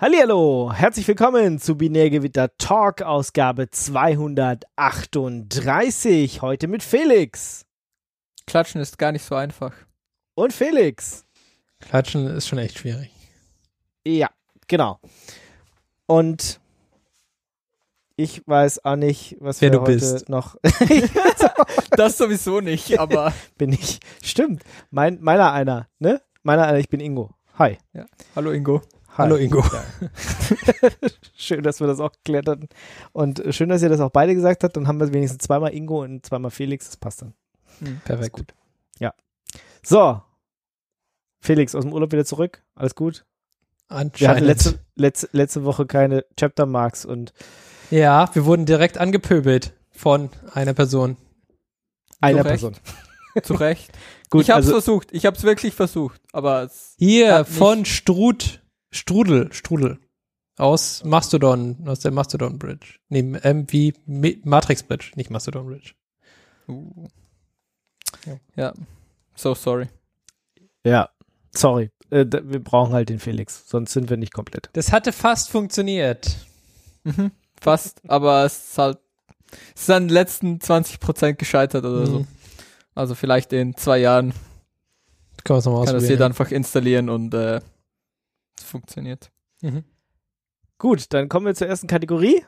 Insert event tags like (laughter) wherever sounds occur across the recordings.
Hallihallo, herzlich willkommen zu Binärgewitter Talk Ausgabe 238. Heute mit Felix. Klatschen ist gar nicht so einfach. Und Felix. Klatschen ist schon echt schwierig. Ja, genau. Und ich weiß auch nicht, was Wer wir du heute bist. noch. (laughs) Das sowieso nicht, aber bin ich. Stimmt. Mein, meiner einer, ne? Meiner einer, ich bin Ingo. Hi. ja. Hallo Ingo. Hi. Hallo Ingo. (laughs) Schön, dass wir das auch geklärt hatten. Und schön, dass ihr das auch beide gesagt habt. Dann haben wir wenigstens zweimal Ingo und zweimal Felix. Das passt dann. Perfekt. gut. So. Felix, aus dem Urlaub wieder zurück. Alles gut? Wir hatten Anscheinend. letzte, letzte, letzte Woche keine Chapter Marks und ja, wir wurden direkt angepöbelt von einer Person. einer. Person. (laughs) Zu Recht. Gut, ich hab's also, versucht. Ich hab's wirklich versucht. Aber es, Hier von Strud, Strudel, Strudel. Aus Mastodon, aus der Mastodon Bridge. Nee, ähm, wie Matrix Bridge, nicht Mastodon Bridge. uh. Ja. ja. So sorry. ja, sorry. Äh, wir brauchen halt den Felix, sonst sind wir nicht komplett. Das hatte fast funktioniert. Mhm. Fast, (laughs) aber es ist halt, es ist an den letzten 20% gescheitert oder so. Mhm. Also vielleicht in zwei Jahren Können wir es nochmal kann das ausprobieren. jeder einfach installieren und äh, funktioniert. Mhm. Gut, dann kommen wir zur ersten Kategorie.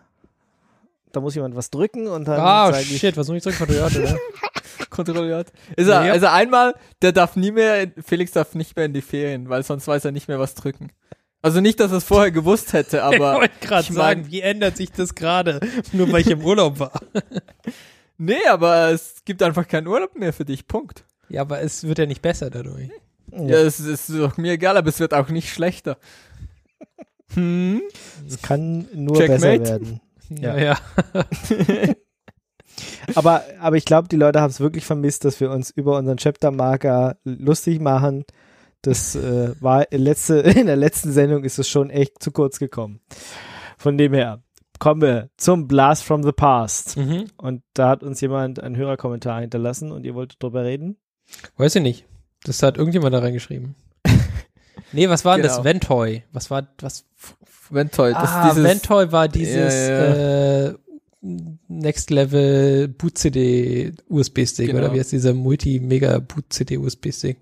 Da muss jemand was drücken und dann Ah, sage ich, shit, was muss ich zurück von oder? (laughs) Kontrolliert. Ist er, Ja. Also einmal, der darf nie mehr, Felix darf nicht mehr in die Ferien, weil sonst weiß er nicht mehr was drücken. Also nicht, dass er es vorher gewusst hätte, (laughs) ich aber wollte gerade ich sagen, wie ändert sich das gerade, nur weil ich im Urlaub war? (laughs) nee, aber es gibt einfach keinen Urlaub mehr für dich. Punkt. Ja, aber es wird ja nicht besser dadurch. Ja, es ist doch mir egal, aber es wird auch nicht schlechter. (laughs) Hm? es kann nur Checkmate. besser werden. Ja. ja. (laughs) Aber, aber ich glaube, die Leute haben es wirklich vermisst, dass wir uns über unseren Chapter-Marker lustig machen. Das äh, war in, letzte, (laughs) in der letzten Sendung ist es schon echt zu kurz gekommen. Von dem her kommen wir zum Blast from the Past. Mhm. Und da hat uns jemand einen Hörerkommentar hinterlassen und ihr wolltet drüber reden. Weiß ich nicht. Das hat irgendjemand da reingeschrieben. (laughs) nee, was war denn das? Genau. Ventoy. Was war, was? Ventoy, das ah, dieses, Ventoy war dieses Ja, Äh, Next Level Boot CD USB Stick Genau. oder wie heißt dieser Multi-Mega Boot CD USB Stick?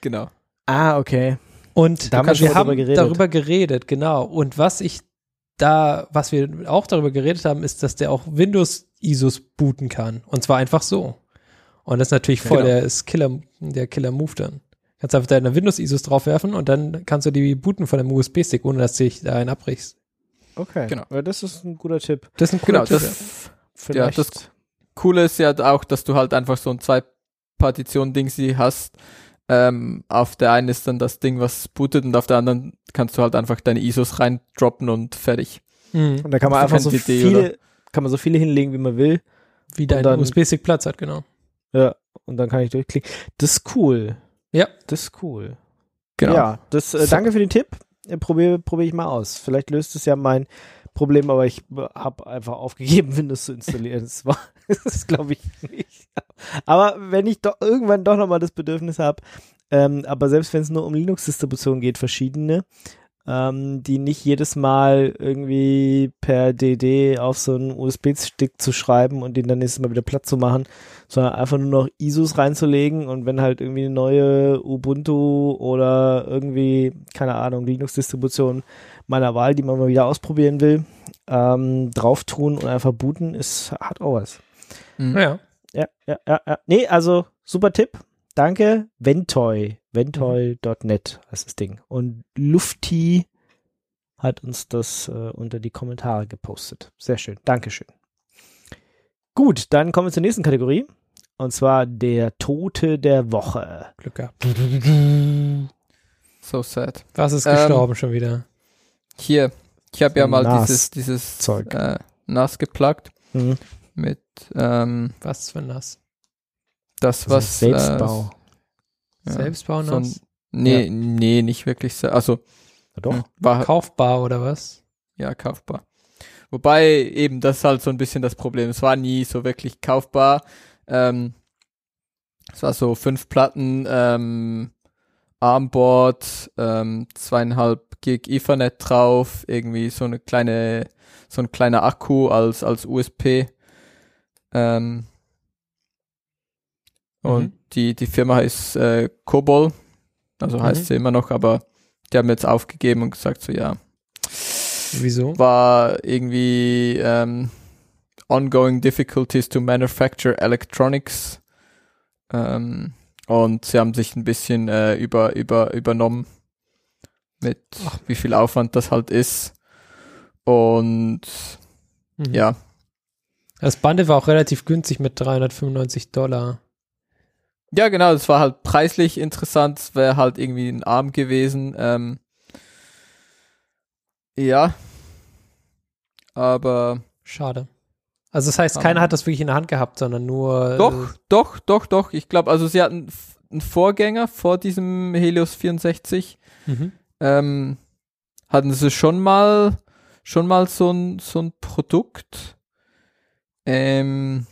genau. Ah, okay. Und Da haben wir haben drüber geredet. darüber geredet, genau. Und was ich da, was wir auch darüber geredet haben, ist, dass der auch Windows ISOs booten kann. Und zwar einfach so. Und das ist natürlich voll Genau. der ist Killer, der Killer Move dann. Kannst einfach deine Windows ISOs draufwerfen und dann kannst du die booten von dem USB Stick, ohne dass du dich da einen abbrichst. Okay. Genau. Ja, das ist ein guter Tipp. Das ist ein cooler Genau, Tipp, das, Vielleicht. das- Coole ist ja auch, dass du halt einfach so ein zwei partition ding sie hast. Ähm, auf der einen ist dann das Ding, was bootet und auf der anderen kannst du halt einfach deine ISOs reindroppen und fertig. ja. Mhm. und da kann man einfach so viele, kann man so viele hinlegen, wie man will. Wie dein dann- USB Stick Platz hat, genau. Ja. Und dann kann ich durchklicken. Das ist cool. Ja. Das ist cool. Genau. Ja, das, äh, danke für den Tipp. Äh, Probiere probier ich mal aus. Vielleicht löst es ja mein Problem, aber ich habe einfach aufgegeben, (laughs) Windows zu installieren. Das war, (laughs) das glaube ich nicht. Aber wenn ich doch irgendwann doch nochmal das Bedürfnis habe, ähm, aber selbst wenn es nur um Linux-Distributionen geht, verschiedene, ähm, die nicht jedes Mal irgendwie per DD auf so einen USB-Stick zu schreiben und den dann nächstes Mal wieder platt zu machen, sondern einfach nur noch ISOs reinzulegen und wenn halt irgendwie eine neue Ubuntu oder irgendwie, keine Ahnung, Linux-Distribution meiner Wahl, die man mal wieder ausprobieren will, ähm, drauf tun und einfach booten, ist, hat auch was. Mhm. Ja. Ja, ja, ja, ja. Nee, also super Tipp. Danke. Ventoy. Ventoy.net heißt das Ding. Und Lufti hat uns das äh, unter die Kommentare gepostet. Sehr schön. Dankeschön. Gut, dann kommen wir zur nächsten Kategorie. Und zwar der Tote der Woche. Glück gehabt. So sad. Was ist Ähm, gestorben schon wieder? Hier, ich habe ja mal Nas- dieses, dieses Zeug. Äh, NAS geplagt Mhm. mit ähm, Was für nass? das, Also was Selbstbau. Äh, ja, Selbstbau so ein, nass? nee, nee, nicht wirklich. Also Ja, doch. war Kaufbar oder was? ja kaufbar. Wobei eben das ist halt so ein bisschen das Problem. Es war nie so wirklich kaufbar. Ähm, es war so fünf Platten ähm, Armboard, ähm, zweieinhalb Gig Ethernet drauf, irgendwie so eine kleine, so ein kleiner Akku als, als USP. Ähm, und Mhm. die, die Firma heißt äh, Kobol, also heißt Mhm. sie immer noch, aber die haben jetzt aufgegeben und gesagt so, ja, Wieso? war irgendwie ähm, ongoing difficulties to manufacture electronics ähm, und sie haben sich ein bisschen äh, über, über, übernommen mit Ach. wie viel Aufwand das halt ist und Mhm. ja, Das Bande war auch relativ günstig mit 395 Dollar. Ja genau, das war halt preislich interessant, es wäre halt irgendwie ein Arm gewesen, ähm, ja, aber Schade. Also das heißt, Ah. keiner hat das wirklich in der Hand gehabt, sondern nur. Doch, doch, doch, doch. Ich glaube, also sie hatten einen Vorgänger vor diesem Helios 64. Äh, mhm. Ähm, hatten sie schon mal, schon mal so ein, so ein Produkt. Ähm,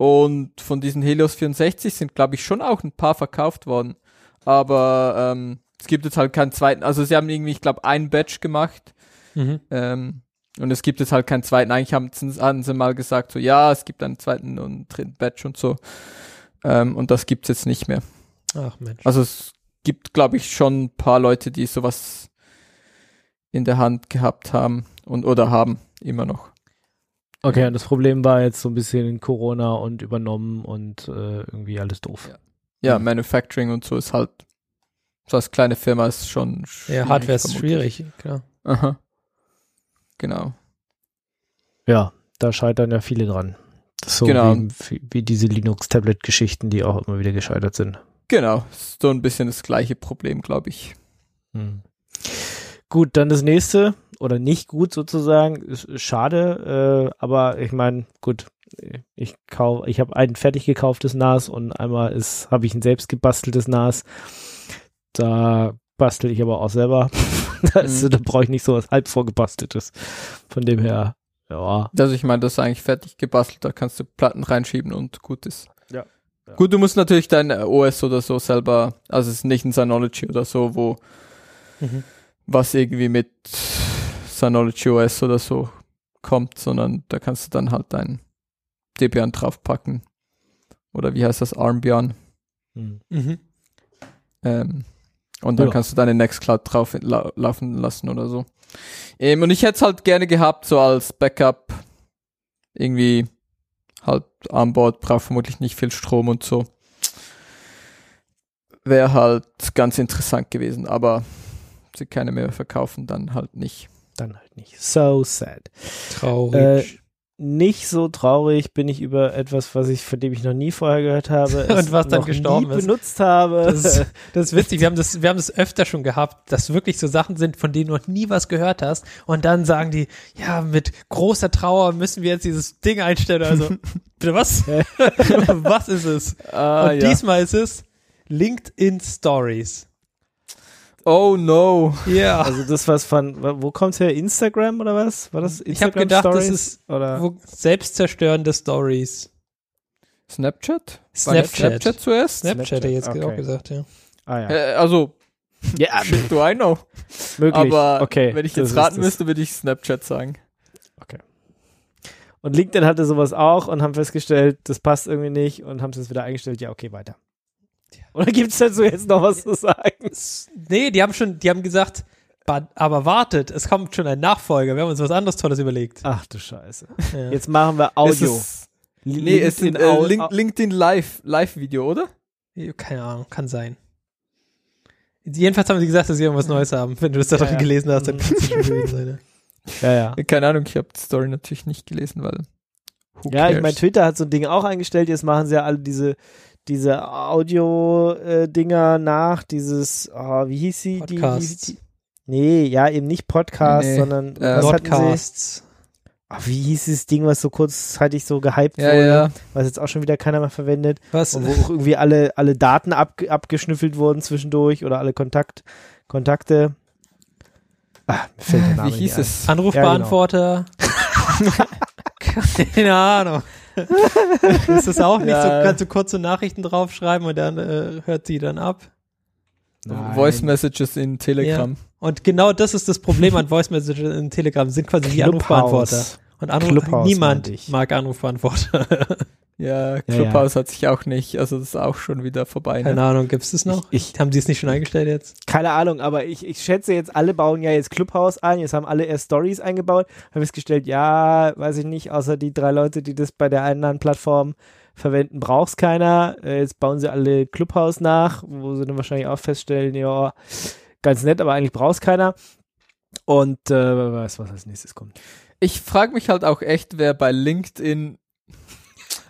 und von diesen Helios 64 sind, glaube ich, schon auch ein paar verkauft worden. Aber ähm, es gibt jetzt halt keinen zweiten. Also sie haben irgendwie, ich glaube, einen Batch gemacht. Mhm. Ähm, und es gibt jetzt halt keinen zweiten. Eigentlich haben sie, hatten sie mal gesagt, so ja, es gibt einen zweiten und dritten Batch und so. Ähm, und das gibt's jetzt nicht mehr. Ach Mensch. Also es gibt, glaube ich, schon ein paar Leute, die sowas in der Hand gehabt haben und oder haben immer noch. Okay, und das Problem war jetzt so ein bisschen Corona und übernommen und äh, irgendwie alles doof. Ja. Ja. Manufacturing und so ist halt so als kleine Firma ist schon Ja, schwierig, Hardware ist vermutlich. schwierig, klar. Aha. Genau. Ja, da scheitern ja viele dran. So Genau. wie, wie diese Linux-Tablet-Geschichten, die auch immer wieder gescheitert sind. Genau. Ist so ein bisschen das gleiche Problem, glaube ich. Hm. Gut, dann das nächste, oder nicht gut sozusagen, ist ist schade, äh, aber ich meine, gut, ich kau ich habe ein fertig gekauftes NAS und einmal ist habe ich ein selbst gebasteltes NAS. Da bastel ich aber auch selber. (laughs) da ist, Mhm. da brauche ich nicht so was halb vorgebasteltes. Von dem her, ja. Also ich meine, das ist eigentlich fertig gebastelt, da kannst du Platten reinschieben und gut ist. Ja. Ja. Gut, du musst natürlich dein OS oder so selber, also es ist nicht ein Synology oder so, wo Mhm. was irgendwie mit Synology OS oder so kommt, sondern da kannst du dann halt dein Debian draufpacken. Oder wie heißt das? Armbian. Hm. Mhm. Ähm, und dann Ja. kannst du deine Nextcloud drauf la laufen lassen oder so. Ähm, und ich hätte es halt gerne gehabt, so als Backup. Irgendwie halt an Bord, braucht vermutlich nicht viel Strom und so. Wäre halt ganz interessant gewesen, aber sie keine mehr verkaufen, dann halt nicht. Dann halt nicht. So sad. Traurig. Nicht so traurig bin ich über etwas, was ich, von dem ich noch nie vorher gehört habe. (laughs) Und was dann gestorben nie ist. benutzt habe. Das ist, (laughs) das ist witzig. Wir haben das, wir haben das öfter schon gehabt, dass wirklich so Sachen sind, von denen du noch nie was gehört hast. Und dann sagen die, ja, mit großer Trauer müssen wir jetzt dieses Ding einstellen. Also, (laughs) bitte was? was ist es? Ah, Und diesmal ist es LinkedIn Stories. Oh no. Ja. Also das was von, wo kommt's her? Instagram oder was? War das Ich hab Instagram gedacht, das Stories? ist oder? Wo, selbstzerstörende Stories. Snapchat? Snapchat. Snapchat zuerst? Snapchat hätte ich jetzt Okay. auch gesagt, ja. Ah ja. Äh, also, Ja, (laughs) do I know. möglich. Aber okay. wenn ich das jetzt raten das. müsste, würde ich Snapchat sagen. Und LinkedIn hatte sowas auch und haben festgestellt, das passt irgendwie nicht und haben es jetzt wieder eingestellt. Ja, okay, weiter. Oder gibt's dazu jetzt noch was zu sagen? Nee, die haben schon, die haben gesagt, "Ba- aber wartet, es kommt schon ein Nachfolger. Wir haben uns was anderes Tolles überlegt. Ach du Scheiße. Ja. Jetzt machen wir Es Audio. ist, nee, es ist LinkedIn äh, Link, LinkedIn Live, Live-Video, oder? Keine Ahnung, kann sein. Jedenfalls haben sie gesagt, dass sie irgendwas Neues haben. Wenn du das da Ja, drin ja. gelesen hast, dann Mhm. kann es schon gewesen sein. (laughs) Ja, ja. Keine Ahnung, ich habe die Story natürlich nicht gelesen, weil. who Ja, ich meine, Twitter hat so ein Ding auch eingestellt. Jetzt machen sie ja alle diese, diese Audio-Dinger nach. Dieses, oh, wie hieß sie? Die, Podcasts. die, die, nee, ja, eben nicht Podcast, Nee, sondern äh? Podcasts. Ach, wie hieß das Ding, was so kurzzeitig so gehypt Ja, wurde, ja. was jetzt auch schon wieder keiner mehr verwendet Was? und wo auch irgendwie alle, alle Daten ab, abgeschnüffelt wurden zwischendurch oder alle Kontakt, Kontakte. Ah, mir fällt der Name Wie hieß es? Anrufbeantworter. (laughs) Keine Ahnung. (laughs) ist das auch nicht Ja. so, kannst du kurze Nachrichten draufschreiben und dann äh, hört sie dann ab? Nein. Voice Messages in Telegram. Und genau das ist das Problem an Voice Messages in Telegram, sind quasi wie Anrufbeantworter. Und Anruf, Clubhouse niemand mag Anrufbeantworter. (laughs) Ja, ja. Clubhouse hat sich auch nicht, also das ist auch schon wieder vorbei. Ne? Keine Ahnung, gibt's das noch? Ich- Haben die es nicht schon eingestellt jetzt? Keine Ahnung, aber ich, ich schätze jetzt, alle bauen ja jetzt Clubhouse ein. Jetzt haben alle erst Stories eingebaut. Habe festgestellt, ja, weiß ich nicht, außer die drei Leute, die das bei der einen anderen Plattform verwenden, braucht's keiner. Äh, Jetzt bauen sie alle Clubhouse nach, wo sie dann wahrscheinlich auch feststellen, ja, ganz nett, aber eigentlich braucht's keiner. Und äh, wer weiß, was als nächstes kommt. Ich frage mich halt auch echt, wer bei LinkedIn,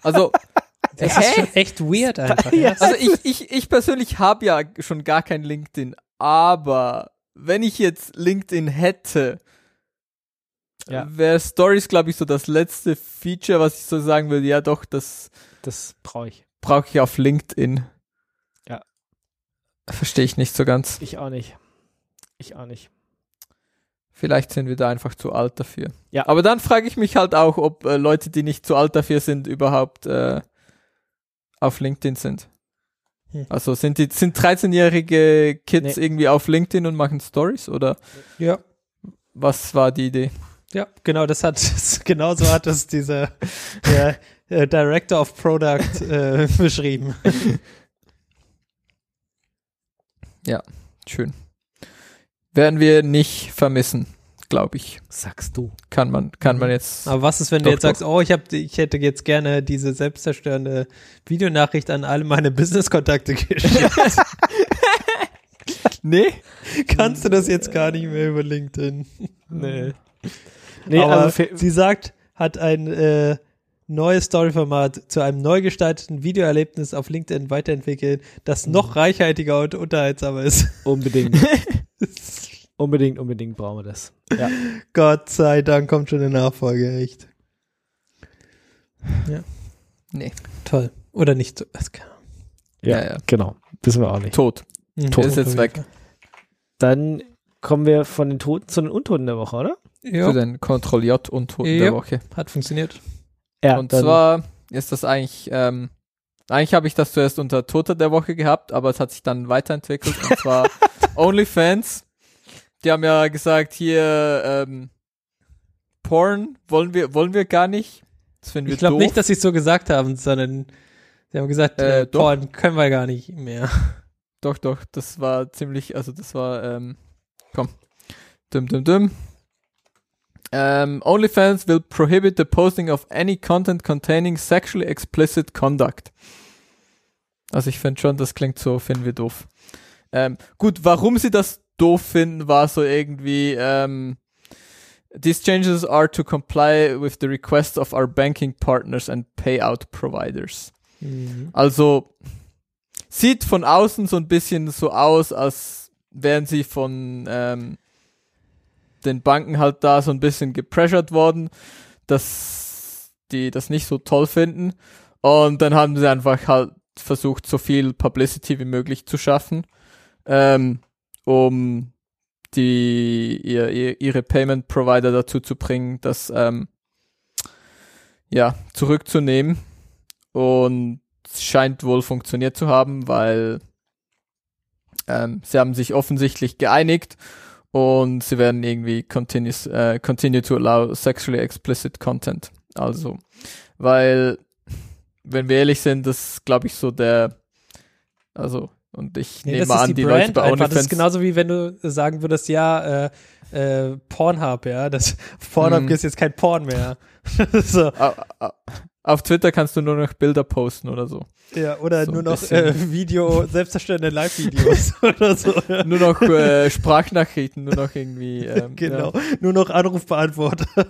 also, (laughs) Das Hä? ist schon echt weird einfach. (laughs) Ja. also ich, ich, ich persönlich habe ja schon gar kein LinkedIn, aber wenn ich jetzt LinkedIn hätte, Ja. wäre Stories, glaube ich, so das letzte Feature, was ich so sagen würde, ja doch, das Das brauche ich. brauche ich auf LinkedIn. Ja. Verstehe ich nicht so ganz. Ich auch nicht. Ich auch nicht. Vielleicht sind wir da einfach zu alt dafür. Ja. Aber dann frage ich mich halt auch, ob äh, Leute, die nicht zu alt dafür sind, überhaupt äh, auf LinkedIn sind. Hm. Also sind die sind 13-jährige Kids Nee. irgendwie auf LinkedIn und machen Stories oder ja. was war die Idee? Ja, genau, das hat, (laughs) genau so hat es dieser der, äh, Director of Product äh, (laughs) beschrieben. (laughs) Schön. Werden wir nicht vermissen, glaube ich. Sagst du. Kann man kann man jetzt Aber was ist, wenn du Doch, jetzt sagst, oh, ich, hab, ich hätte jetzt gerne diese selbstzerstörende Videonachricht an alle meine (laughs) Business-Kontakte geschickt? (laughs) Nee, Kannst du das jetzt gar nicht mehr über LinkedIn? Nee. (laughs) Nee, Aber also sie sagt, hat ein äh, neues Storyformat zu einem neu gestalteten Videoerlebnis auf LinkedIn weiterentwickelt, das Mhm. noch reichhaltiger und unterhaltsamer ist. unbedingt. (laughs) unbedingt, unbedingt brauchen wir das. Ja. Gott sei Dank kommt schon eine Nachfolge, echt. nee, Toll. Oder nicht so. Das kann- Ja, Ja, ja. genau. Wissen wir auch nicht. tot. Hm, Tot ist jetzt weg. Dann kommen wir von den Toten zu den Untoten der Woche, oder? Für Ja, den Ctrl J und Toten Ja. der Woche. hat funktioniert. Ja, und zwar ist das eigentlich, ähm, eigentlich habe ich das zuerst unter Toter der Woche gehabt, aber es hat sich dann weiterentwickelt und zwar (laughs) OnlyFans. Die haben ja gesagt, hier, ähm, Porn wollen wir, wollen wir gar nicht. Das finden wir Ich glaube nicht, dass sie es so gesagt haben, sondern sie haben gesagt, Äh, äh, doch. Porn können wir gar nicht mehr. Doch, doch, das war ziemlich, also das war, ähm, komm. Dum, dum, dum. Ähm, OnlyFans will prohibit the posting of any content containing sexually explicit conduct. Also ich finde schon, das klingt so, finden wir doof. Ähm, gut, warum sie das doof finden, war so irgendwie, ähm, These changes are to comply with the requests of our banking partners and payout providers. Also sieht von außen so ein bisschen so aus, als wären sie von ähm, den Banken halt da so ein bisschen gepressured worden, dass die das nicht so toll finden. Und dann haben sie einfach halt versucht, so viel Publicity wie möglich zu schaffen, ähm, um die ihr, ihr, ihre Payment Provider dazu zu bringen, das ähm, ja zurückzunehmen. Und scheint wohl funktioniert zu haben, weil ähm, sie haben sich offensichtlich geeinigt und sie werden irgendwie continues, äh, continue to allow sexually explicit content. Also, weil, wenn wir ehrlich sind, das glaube ich so der, also, und ich Nee, nehme an, die, die, Leute bei einfach. Das OnlyFans. ist genauso wie wenn du sagen würdest, ja, äh, äh, Pornhub, ja, das (laughs) Pornhub Mhm. ist jetzt kein Porn mehr. (laughs) so, Au- au- Auf Twitter kannst du nur noch Bilder posten oder so. ja, oder So nur noch äh, Video, (laughs) selbstzerstörende Live-Videos (laughs) oder so. Ja. Nur noch äh, Sprachnachrichten, nur noch irgendwie. (laughs) Ähm, Genau, Ja. nur noch Anrufbeantworter.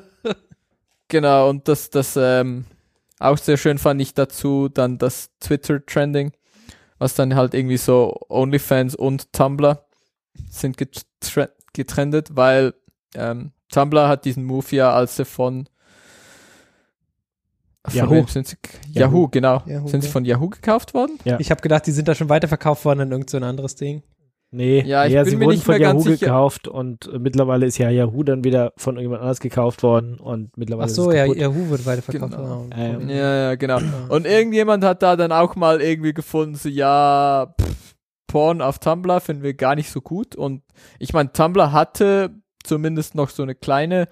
Genau, und das, das ähm, auch sehr schön fand ich dazu dann das Twitter-Trending, was dann halt irgendwie so OnlyFans und Tumblr sind getre getrendet, weil ähm, Tumblr hat diesen Move ja, als sie von, von Yahoo. sind sie? Yahoo, Yahoo. genau. Yahoo, sind sie ja. von Yahoo gekauft worden? Ja. Ich habe gedacht, die sind da schon weiterverkauft worden in irgend so ein anderes Ding. Nee, Ja, ich nee, bin sie mir wurden nicht von mehr ganz Yahoo sicher. gekauft und äh, mittlerweile ist ja Yahoo dann wieder von irgendjemand anders gekauft worden und mittlerweile Ach ist so, es ja. Yahoo wird weiterverkauft. Genau. Ah, Ähm. Ja, ja, genau. Und irgendjemand hat da dann auch mal irgendwie gefunden, so, ja, pff, Porn auf Tumblr finden wir gar nicht so gut. Und ich meine, Tumblr hatte zumindest noch so eine kleine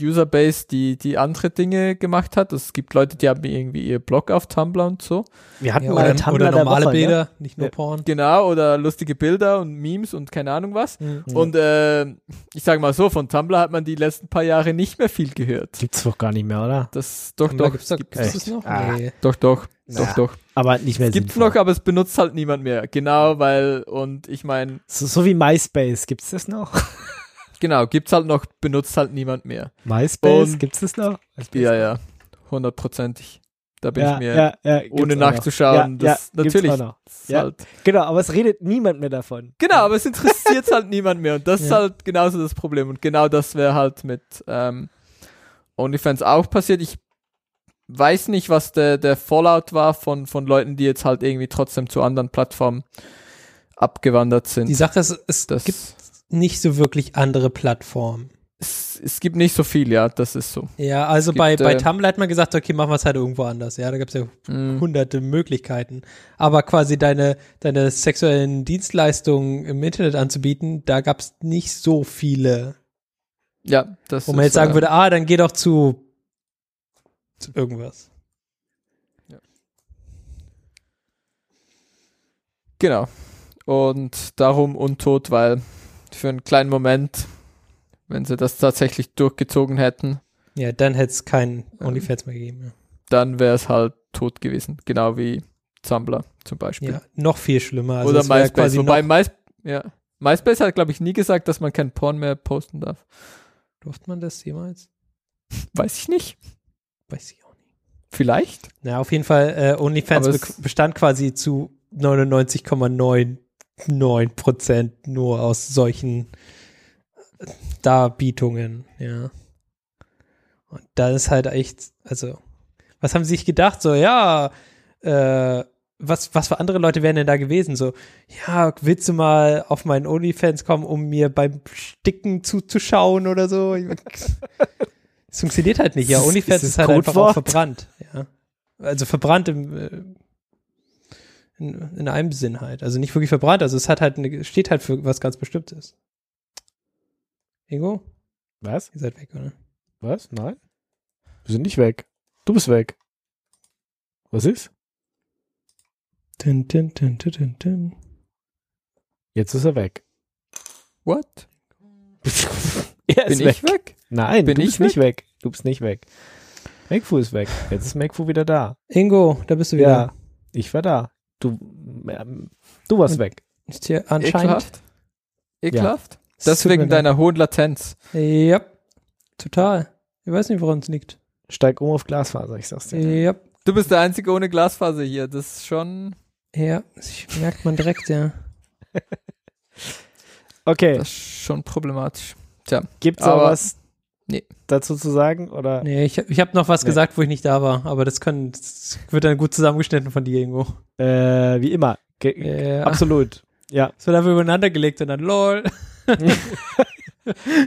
Userbase, die, die andere Dinge gemacht hat. Es gibt Leute, die haben irgendwie ihr Blog auf Tumblr und so. Wir hatten Ja, mal oder, Tumblr oder der normale Woche? Bilder, nicht nur Ja. Porn. Genau, oder lustige Bilder und Memes und keine Ahnung was. Mhm. Und äh, ich sage mal so, von Tumblr hat man die letzten paar Jahre nicht mehr viel gehört. Gibt's doch gar nicht mehr, oder? Das doch Tumblr doch gibt's, da, gibt- gibt's das echt? noch? Ah. Nee. doch doch doch doch. Aber nicht mehr Gibt's sinnvoll. noch, aber es benutzt halt niemand mehr. Genau, weil und ich meine, So, so wie MySpace, gibt's das noch? (laughs) genau, gibt's halt noch, benutzt halt niemand mehr. MySpace, Und- gibt's das noch? MySpace? Ja, ja, hundertprozentig. Da bin ja, ich mir ja, ja, ohne nachzuschauen, Ja, das natürlich. halt, Genau, aber es redet niemand mehr davon. genau, aber es interessiert halt niemand mehr und das ist halt genauso das Problem und genau das wäre halt mit ähm, OnlyFans auch passiert. Ich weiß nicht, was der, der Fallout war von, von Leuten, die jetzt halt irgendwie trotzdem zu anderen Plattformen abgewandert sind. Die Sache ist, es das, gibt nicht so wirklich andere Plattformen. es, es gibt nicht so viel, ja, das ist so. Ja, also Es bei, gibt, bei äh, Tumblr hat man gesagt, okay, machen wir es halt irgendwo anders. Ja, da gibt's ja Mm. hunderte Möglichkeiten. Aber quasi deine, deine sexuellen Dienstleistungen im Internet anzubieten, da gab's nicht so viele. Ja, das Wo man jetzt sagen äh, würde, ah, dann geh doch zu, zu irgendwas. Genau. Und darum untot, weil für einen kleinen Moment, wenn sie das tatsächlich durchgezogen hätten, Ja, dann hätte es keinen OnlyFans mehr gegeben. Ja. dann wäre es halt tot gewesen. Genau wie Tumblr zum Beispiel. Ja, noch viel schlimmer. Also Oder MySpace. Wobei MySpace, ja. MySpace hat, glaube ich, nie gesagt, dass man kein Porn mehr posten darf. durfte man das jemals? Weiß ich nicht. Weiß ich auch nicht. Vielleicht. Na, auf jeden Fall, äh, OnlyFans bestand quasi zu 99,99 Prozent nur aus solchen Darbietungen, ja. Und da ist halt echt, also, was haben sie sich gedacht? So, ja, äh, was, was für andere Leute wären denn da gewesen? So, ja, willst du mal auf meinen OnlyFans kommen, um mir beim Sticken zuzuschauen oder so? Es (laughs) funktioniert halt nicht. Ja, OnlyFans ist ist, halt einfach auch Codewort? verbrannt. Ja. Also verbrannt im, äh, in, in einem Sinn halt. Also nicht wirklich verbrannt, also es hat halt eine, steht halt für was ganz Bestimmtes. Ingo? Was? Ihr seid weg, oder? Was? Nein? Wir sind nicht weg. Du bist weg. Was ist? Tin, tin, tin, tin, tin, tin. Jetzt ist er weg. What? (laughs) er Bin ich weg? Nein, Bin du ich bist nicht weg. Du bist nicht weg. Macfu ist weg. Jetzt ist Macfu wieder da. Ingo, da bist du wieder. Ja, ich war da. Du, ähm, du warst Und- weg. Ist hier anscheinend. Ekelhaft? Ekelhaft? Mir leid. deiner hohen Latenz. Ja, total. Ich weiß nicht, woran es liegt. Steig um auf Glasfaser, ich sag's dir. Ja, Du bist der Einzige ohne Glasfaser hier. Das ist schon, ja, das merkt man direkt, ja. (laughs) Okay, das ist schon problematisch. gibt's auch aber- was nee. dazu zu sagen? Oder? Nee, ich, ich habe noch was Nee. gesagt, wo ich nicht da war, aber das, können, das wird dann gut zusammengeschnitten von dir, Ingo. Äh, wie immer. Ge Ja. Absolut. Ja. Es wird einfach übereinander gelegt und dann lol. (laughs)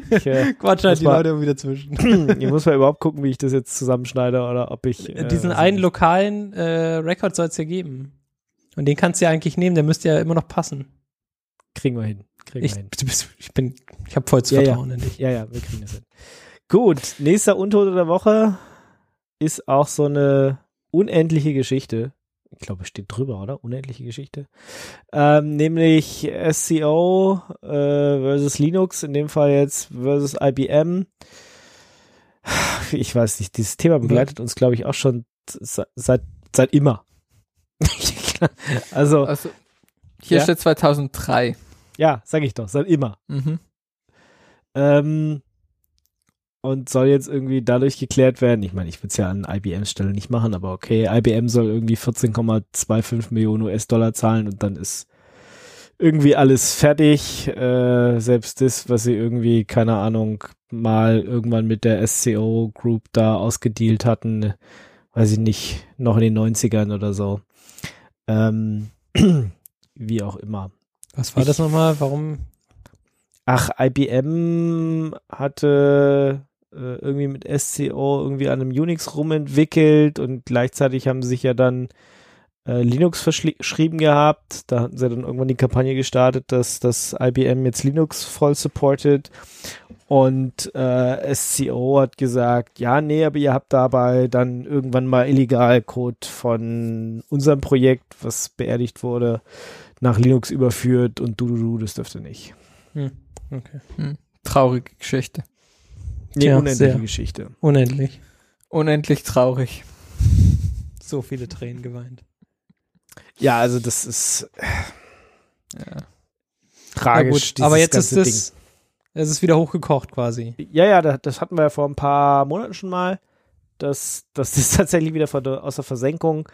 Ich, äh, Quatsch halt die war- Leute immer wieder zwischen. (clears throat) ich muss mal überhaupt gucken, wie ich das jetzt zusammenschneide oder ob ich. Äh, Diesen was- einen lokalen äh, Rekord soll es ja geben. Und den kannst du ja eigentlich nehmen, der müsste ja immer noch passen. Kriegen wir hin. Kriegen Ich, wir hin. ich bin, ich habe vollstes Ja, ja. Vertrauen in dich. Ja, ja, wir kriegen das hin. Gut, nächster Untote der Woche ist auch so eine unendliche Geschichte. Ich glaube, es steht drüber, oder? Unendliche Geschichte. Ähm, nämlich SCO äh, versus Linux, in dem Fall jetzt versus IBM. Ich weiß nicht, dieses Thema begleitet uns, glaube ich, auch schon se- seit, seit immer. (laughs) also, Also, hier Ja. steht 2003. ja, sag ich doch, seit immer. Mhm. Ähm, und soll jetzt irgendwie dadurch geklärt werden. Ich meine, ich würde es ja an IBMs Stelle nicht machen, aber okay, IBM soll irgendwie 14,25 Millionen US-Dollar zahlen und dann ist irgendwie alles fertig. Äh, selbst das, was sie irgendwie, keine Ahnung, mal irgendwann mit der SCO Group da ausgedealt hatten, weiß ich nicht, noch in den 90ern oder so. Ähm, (clears throat) wie auch immer. Was war das nochmal? Warum? Ach, IBM hatte äh, irgendwie mit SCO irgendwie an einem Unix rumentwickelt und gleichzeitig haben sie sich ja dann äh, Linux verschrieben gehabt. Da hatten sie dann irgendwann die Kampagne gestartet, dass das IBM jetzt Linux voll supportet. Und äh, SCO hat gesagt, ja, nee, aber ihr habt dabei dann irgendwann mal illegal Code von unserem Projekt, was beerdigt wurde, nach Linux überführt und du, du, du, das dürfte nicht. Hm. Okay. Hm. Traurige Geschichte. Nee, Tja, unendliche sehr. Geschichte. Unendlich. Unendlich traurig. (laughs) So viele Tränen geweint. Ja, also das ist Ja. tragisch. aber dieses jetzt ist es, es ist wieder hochgekocht quasi. Ja, ja, das, das hatten wir ja vor ein paar Monaten schon mal, dass, dass das (laughs) tatsächlich wieder von aus der Versenkung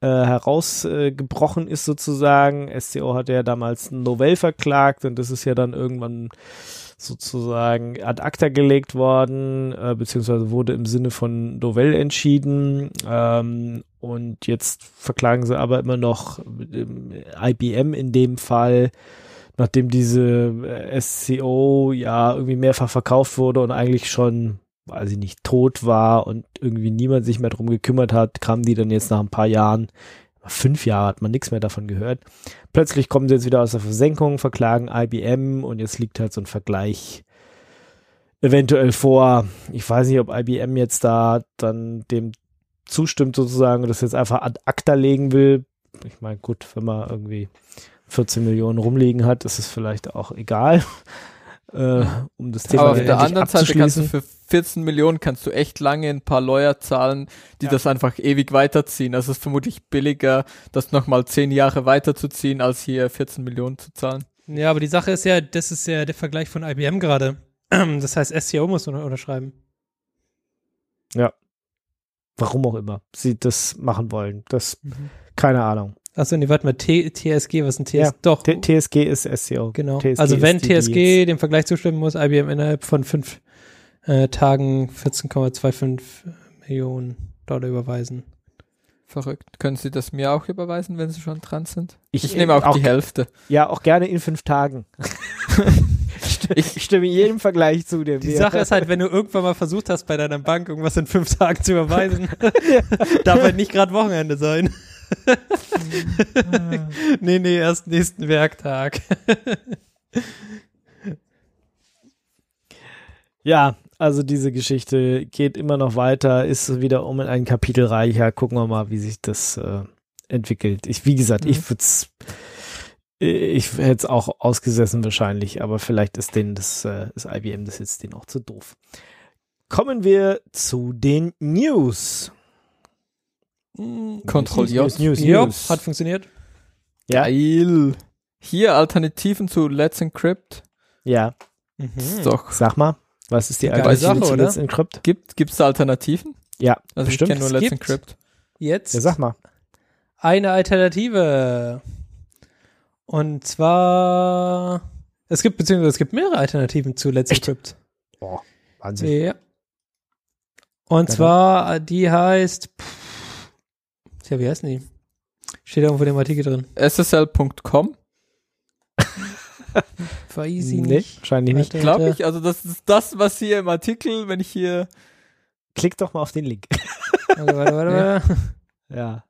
äh, herausgebrochen ist sozusagen. SCO hatte ja damals Novell verklagt und das ist ja dann irgendwann sozusagen ad acta gelegt worden, äh, beziehungsweise wurde im Sinne von Novell entschieden. Ähm, und jetzt verklagen sie aber immer noch IBM in dem Fall, nachdem diese äh, SCO ja irgendwie mehrfach verkauft wurde und eigentlich schon, weiß ich nicht, tot war und irgendwie niemand sich mehr drum gekümmert hat, kamen die dann jetzt nach ein paar Jahren, fünf Jahre hat man nichts mehr davon gehört. Plötzlich kommen sie jetzt wieder aus der Versenkung, verklagen IBM und jetzt liegt halt so ein Vergleich eventuell vor. Ich weiß nicht, ob IBM jetzt da dann dem zustimmt sozusagen und das jetzt einfach ad acta legen will. Ich meine, gut, wenn man irgendwie 14 Millionen rumliegen hat, ist es vielleicht auch egal, äh, um das Thema Aber auf der anderen Seite kannst du für 14 Millionen kannst du echt lange ein paar Lawyer zahlen, die Ja. das einfach ewig weiterziehen. Also es ist vermutlich billiger, das nochmal 10 Jahre weiterzuziehen, als hier 14 Millionen zu zahlen. Ja, aber die Sache ist ja, das ist ja der Vergleich von IBM gerade. (clears throat) Das heißt, SCO muss unter unterschreiben. Warum auch immer sie das machen wollen. Das, keine Ahnung. Achso, nee, warte mal, T TSG, was ist ein TSG? Ja, Doch, T TSG ist SCO. genau. TSG also wenn die, die TSG jetzt- dem Vergleich zustimmen muss, IBM innerhalb von fünf äh, Tagen 14,25 Millionen Dollar überweisen. Verrückt. Können Sie das mir auch überweisen, wenn Sie schon dran sind? Ich, Ich, nehme auch, auch die Hälfte. Ja, auch gerne in fünf Tagen. (laughs) ich, stimme jedem Vergleich zu, der Die mir- Sache ist halt, wenn du irgendwann mal versucht hast, bei deiner Bank irgendwas in fünf Tagen zu überweisen, (laughs) (laughs) darf halt nicht gerade Wochenende sein. (laughs) nee, nee, erst nächsten Werktag. (laughs) Ja, also diese Geschichte geht immer noch weiter, ist wieder um ein Kapitel reicher. Gucken wir mal, wie sich das äh, entwickelt. Ich, wie gesagt, Mhm. ich würde ich hätte es auch ausgesessen wahrscheinlich, aber vielleicht ist denen das, äh, das IBM das jetzt denen auch zu doof. Kommen wir zu den News. Control J. News, News, Ja, News. hat funktioniert. Ja, Geil. Hier Alternativen zu Let's Encrypt. ja. Ist doch. Sag mal, was ist die Alternative Sache, zu oder? Let's Encrypt? Gibt gibt's da Alternativen? Ja, Also bestimmt. ich kenne nur Es Let's gibt- Encrypt. Jetzt Ja, sag mal. eine Alternative. Und zwar, es gibt, beziehungsweise es gibt mehrere Alternativen zu Let's Echt? Encrypt. Boah, Wahnsinn. Ja. Und Ja, zwar, die heißt, pff, ja, wie heißt die? Steht irgendwo in dem Artikel drin. SSL.com, Weiß ich Nee, nicht. wahrscheinlich nicht. Glaube ich. Also das ist das, was hier im Artikel, wenn ich hier Klick doch mal auf den Link. (laughs) Warte, warte, warte. Ja. warte. Ja.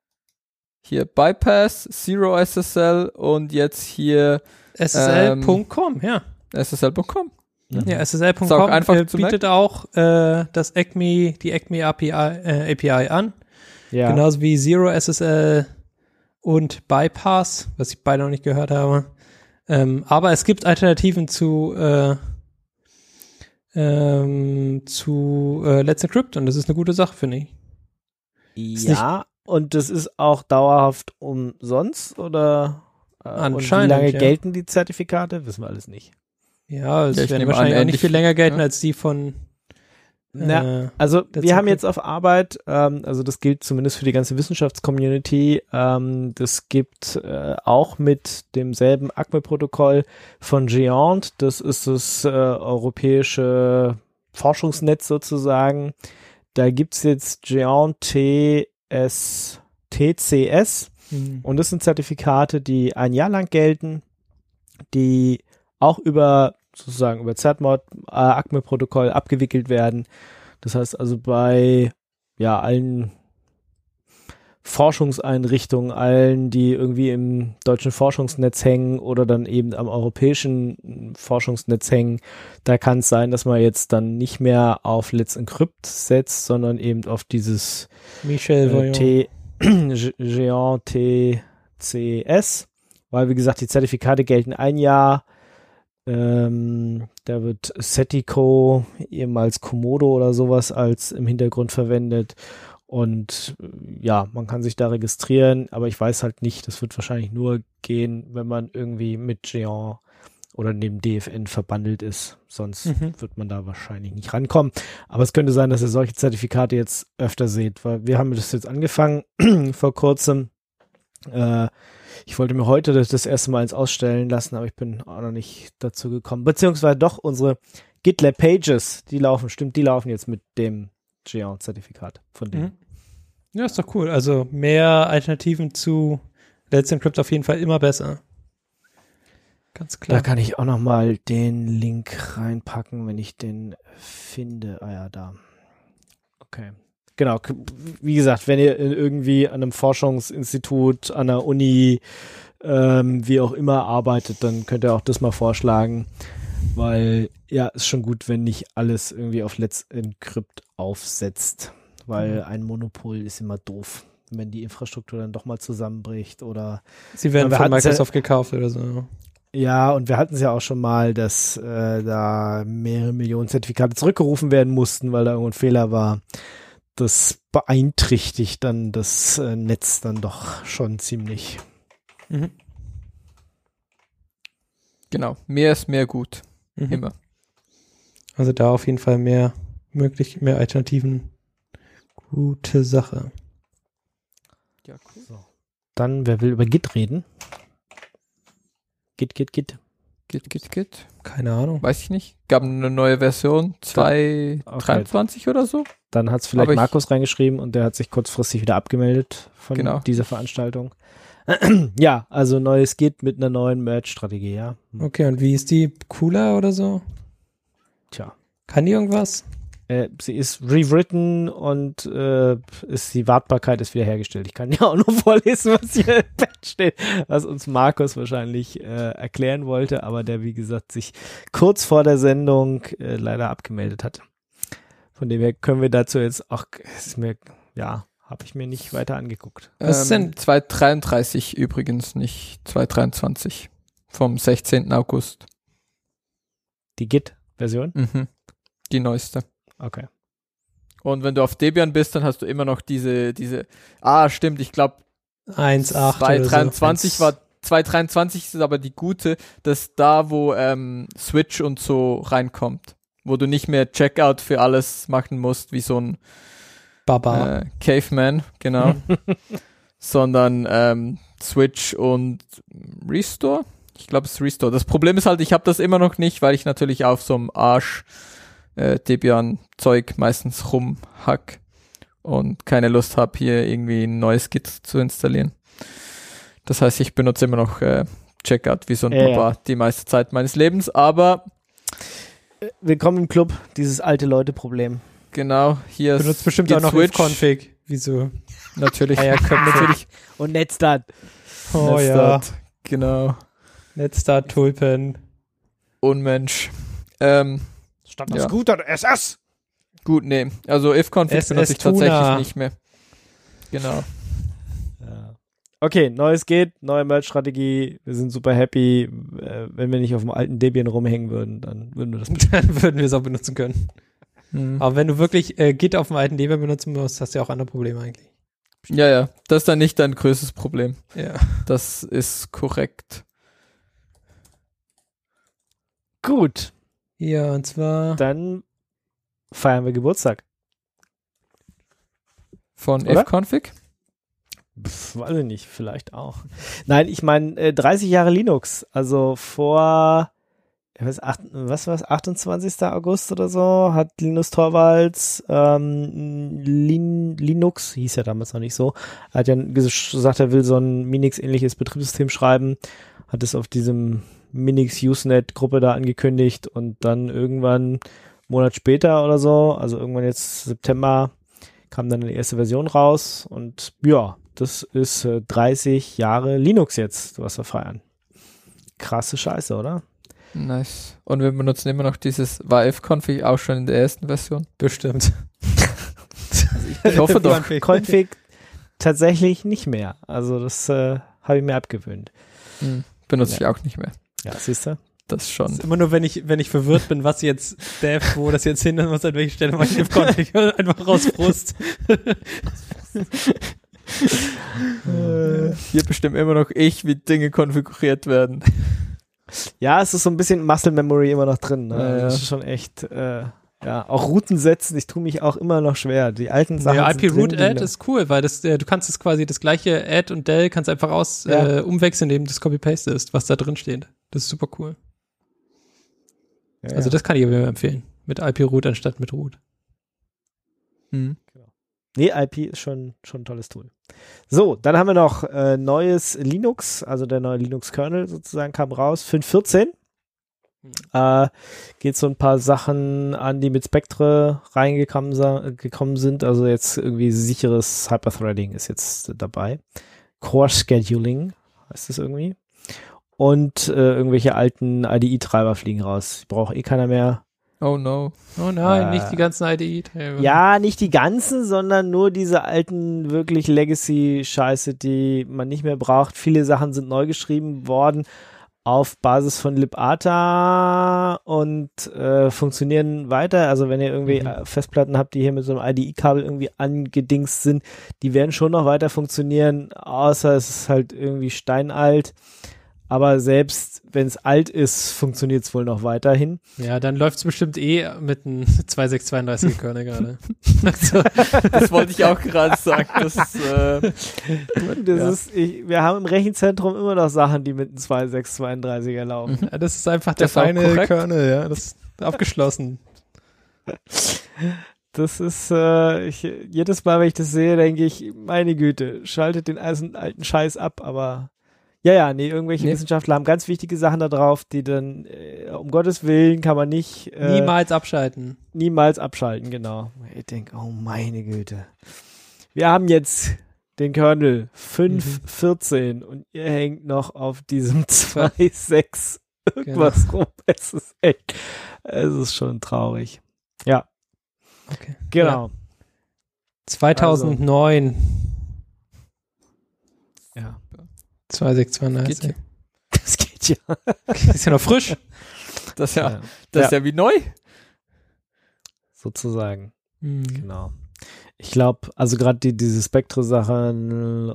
hier Bypass, Zero SSL und jetzt hier SSL.com, ja. SSL.com. Ja, SSL.com einfach äh, bietet auch äh, das ECMI, die ECMI API, äh, API an. Ja. Genauso wie Zero SSL und Bypass, was ich beide noch nicht gehört habe. Ähm, aber es gibt Alternativen zu, äh, ähm, zu äh, Let's Encrypt und das ist eine gute Sache, finde ich. Ist Ja, und das ist auch dauerhaft umsonst oder äh, Anscheinend, Und wie lange ja. gelten die Zertifikate? Wissen wir alles nicht. Ja, es Ja, werden nehme an, wahrscheinlich auch nicht ähnlich, viel länger gelten ja. als die von Na, Also wir haben jetzt auf Arbeit, ähm, also das gilt zumindest für die ganze Wissenschaftscommunity, ähm, das gibt äh, auch mit demselben ACME-Protokoll von GEONT, das ist das äh, europäische Forschungsnetz sozusagen. Da gibt's jetzt GEONT TS, TCS hm. und das sind Zertifikate, die ein Jahr lang gelten, die auch über sozusagen über ZMod, äh, ACME-Protokoll abgewickelt werden. Das heißt also bei ja allen Forschungseinrichtungen, allen, die irgendwie im deutschen Forschungsnetz hängen oder dann eben am europäischen Forschungsnetz hängen. Da kann es sein, dass man jetzt dann nicht mehr auf Let's Encrypt setzt, sondern eben auf dieses Michel äh, T Géant TCS, weil wie gesagt, die Zertifikate gelten ein Jahr. Ähm, da wird Setico, ehemals Komodo oder sowas, als im Hintergrund verwendet. Und äh, ja, man kann sich da registrieren, aber ich weiß halt nicht, das wird wahrscheinlich nur gehen, wenn man irgendwie mit Géant oder neben DFN verbandelt ist. Sonst Mhm. wird man da wahrscheinlich nicht rankommen. Aber es könnte sein, dass ihr solche Zertifikate jetzt öfter seht, weil wir haben das jetzt angefangen (clears throat) vor kurzem. Äh, ich wollte mir heute das, das erste Mal eins ausstellen lassen, aber ich bin auch noch nicht dazu gekommen. Beziehungsweise doch unsere GitLab Pages, die laufen, stimmt, die laufen jetzt mit dem Géant-Zertifikat von dem. Mhm. Ja, ist doch cool. Also mehr Alternativen zu Let's Encrypt auf jeden Fall immer besser. Ganz Da klar. kann ich auch noch mal den Link reinpacken, wenn ich den finde. Ah ja, da. Okay. Genau. Wie gesagt, wenn ihr irgendwie an einem Forschungsinstitut, an der Uni, ähm, wie auch immer arbeitet, dann könnt ihr auch das mal vorschlagen. Weil, ja, ist schon gut, wenn nicht alles irgendwie auf Let's Encrypt aufsetzt. Weil ein Monopol ist immer doof. Wenn die Infrastruktur dann doch mal zusammenbricht oder Sie werden von hatten's ja- Microsoft gekauft oder so. ja, und wir hatten es ja auch schon mal, dass äh, da mehrere Millionen Zertifikate zurückgerufen werden mussten, weil da irgendwo ein Fehler war. Das beeinträchtigt dann das äh, Netz dann doch schon ziemlich. Mhm. Genau, mehr ist mehr gut. Mhm. Immer. Also da auf jeden Fall mehr möglich, mehr Alternativen. Gute Sache. Ja, cool. Dann, wer will über Git reden? Git, Git, Git. Geht, geht, geht. Keine Ahnung. Weiß ich nicht. Gab eine neue Version, 2.23 oder so. Dann hat es vielleicht Aber Markus reingeschrieben und der hat sich kurzfristig wieder abgemeldet von Genau. dieser Veranstaltung. (clears throat) ja, also neues Git mit einer neuen Merge-Strategie, ja. Okay, und wie ist die cooler oder so? Tja. Kann die irgendwas? Äh, sie ist rewritten und äh, ist die Wartbarkeit ist wiederhergestellt. Ich kann ja auch nur (laughs) vorlesen, was hier im Patch steht, was uns Markus wahrscheinlich äh, erklären wollte, aber der, wie gesagt, sich kurz vor der Sendung äh, leider abgemeldet hat. Von dem her können wir dazu jetzt auch, es ist mir, ja, habe ich mir nicht weiter angeguckt. Was ist ähm, denn- 2.33 übrigens, nicht 2.23. Vom 16. August. Die Git-Version? Mhm. Die neueste. Okay. Und wenn du auf Debian bist, dann hast du immer noch diese, diese, ah, stimmt, ich glaube, 1.8 oder so. 2.23 war, 2.23 ist aber die gute, dass da, wo ähm, Switch und so reinkommt, wo du nicht mehr Checkout für alles machen musst, wie so ein Baba. äh, Caveman, genau, (laughs) sondern ähm, Switch und Restore. Ich glaube, es ist Restore. Das Problem ist halt, ich habe das immer noch nicht, weil ich natürlich auf so einem Arsch äh, Debian-Zeug meistens rumhack und keine Lust habe, hier irgendwie ein neues Git zu installieren. Das heißt, ich benutze immer noch äh, Checkout wie so ein Ja, ja. Papa die meiste Zeit meines Lebens, aber Willkommen im Club, dieses alte Leute-Problem. genau, hier Benutzt ist bestimmt Git auch noch Switch. config Wieso? Natürlich, Eierköpfe. natürlich. Und Netzstart. Oh Let's ja. Genau. Netzstart Tulpen. Unmensch. Ähm, Statt Ja. Scooter SS. gut, nee. Also if-config benutze ich tatsächlich nicht mehr. Genau. Ja. Okay, neues geht, neue Merch-Strategie. Wir sind super happy. Äh, wenn wir nicht auf dem alten Debian rumhängen würden, dann würden wir das. (laughs) Dann würden wir es auch benutzen können. Hm. Aber wenn du wirklich äh, Git auf dem alten Debian benutzen musst, hast du ja auch andere Probleme eigentlich. Ja, ja. Das ist dann nicht dein größtes Problem. Ja. Das ist korrekt. Gut, Ja, und zwar. dann feiern wir Geburtstag. Von? Pff, weiß ich nicht, vielleicht auch. Nein, ich meine, äh, 30 Jahre Linux. Also vor, ich weiß, acht, was war's, 28. August oder so, hat Linus Torvalds ähm, Lin, Linux, hieß ja damals noch nicht so, hat ja gesagt, er will so ein Minix-ähnliches Betriebssystem schreiben, hat es auf diesem Minix Usenet-Gruppe da angekündigt und dann irgendwann einen Monat später oder so, also irgendwann jetzt September, kam dann die erste Version raus und ja, das ist äh, 30 Jahre Linux jetzt, was wir feiern. Krasse Scheiße, oder? Nice. Und wir benutzen immer noch dieses YF-Config auch schon in der ersten Version. Bestimmt. Ich hoffe (laughs) doch. Config tatsächlich nicht mehr. Also das äh, habe ich mir abgewöhnt. Hm. Benutze ich auch nicht mehr. Ja, siehst du? Das schon. Das ist immer nur, wenn ich, wenn ich verwirrt bin, was jetzt Dev, wo das jetzt hindern muss, an welcher Stelle mache (laughs) ich Config einfach raus Frust. Äh, Hier bestimmt immer noch ich, wie Dinge konfiguriert werden. Ja, es ist so ein bisschen Muscle Memory immer noch drin. Ne? Ja, ja. Das ist schon echt, äh, ja, auch Routen setzen, ich tue mich auch immer noch schwer. Die alten Sachen. Ja, sind IP Root drin, die- Add ist cool, weil das, äh, du kannst es quasi das gleiche Add und Del kannst einfach aus Ja. äh, umwechseln, indem das Copy Paste ist, was da drin steht. Das ist super cool. ja, Also ja. das kann ich aber empfehlen. Mit IP Root anstatt mit Root. Hm. Nee, IP ist schon, schon ein tolles Tool. So, dann haben wir noch äh, neues Linux, also der neue Linux-Kernel sozusagen kam raus, 5.14. Äh, geht so ein paar Sachen an, die mit Spectre reingekommen sa- gekommen sind. Also jetzt irgendwie sicheres Hyperthreading ist jetzt dabei. Core Scheduling heißt es irgendwie. Und äh, irgendwelche alten IDE-Treiber fliegen raus. Braucht eh keiner mehr. Oh no. Oh nein, Äh, nicht die ganzen IDE-Teile. Ja, nicht die ganzen, sondern nur diese alten, wirklich Legacy-Scheiße, die man nicht mehr braucht. Viele Sachen sind neu geschrieben worden auf Basis von libata und äh, funktionieren weiter. Also wenn ihr irgendwie Mhm. äh, Festplatten habt, die hier mit so einem IDE-Kabel irgendwie angedingst sind, die werden schon noch weiter funktionieren, außer es ist halt irgendwie steinalt. Aber selbst wenn es alt ist, funktioniert es wohl noch weiterhin. Ja, dann läuft's bestimmt eh mit einem 2632 Kernel gerade. (laughs) also, Das wollte ich auch gerade sagen. Das, äh, Das Ja. ist, ich, wir haben im Rechenzentrum immer noch Sachen, die mit einem 2632er laufen. ja, (laughs) das ist einfach der Das feine. Kernel, ja. Das ist abgeschlossen. Das ist, äh, ich, jedes Mal, wenn ich das sehe, denke ich, meine Güte, schaltet den alten Scheiß ab, aber ja, ja, nee, irgendwelche Nee. Wissenschaftler haben ganz wichtige Sachen da drauf, die dann, äh, um Gottes Willen kann man nicht äh, Niemals abschalten. niemals abschalten, genau. Ich denke, oh meine Güte. Wir haben jetzt den Kernel 5.14 und ihr hängt noch auf diesem (laughs) 2.6 irgendwas rum. Es ist echt, es ist schon traurig. Ja, Okay. genau. 2009. Ja. 2632. Geht (laughs) Das geht ja. Ist ja noch frisch. das ist ja, Ja, das ist ja wie neu. sozusagen. Mhm. Genau. Ich glaube, also gerade die, diese Spectre-Sachen,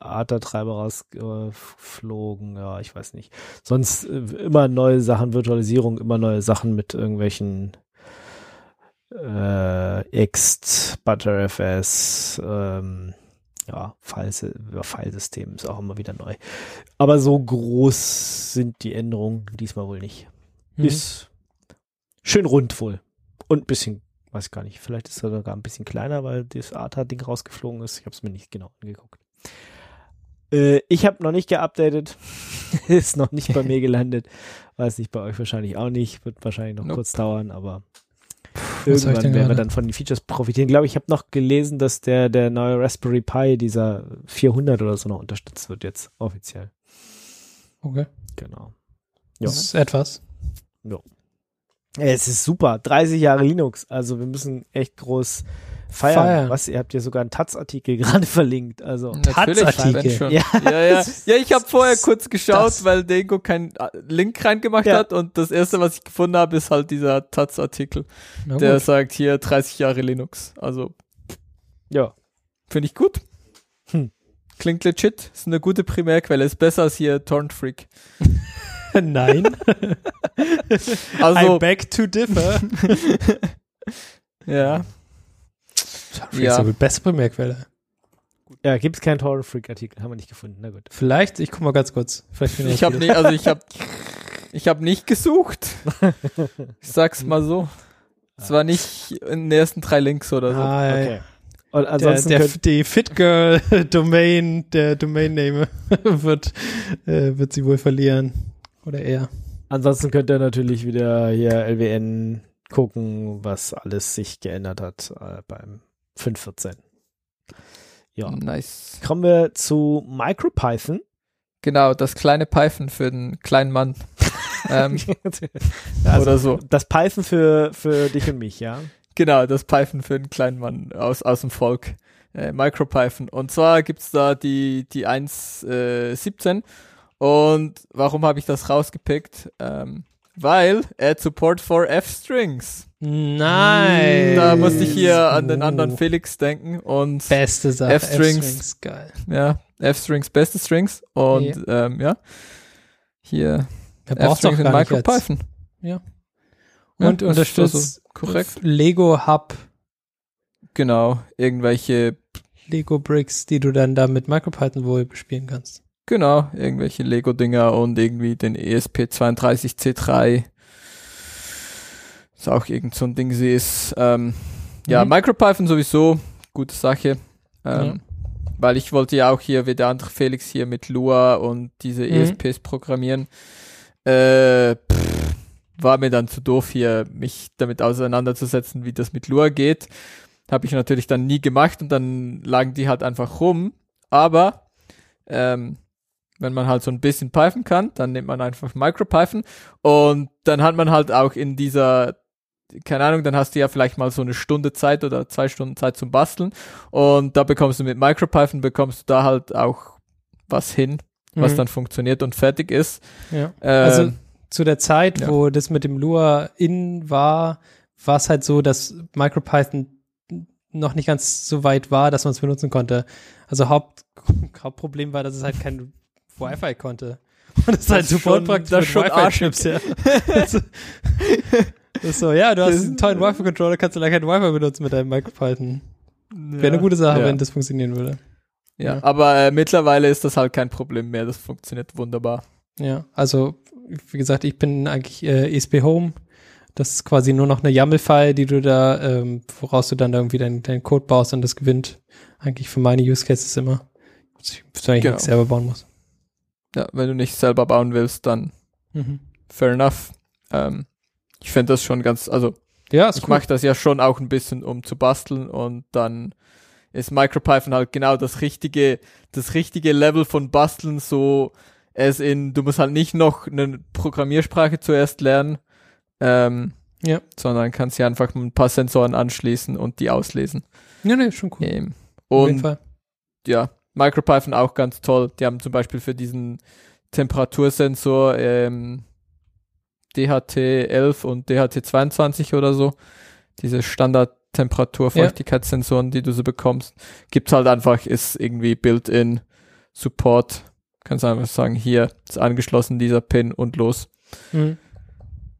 ATA-Treiber rausgeflogen, ja, ich weiß nicht. Sonst äh, immer neue Sachen, Virtualisierung, immer neue Sachen mit irgendwelchen äh, Ext, ButterFS, ähm, ja, File- ja, Filesystem ist auch immer wieder neu. Aber so groß sind die Änderungen diesmal wohl nicht. Mhm. Ist schön rund wohl. Und ein bisschen, weiß ich gar nicht, vielleicht ist er sogar ein bisschen kleiner, weil das ATA-Ding rausgeflogen ist. Ich habe es mir nicht genau angeguckt. Äh, ich habe noch nicht geupdatet. (laughs) ist noch nicht bei mir (laughs) gelandet. Weiß nicht, bei euch wahrscheinlich auch nicht. Wird wahrscheinlich noch Nope. kurz dauern, aber irgendwann werden wir dann von den Features profitieren. Ich glaube, ich habe noch gelesen, dass der, der neue Raspberry Pi, dieser 400 oder so noch unterstützt wird jetzt offiziell. Okay. Genau. Das ist etwas. Ja, es ist super. 30 Jahre Linux. Also wir müssen echt groß feiern. Feiern. Was? Ihr habt ja sogar einen Taz-Artikel (laughs) gerade verlinkt. Also. Taz-Artikel. Ja. Ja, ja. (laughs) Ja, ich habe vorher kurz geschaut, das- weil Dengo keinen äh, Link reingemacht Ja. hat und das erste, was ich gefunden habe, ist halt dieser Taz-Artikel, der sagt hier 30 Jahre Linux. Also Ja. finde ich gut. Hm. Klingt legit, ist eine gute Primärquelle, ist besser als hier Torrent Freak. (laughs) Nein. Also, I beg to differ. ja, Ja. Ja. Ist aber beste Primärquelle. Ja, gibt es keinen Torrent Freak Artikel, haben wir nicht gefunden. Na gut. Vielleicht, ich guck mal ganz kurz. Vielleicht finde ich habe nicht, also ich habe ich habe nicht gesucht. (laughs) Ich sag's mal so. Es war nicht in den ersten drei Links oder so. Ah, ja. Okay. Und Der, ansonsten der, könnt, die FitGirl-Domain, (laughs) der Domain-Name (laughs) wird, äh, wird sie wohl verlieren. Oder er. ansonsten könnt ihr natürlich wieder hier LWN gucken, was alles sich geändert hat äh, beim 514. Ja. Nice. Kommen wir zu MicroPython. Genau, das kleine Python für den kleinen Mann. (laughs) ähm, Also, oder so. Das Python für, für dich und mich, ja. Genau, das Python für den kleinen Mann aus, aus dem Volk. Äh, MicroPython. Und zwar gibt's da die, die 1.17. Und warum habe ich das rausgepickt? Ähm, weil Add Support for F-Strings. Nein. Da musste ich hier an den Oh. anderen Felix denken und Beste Sache. F-Strings. geil. ja, F-Strings, beste Strings und ähm, ja, hier Er F-Strings in. MicroPython. Ja. Ja, Und ist unterstützt also korrekt. Lego Hub, Genau, irgendwelche, Lego Bricks, die du dann da mit MicroPython wohl bespielen kannst. Genau, irgendwelche Lego-Dinger und irgendwie den E ESP32C3. Ist auch irgend so ein Ding, sie ist, ähm, ja, Mhm. MicroPython sowieso, gute Sache. Ähm, Ja. Weil ich wollte ja auch hier, wie der andere Felix hier mit Lua und diese Mhm. ESPs programmieren. Äh, pff, war mir dann zu doof hier, mich damit auseinanderzusetzen, wie das mit Lua geht. Habe ich natürlich dann nie gemacht und dann lagen die halt einfach rum. Aber ähm, wenn man halt so ein bisschen Python kann, dann nimmt man einfach MicroPython und dann hat man halt auch in dieser, keine Ahnung, dann hast du ja vielleicht mal so eine Stunde Zeit oder zwei Stunden Zeit zum Basteln und da bekommst du mit MicroPython bekommst du da halt auch was hin, was Mhm. dann funktioniert und fertig ist. Ja. Ähm, Also zu der Zeit, ja. wo das mit dem Lua in war, war es halt so, dass MicroPython noch nicht ganz so weit war, dass man es benutzen konnte. Also Haupt, (laughs) Hauptproblem war, dass es halt kein Wi-Fi konnte. (laughs) Und ist halt ist super schon- praktisch das schon Wi-Fi-Chips, ja. (laughs) das ist so, ja, du hast Das- einen tollen Wi-Fi-Controller, kannst du leider kein Wi-Fi benutzen mit deinem MicroPython. Wäre eine ja. gute Sache, Ja. wenn das funktionieren würde. Ja, Ja. aber äh, mittlerweile ist das halt kein Problem mehr. Das funktioniert wunderbar. Ja, also wie gesagt, ich bin eigentlich äh, ESP Home. Das ist quasi nur noch eine YAML-File, die du da, ähm, woraus du dann irgendwie deinen deinen Code baust und das gewinnt eigentlich für meine Use Cases immer. Ich eigentlich Genau. nichts selber bauen muss. Ja, wenn du nicht selber bauen willst, dann Mhm. fair enough. Ähm, ich finde das schon ganz, also Ja, ich cool. mache das ja schon auch ein bisschen, um zu basteln und dann ist MicroPython halt genau das richtige, das richtige Level von Basteln, so es in, du musst halt nicht noch eine Programmiersprache zuerst lernen, ähm, Ja. sondern kannst hier einfach ein paar Sensoren anschließen und die auslesen. Ja, nee, schon cool. Ähm, Auf jeden und Fall. ja, MicroPython auch ganz toll. Die haben zum Beispiel für diesen Temperatursensor ähm, DHT11 und DHT22 oder so, diese Standard-Temperatur-Feuchtigkeitssensoren, die du so bekommst, gibt's halt einfach, ist irgendwie built-in Support. Kannst einfach sagen, hier ist angeschlossen dieser Pin und los. Mhm.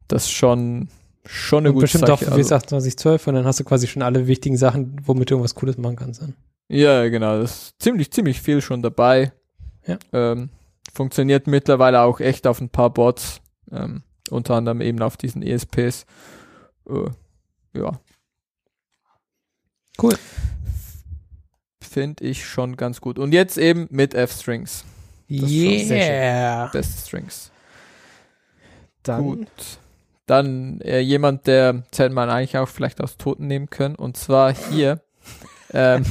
Das ist schon, schon eine Und gute bestimmt Sache. auch für also. 2812 und dann hast du quasi schon alle wichtigen Sachen, womit du irgendwas Cooles machen kannst. Dann. Ja, genau. Das ist ziemlich, ziemlich viel schon dabei. Ja. Ähm, funktioniert mittlerweile auch echt auf ein paar Bots. Ähm, unter anderem eben auf diesen ESPs. Äh, ja. Cool. Finde ich schon ganz gut. Und jetzt eben mit F-Strings. Yeah. Beste Strings. Dann Gut. Dann äh, jemand, der hätte man eigentlich auch vielleicht aus Toten nehmen können. Und zwar hier. (laughs) ähm,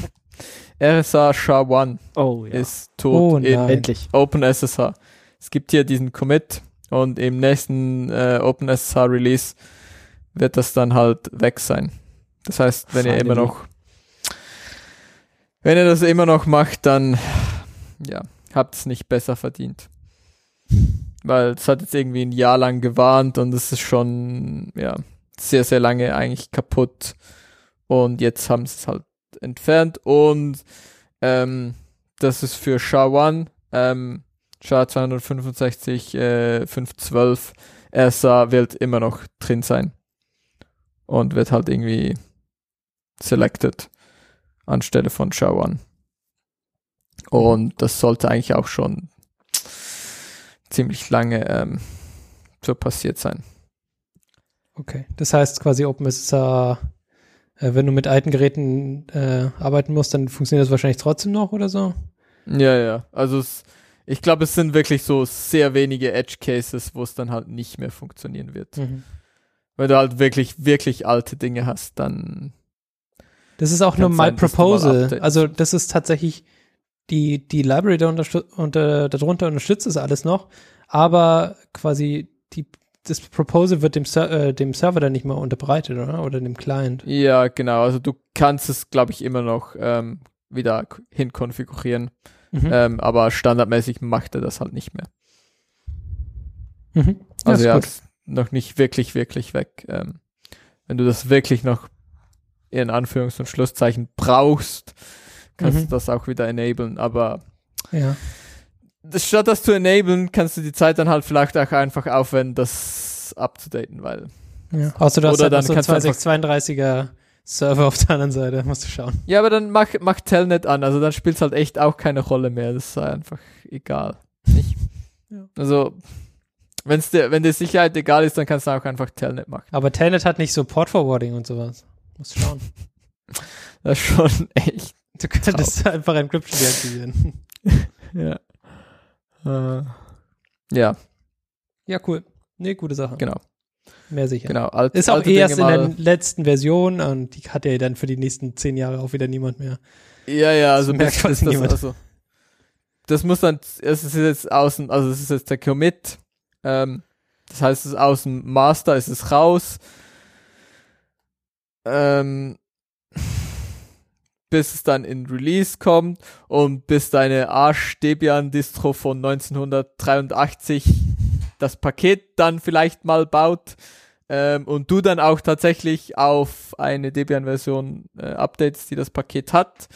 RSA SHA-1 Oh ja. ist tot Oh in nein. Endlich. OpenSSH. Es gibt hier diesen Commit und im nächsten äh, OpenSSH Release wird das dann halt weg sein. Das heißt, wenn ihr Finally. immer noch, wenn ihr das immer noch macht, dann ja, habt es nicht besser verdient. Weil es hat jetzt irgendwie ein Jahr lang gewarnt und es ist schon, ja, sehr, sehr lange eigentlich kaputt. Und jetzt haben sie es halt entfernt und ähm, das ist für SHA-1, ähm, SHA-265, äh, 512 RSA wird immer noch drin sein. Und wird halt irgendwie selected anstelle von SHA-1. Und das sollte eigentlich auch schon ziemlich lange ähm, so passiert sein. Okay. Das heißt quasi OpenSSH, äh, wenn du mit alten Geräten äh, arbeiten musst, dann funktioniert das wahrscheinlich trotzdem noch oder so? Ja, ja. Also es, ich glaube, es sind wirklich so sehr wenige Edge Cases, wo es dann halt nicht mehr funktionieren wird. Mhm. Wenn du halt wirklich, wirklich alte Dinge hast, dann Das ist auch nur My Proposal. Also das ist tatsächlich die, die Library da unterstü- unter, darunter unterstützt das alles noch, aber quasi die, das Proposal wird dem, Ser äh, dem Server dann nicht mehr unterbreitet, oder? Oder dem Client. Ja, genau. Also du kannst es, glaube ich, immer noch ähm, wieder k- hinkonfigurieren. Mhm. Ähm, aber standardmäßig macht er das halt nicht mehr. Mhm. Also ist ja, ist noch nicht wirklich, wirklich weg. Ähm, wenn du das wirklich noch in Anführungs- und Schlusszeichen brauchst, kannst Mhm. du das auch wieder enablen. Aber ja. Statt das zu enablen, kannst du die Zeit dann halt vielleicht auch einfach aufwenden, das abzudaten, weil ja. Außer du hast Oder halt dann so kannst du einfach- 2632er Server auf der anderen Seite, musst du schauen. Ja, aber dann mach, mach Telnet an, also dann spielt es halt echt auch keine Rolle mehr. Das ist einfach egal. Nicht? (laughs) Ja. Also, wenn's dir, wenn dir Sicherheit egal ist, dann kannst du auch einfach Telnet machen. Aber Telnet hat nicht so Port Forwarding und sowas. Musst schauen. Das ist schon echt. Du könntest einfach Encryption deaktivieren. (laughs) Ja. Äh, ja, Ja, cool. Nee, gute Sache. genau. Mehr sicher. genau. Alt, Ist auch eh Dinge erst in der letzten Version und die hat ja dann für die nächsten zehn Jahre auch wieder niemand mehr. Ja, ja, also Das merkt das, niemand. also, das muss dann, es ist jetzt außen, also es ist jetzt der Commit, ähm, das heißt, es ist aus dem Master, ist es raus, ähm, bis es dann in Release kommt und bis deine Arsch-Debian-Distro von 1983 das Paket dann vielleicht mal baut ähm, und du dann auch tatsächlich auf eine Debian-Version äh, updatest, die das Paket hat.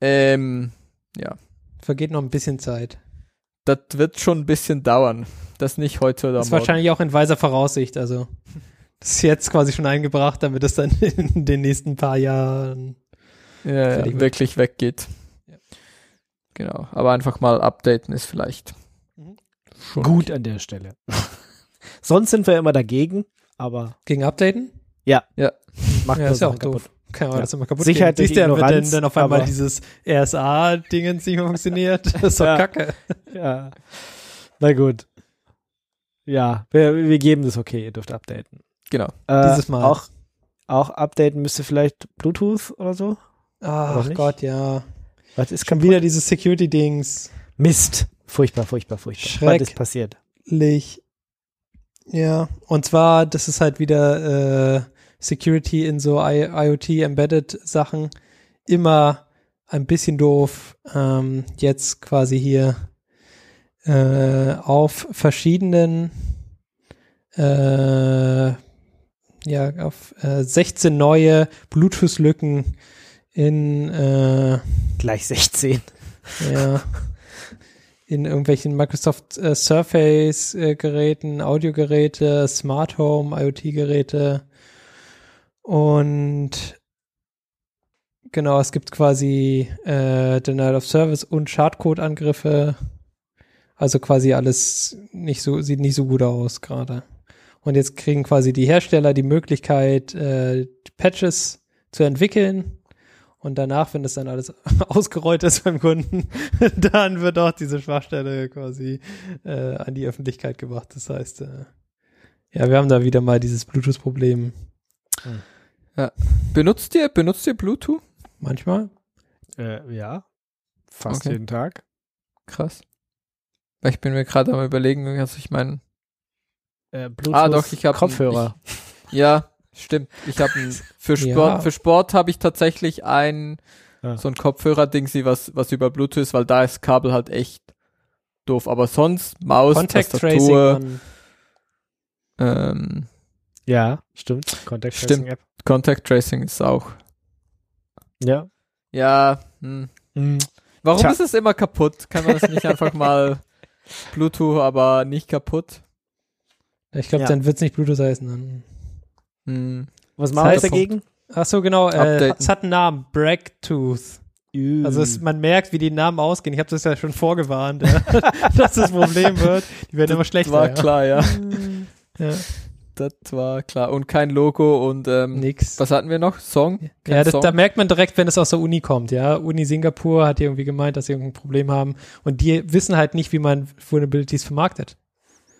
Ähm, ja, Vergeht noch ein bisschen Zeit. das wird schon ein bisschen dauern. Das nicht heute oder Das ist morgen. wahrscheinlich auch in weiser Voraussicht. Also, das ist jetzt quasi schon eingebracht, damit es dann (laughs) in den nächsten paar Jahren. Ja, ja, wirklich weggeht. Ja. Genau, aber einfach mal updaten ist vielleicht Mhm. schon Gut an der Stelle. (laughs) Sonst sind wir immer dagegen, aber Gegen Updaten? macht Ja, nur ist ja auch Sachen doof. Kann man Ja. das immer kaputt Sicherheit gehen. durch Siehst du ja, wenn dann, dann auf einmal dieses RSA-Dingens nicht mehr funktioniert. (laughs) Das ist doch Ja. kacke. Ja. Na gut. Ja, wir, wir geben das okay, ihr dürft updaten. Genau. Äh, Dieses Mal. Auch, auch updaten müsste vielleicht Bluetooth oder so? Ach? Gott, ja. Was ist Schon wieder dieses Security-Dings. Mist. Furchtbar, furchtbar, furchtbar. Was ist passiert? Schrecklich. Ja, und zwar, das ist halt wieder äh, Security in so I IoT-Embedded-Sachen immer ein bisschen doof. Ähm, jetzt quasi hier äh, auf verschiedenen äh, ja, auf äh, 16 neue Bluetooth-Lücken in äh, Gleich 16. ja. In irgendwelchen Microsoft äh, Surface äh, Geräten, Audiogeräte, Smart Home, IoT Geräte. Und genau, es gibt quasi äh, Denial of Service und Schadcode Angriffe. Also quasi alles nicht so, sieht nicht so gut aus gerade. Und jetzt kriegen quasi die Hersteller die Möglichkeit, äh, Patches zu entwickeln. Und danach, wenn das dann alles (laughs) ausgerollt ist beim Kunden, (laughs) dann wird auch diese Schwachstelle quasi äh, an die Öffentlichkeit gebracht. Das heißt, äh, ja, wir haben da wieder mal dieses Bluetooth-Problem Benutzt ihr, benutzt ihr Bluetooth? manchmal. Äh, ja. Fast Okay. jeden Tag. Krass. Weil Ich bin mir gerade am überlegen, also ich meine, Äh, Bluetooth Ah, doch, ich hab- Kopfhörer. ja, stimmt. Ich habe (laughs) für Sport, Ja. für Sport habe ich tatsächlich ein Ja. so ein Kopfhörer-Ding, was was über Bluetooth ist, weil da ist Kabel halt echt doof. Aber sonst Maus, Contact Tracing Tastatur, ähm, Ja, stimmt. Contact Stimmt. Tracing App. Contact Tracing ist auch. Ja. Ja. Hm. Mhm. Warum Tja. ist es immer kaputt? Kann man das nicht (laughs) einfach mal Bluetooth, aber nicht kaputt? Ich glaube, Ja. dann wird es nicht Bluetooth heißen. Dann. Hm. Was machen wir dagegen? Ach so, genau. Äh, es hat einen Namen. Bragtooth. Also es, man merkt, wie die Namen ausgehen. Ich habe das ja schon vorgewarnt, ja, (laughs) dass das Problem wird. Die werden immer schlechter. war ja. klar, ja. (laughs) Ja, Das war klar. Und kein Logo und ähm, nix. was hatten wir noch? Song? Kein Ja, das, Song? da merkt man direkt, wenn es aus der Uni kommt, ja. Uni Singapur hat irgendwie gemeint, dass sie irgendein Problem haben. Und die wissen halt nicht, wie man Vulnerabilities vermarktet.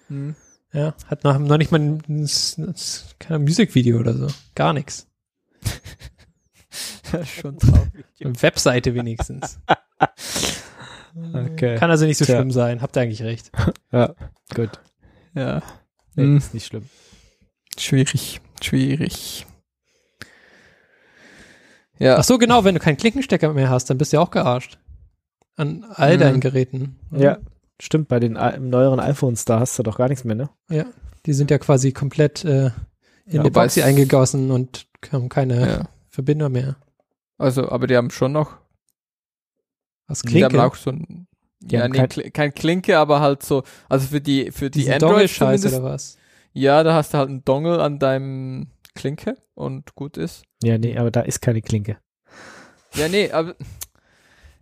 Hm. Ja, hat noch, noch nicht mal ein, ein, ein, kein Musikvideo oder so. Gar nichts. (laughs) Schon traurig. Webseite wenigstens. (laughs) Okay. Kann also nicht so Tja. schlimm sein. Habt ihr eigentlich recht. (laughs) Ja, gut. Ja. Nee, Hm. ist nicht schlimm. Schwierig. Schwierig. Ja. Ach so, genau, wenn du keinen Klinkenstecker mehr hast, dann bist du ja auch gearscht. An all Mhm. deinen Geräten. Ja, stimmt. Bei den neueren iPhones, da hast du doch gar nichts mehr, ne? Ja. Die sind ja quasi komplett äh, in Ja, die es- eingegossen und haben keine ja. Verbindung mehr. Also, aber die haben schon noch, Was die haben Klinke? auch so ein, ja, nee, kein- kein, Klinke, aber halt so, also für die, für die Android zumindest, oder was? ja, da hast du halt einen Dongle an deinem Klinke und gut ist. Ja, nee, aber da ist keine Klinke. Ja, nee, aber,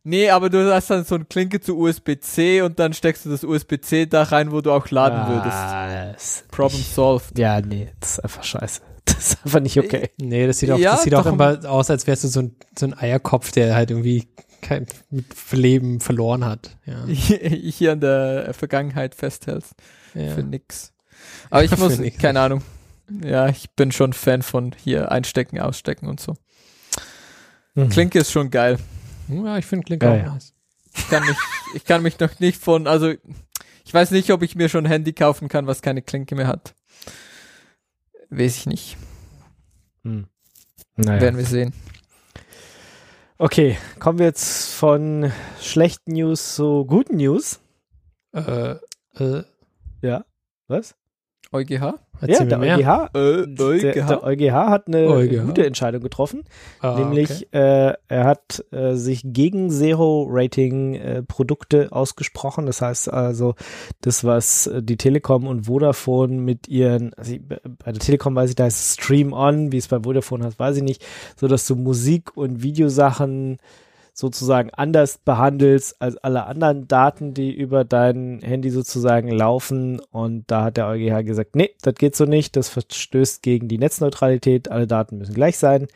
nee, aber du hast dann so eine Klinke zu USB-C und dann steckst du das USB-C da rein, wo du auch laden würdest. würdest. Problem solved. Ja, nee, das ist einfach scheiße. (laughs) Das ist einfach nicht okay. Nee, das sieht auch, Ja, das sieht auch doch. immer aus, als wärst du so ein, so ein Eierkopf, der halt irgendwie kein mit Leben verloren hat. Ja. (laughs) Hier an der Vergangenheit festhältst. ja. Für nix. Aber (laughs) ich muss, nix. keine Ahnung. Ja, ich bin schon Fan von hier einstecken, ausstecken und so. Mhm. Klinke ist schon geil. Ja, ich finde Klinke Ja, auch ja. nice. Ich kann mich, (laughs) ich kann mich noch nicht von, also ich weiß nicht, ob ich mir schon ein Handy kaufen kann, was keine Klinke mehr hat. Weiß ich nicht. Hm. Naja. Werden wir sehen. Okay, kommen wir jetzt von schlechten News zu guten News. Äh, äh, Ja. Was? EuGH? Ja, der mir mehr. EuGH, Äh, der, der EuGH hat eine EuGH. gute Entscheidung getroffen. Ah, Nämlich, äh, er hat äh, sich gegen Zero-Rating-Produkte ausgesprochen. Das heißt also, das, was äh, die Telekom und Vodafone mit ihren, also ich, bei der Telekom weiß ich, da heißt es Stream On, wie es bei Vodafone heißt, weiß ich nicht, so dass du Musik und Videosachen sozusagen anders behandelst als alle anderen Daten, die über dein Handy sozusagen laufen. Und da hat der EuGH gesagt, nee, das geht so nicht, das verstößt gegen die Netzneutralität, alle Daten müssen gleich sein.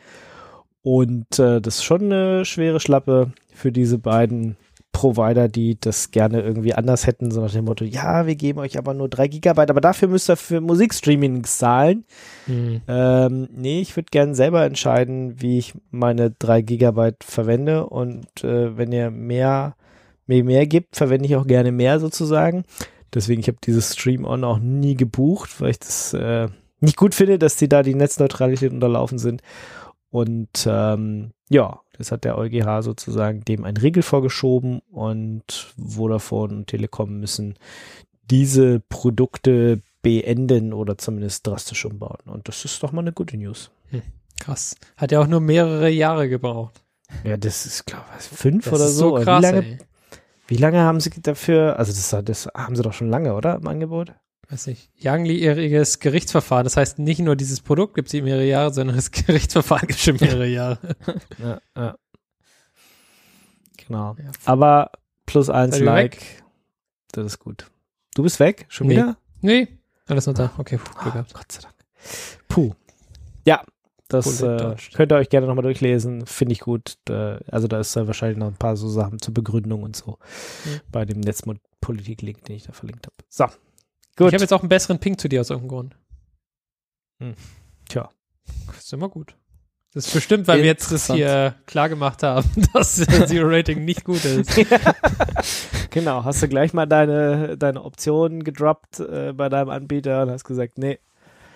Und äh, das ist schon eine schwere Schlappe für diese beiden Provider, die das gerne irgendwie anders hätten, so nach dem Motto, ja, wir geben euch aber nur drei Gigabyte, aber dafür müsst ihr für Musikstreaming zahlen. Hm. Ähm, nee, ich würde gerne selber entscheiden, wie ich meine drei Gigabyte verwende und äh, wenn ihr mehr, mir mehr gibt, verwende ich auch gerne mehr sozusagen. Deswegen, ich habe dieses Stream-On auch nie gebucht, weil ich das äh, nicht gut finde, dass die da die Netzneutralität unterlaufen sind. Und ähm, ja, das hat der EuGH sozusagen dem einen Riegel vorgeschoben und Vodafone und Telekom müssen diese Produkte beenden oder zumindest drastisch umbauen. Und das ist doch mal eine gute News. Krass. Hat ja auch nur mehrere Jahre gebraucht. Ja, das ist, glaube ich, fünf Das oder so. so krass, wie, lange, wie lange haben sie dafür, also das, das haben sie doch schon lange, oder? Im Angebot? Weiß nicht. Langjähriges Gerichtsverfahren. Das heißt, nicht nur dieses Produkt gibt es eben mehrere Jahre, sondern das (laughs) Gerichtsverfahren gibt es schon mehrere Jahre. (laughs) Ja, ja. Genau. Ja. Aber plus eins Like, das ist gut. Du bist weg? Schon Nee. wieder? Nee, alles noch da. Okay, puh, Glück Ah, gehabt. Gott sei Dank. Puh. Ja, das äh, könnt ihr euch gerne nochmal durchlesen. Finde ich gut. Äh, also da ist äh, wahrscheinlich noch ein paar so Sachen zur Begründung und so Mhm. bei dem Netzpolitik-Link, den ich da verlinkt habe. So. Ich Gut. habe jetzt auch einen besseren Ping zu dir aus irgendeinem Grund. Hm. Tja. Das ist immer gut. Das ist bestimmt, weil wir jetzt das hier klar gemacht haben, (laughs) dass Zero Rating nicht gut ist. (laughs) genau, hast du gleich mal deine, deine Optionen gedroppt äh, bei deinem Anbieter und hast gesagt, nee,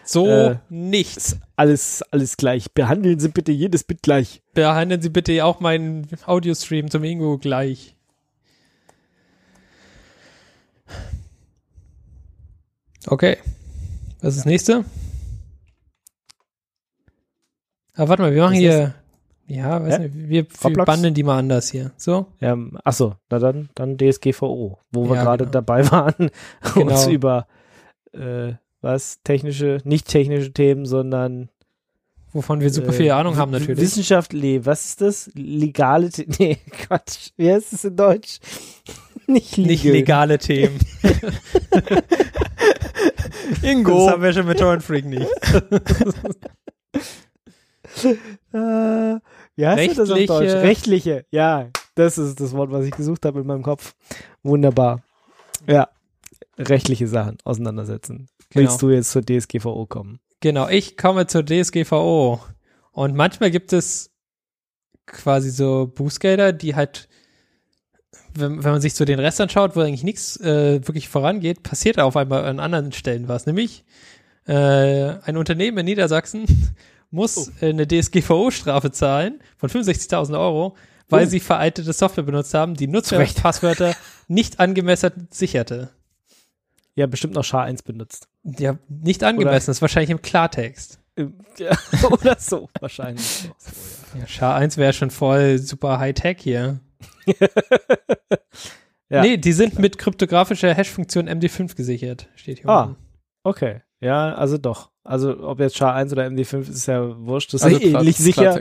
So Äh, nichts. alles, alles gleich. Behandeln Sie bitte jedes Bit gleich. Behandeln Sie bitte auch meinen Audiostream zum Ingo gleich. Okay. Was ist das nächste? Ah, warte mal, wir machen hier. Ja, weiß Hä? nicht, wir, wir bandeln die mal anders hier. So? Ähm, achso, na dann, dann DSGVO, wo wir Ja, gerade genau. dabei (laughs) waren, uns Genau. über äh, was, technische, nicht technische Themen, sondern Wovon wir super äh, viel Ahnung haben natürlich. Wissenschaft, was ist das? Legale, nee, (laughs) Quatsch, wie heißt es in Deutsch? (laughs) nicht legal. Nicht legale Themen. (laughs) Ingo. Das haben wir schon mit Torrent Freak nicht. (laughs) Äh, wie heißt das auf Rechtliche- Deutsch? Rechtliche, ja, das ist das Wort, was ich gesucht habe in meinem Kopf. Wunderbar. Ja, rechtliche Sachen auseinandersetzen. Genau. Willst du jetzt zur DSGVO kommen? Genau, ich komme zur DSGVO. Und manchmal gibt es quasi so Bußgelder, die halt, wenn, wenn man sich so den Rest anschaut, wo eigentlich nichts äh, wirklich vorangeht, passiert auf einmal an anderen Stellen was. Nämlich äh, ein Unternehmen in Niedersachsen (laughs) muss äh, eine DSGVO-Strafe zahlen von 65.000 Euro, weil Oh. sie veraltete Software benutzt haben, die Recht. Nutzerpasswörter (laughs) nicht angemessen sicherte. Ja, bestimmt noch SHA-1 benutzt. Ja, nicht angemessen, das ist wahrscheinlich im Klartext. Ja, (laughs) oder so, wahrscheinlich. So, so, Ja, SHA-1 wäre schon voll super High-Tech hier. (laughs) Ja. Nee, die sind mit kryptografischer Hash-Funktion MD5 gesichert, steht hier Ah. oben. Okay, ja, also doch. Also ob jetzt SHA-1 oder MD5 ist ja wurscht, das ist Also eh ähnlich sicher.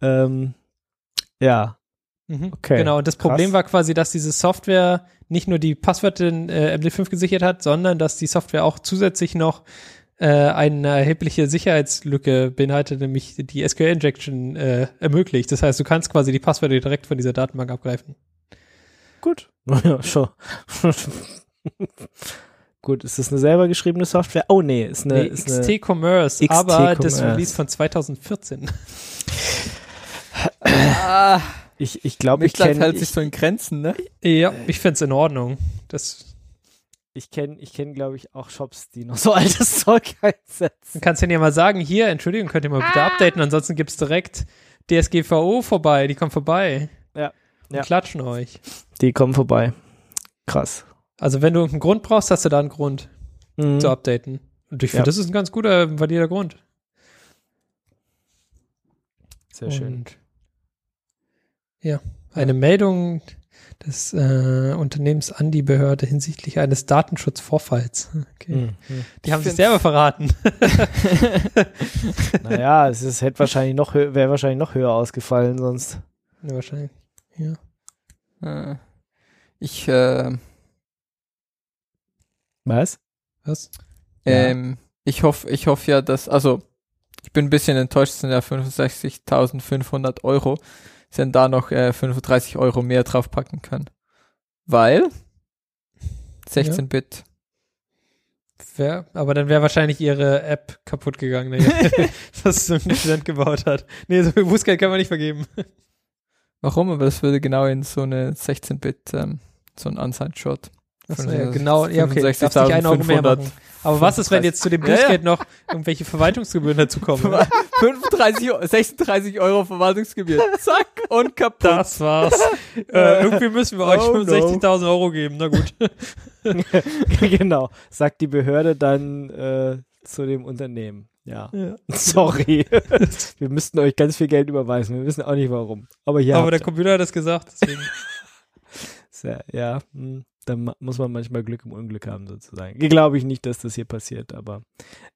Ja. Ähm, ja, Mhm. Okay, Genau, und das krass. Problem war quasi, dass diese Software nicht nur die Passwörter in äh, MD5 gesichert hat, sondern dass die Software auch zusätzlich noch äh, eine erhebliche Sicherheitslücke beinhaltet, nämlich die SQL-Injection äh, ermöglicht. Das heißt, du kannst quasi die Passwörter direkt von dieser Datenbank abgreifen. gut. (laughs) Ja, schon. (laughs) gut, ist das eine selber geschriebene Software? Oh nee, ist eine, Nee, ist eine XT Commerce, XT aber das Commerce. Release von 2014. Ah, (laughs) ich, ich glaube, ich kenne hält sich ich, so in Grenzen, ne? ja, ich find's in Ordnung. Das ich kenn, ich kenn, glaube ich, auch Shops, die noch so (laughs) altes Zeug einsetzen. Du kannst ja mal sagen, hier, Entschuldigung, könnt ihr mal bitte updaten, ansonsten gibt's direkt DSGVO vorbei, die kommen vorbei. Ja, Und ja. klatschen euch. Die kommen vorbei. Krass. Also wenn du einen Grund brauchst, hast du da einen Grund Mhm. zu updaten. Und ich finde, Ja. das ist ein ganz guter, valider Grund. Sehr schön. Und ja, eine Meldung des äh, Unternehmens an die Behörde hinsichtlich eines Datenschutzvorfalls. (laughs) Okay. Mhm. Die haben sich selber verraten. (laughs) Naja, es ist, hätte wahrscheinlich noch wäre wahrscheinlich noch höher ausgefallen sonst. ja, wahrscheinlich. Ja. Äh, Ich, äh, Was? Was? Ja. ähm, ich hoffe, ich hoffe ja, dass, also, ich bin ein bisschen enttäuscht, es sind ja 65.500 Euro, sie haben da noch äh, 35 Euro mehr draufpacken können. Weil 16-Bit. Wär, aber dann wäre wahrscheinlich ihre App kaputt gegangen, ne? was so ein Student gebaut hat. Nee, so viel Bußgeld kann man nicht vergeben. Warum? Aber das würde genau in so eine 16-Bit, ähm, so ein Unsigned-Shot. Achso, ja, genau, ja, okay. Darfst nicht einen Euro mehr 65.500. machen. Aber was ist, wenn jetzt zu dem Ja, ja. Bußgeld noch irgendwelche Verwaltungsgebühren dazukommen? (laughs) ne? 35, Eu- 36 Euro Verwaltungsgebühr. Zack und kaputt. Das war's. (laughs) äh, irgendwie müssen wir euch Oh, 65.000 Euro geben. Na gut. (laughs) genau. Sagt die Behörde dann äh, zu dem Unternehmen. Ja. Ja. Sorry. wir müssten euch ganz viel Geld überweisen. Wir wissen auch nicht warum. Aber hier Aber der Computer hat das gesagt, deswegen. Sehr, ja, hm, da ma- muss man manchmal Glück im Unglück haben, sozusagen. Glaube ich nicht, dass das hier passiert, aber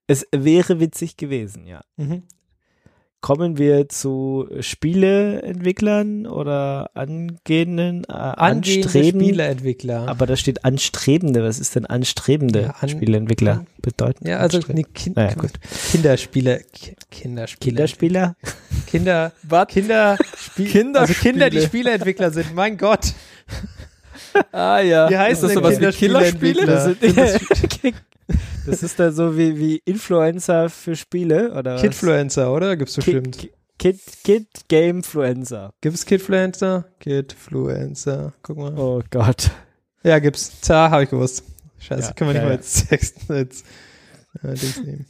es wäre witzig gewesen, ja. Mhm. Kommen wir zu Spieleentwicklern oder angehenden, äh, Angehende anstreben. Spieleentwickler. Aber da steht Anstrebende. Was ist denn anstrebende Ja, an- Spieleentwickler an- bedeuten? ja, also nee, kind, Naja. Kinderspiele. Ki Kinderspiele. Kinderspieler? Kinder. Was? Kinder. Kinderspiele. Also Kinder, die Spieleentwickler sind. Mein Gott. Ah ja. Wie heißt ist das denn sowas wie Killerspiele? Das, (laughs) das ist dann so wie, wie Influencer für Spiele, oder? Kidfluencer, oder? Gibt's Kid, bestimmt. Kid, Kid Gamefluencer. Gibt's Kidfluencer? Kidfluencer. Guck mal. Oh Gott. Ja, gibt's. Tja, habe ich gewusst. Scheiße, Ja, können wir nicht ja, mal als (laughs) Text als äh, Dings nehmen.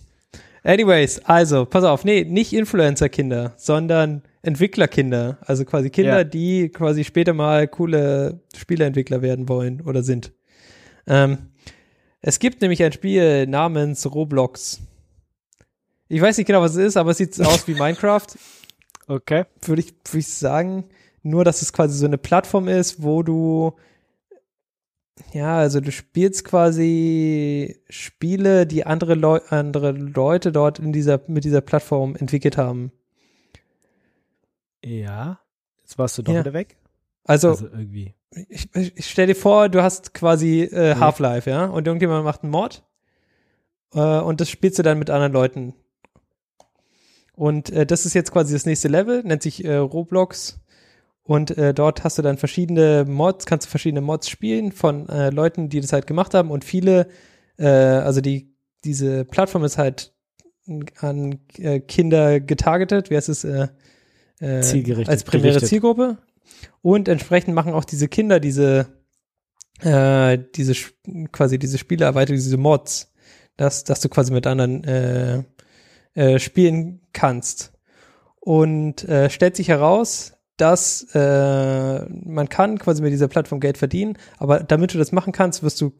Anyways, also, pass auf, nee, nicht Influencer-Kinder, sondern Entwicklerkinder. Also quasi Kinder, Ja. die quasi später mal coole Spieleentwickler werden wollen oder sind. Ähm, es gibt nämlich ein Spiel namens Roblox. Ich weiß nicht genau, was es ist, aber es sieht aus wie (laughs) Minecraft Okay. würde ich, würde ich sagen, nur dass es quasi so eine Plattform ist, wo du ja, also du spielst quasi Spiele, die andere, Leu andere Leute dort in dieser, mit dieser Plattform entwickelt haben. Ja. Jetzt warst du doch Ja. wieder weg. Also, Also irgendwie. ich, ich, stell dir vor, du hast quasi äh. Half-Life, ja, und irgendjemand macht einen Mod äh, und das spielst du dann mit anderen Leuten. Und äh, das ist jetzt quasi das nächste Level, nennt sich äh, Roblox. Und äh, dort hast du dann verschiedene Mods, kannst du verschiedene Mods spielen von äh, Leuten, die das halt gemacht haben. Und viele, äh, also die, diese Plattform ist halt an äh, Kinder getargetet. Wie heißt es? Äh, äh, Zielgerichtet als primäre gerichtet. Zielgruppe. Und entsprechend machen auch diese Kinder diese, äh, diese quasi diese Spielerweiterung, diese Mods, dass, dass du quasi mit anderen äh, äh, spielen kannst. Und äh, stellt sich heraus, dass äh, man kann quasi mit dieser Plattform Geld verdienen, aber damit du das machen kannst, wirst du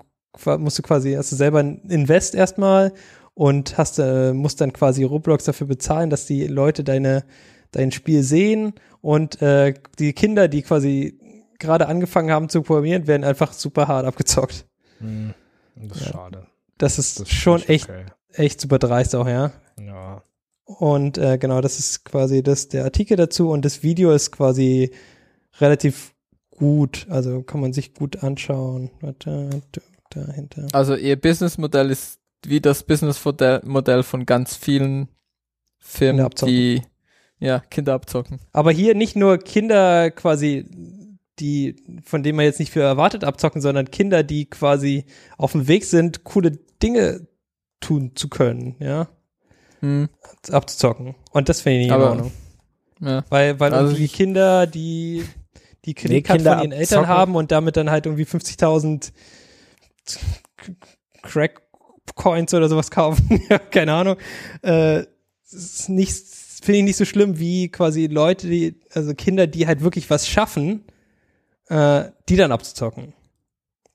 musst du quasi hast du selber ein Invest erstmal und hast äh, musst dann quasi Roblox dafür bezahlen, dass die Leute deine dein Spiel sehen und äh, die Kinder, die quasi gerade angefangen haben zu programmieren, werden einfach super hart abgezockt. Hm, Das ist Ja. schade. Das ist Das ist schon echt okay. echt super dreist auch, ja. Ja. Und äh, genau, das ist quasi das der Artikel dazu und das Video ist quasi relativ gut, also kann man sich gut anschauen. Warte, da- dahinter. Also ihr Businessmodell ist wie das Businessmodell Modell von ganz vielen Firmen, die ja Kinder abzocken. Aber hier nicht nur Kinder quasi, die, von denen man jetzt nicht viel erwartet abzocken, sondern Kinder, die quasi auf dem Weg sind, coole Dinge tun zu können, ja, Hm, abzuzocken. Und das finde ich nicht in Aber- Ordnung. ja. Weil, weil Also irgendwie Kinder, die die Kreditkarte Kinder von ihren Eltern haben und damit dann halt irgendwie 50.000 Crack-Coins oder sowas kaufen, (laughs) ja, keine Ahnung, äh, ist nicht, finde ich nicht so schlimm wie quasi Leute, die, also Kinder, die halt wirklich was schaffen, äh, die dann abzuzocken.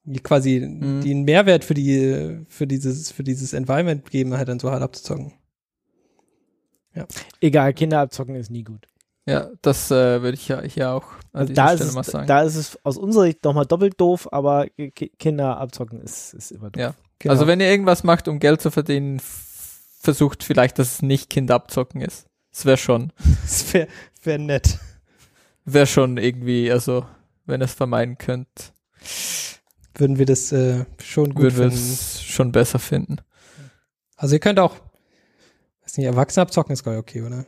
Die quasi, Mhm. die einen Mehrwert für die, für dieses, für dieses Environment geben, halt dann so hart abzuzocken. Egal, Kinder abzocken ist nie gut. ja, das äh, würde ich ja hier auch an Also dieser da, ist Stelle mal es, sagen. da ist es aus unserer Sicht nochmal doppelt doof, aber Ki- Kinder abzocken ist, ist immer doof. Ja. Genau. Also wenn ihr irgendwas macht, um Geld zu verdienen, versucht vielleicht, dass es nicht Kinder abzocken ist. Das wäre schon, (laughs) das wäre wär nett. wäre schon irgendwie, also wenn ihr es vermeiden könnt, Würden wir das äh, schon gut würden wir finden. es schon besser finden. Also ihr könnt auch, weiß nicht, Erwachsene abzocken ist gar okay, oder?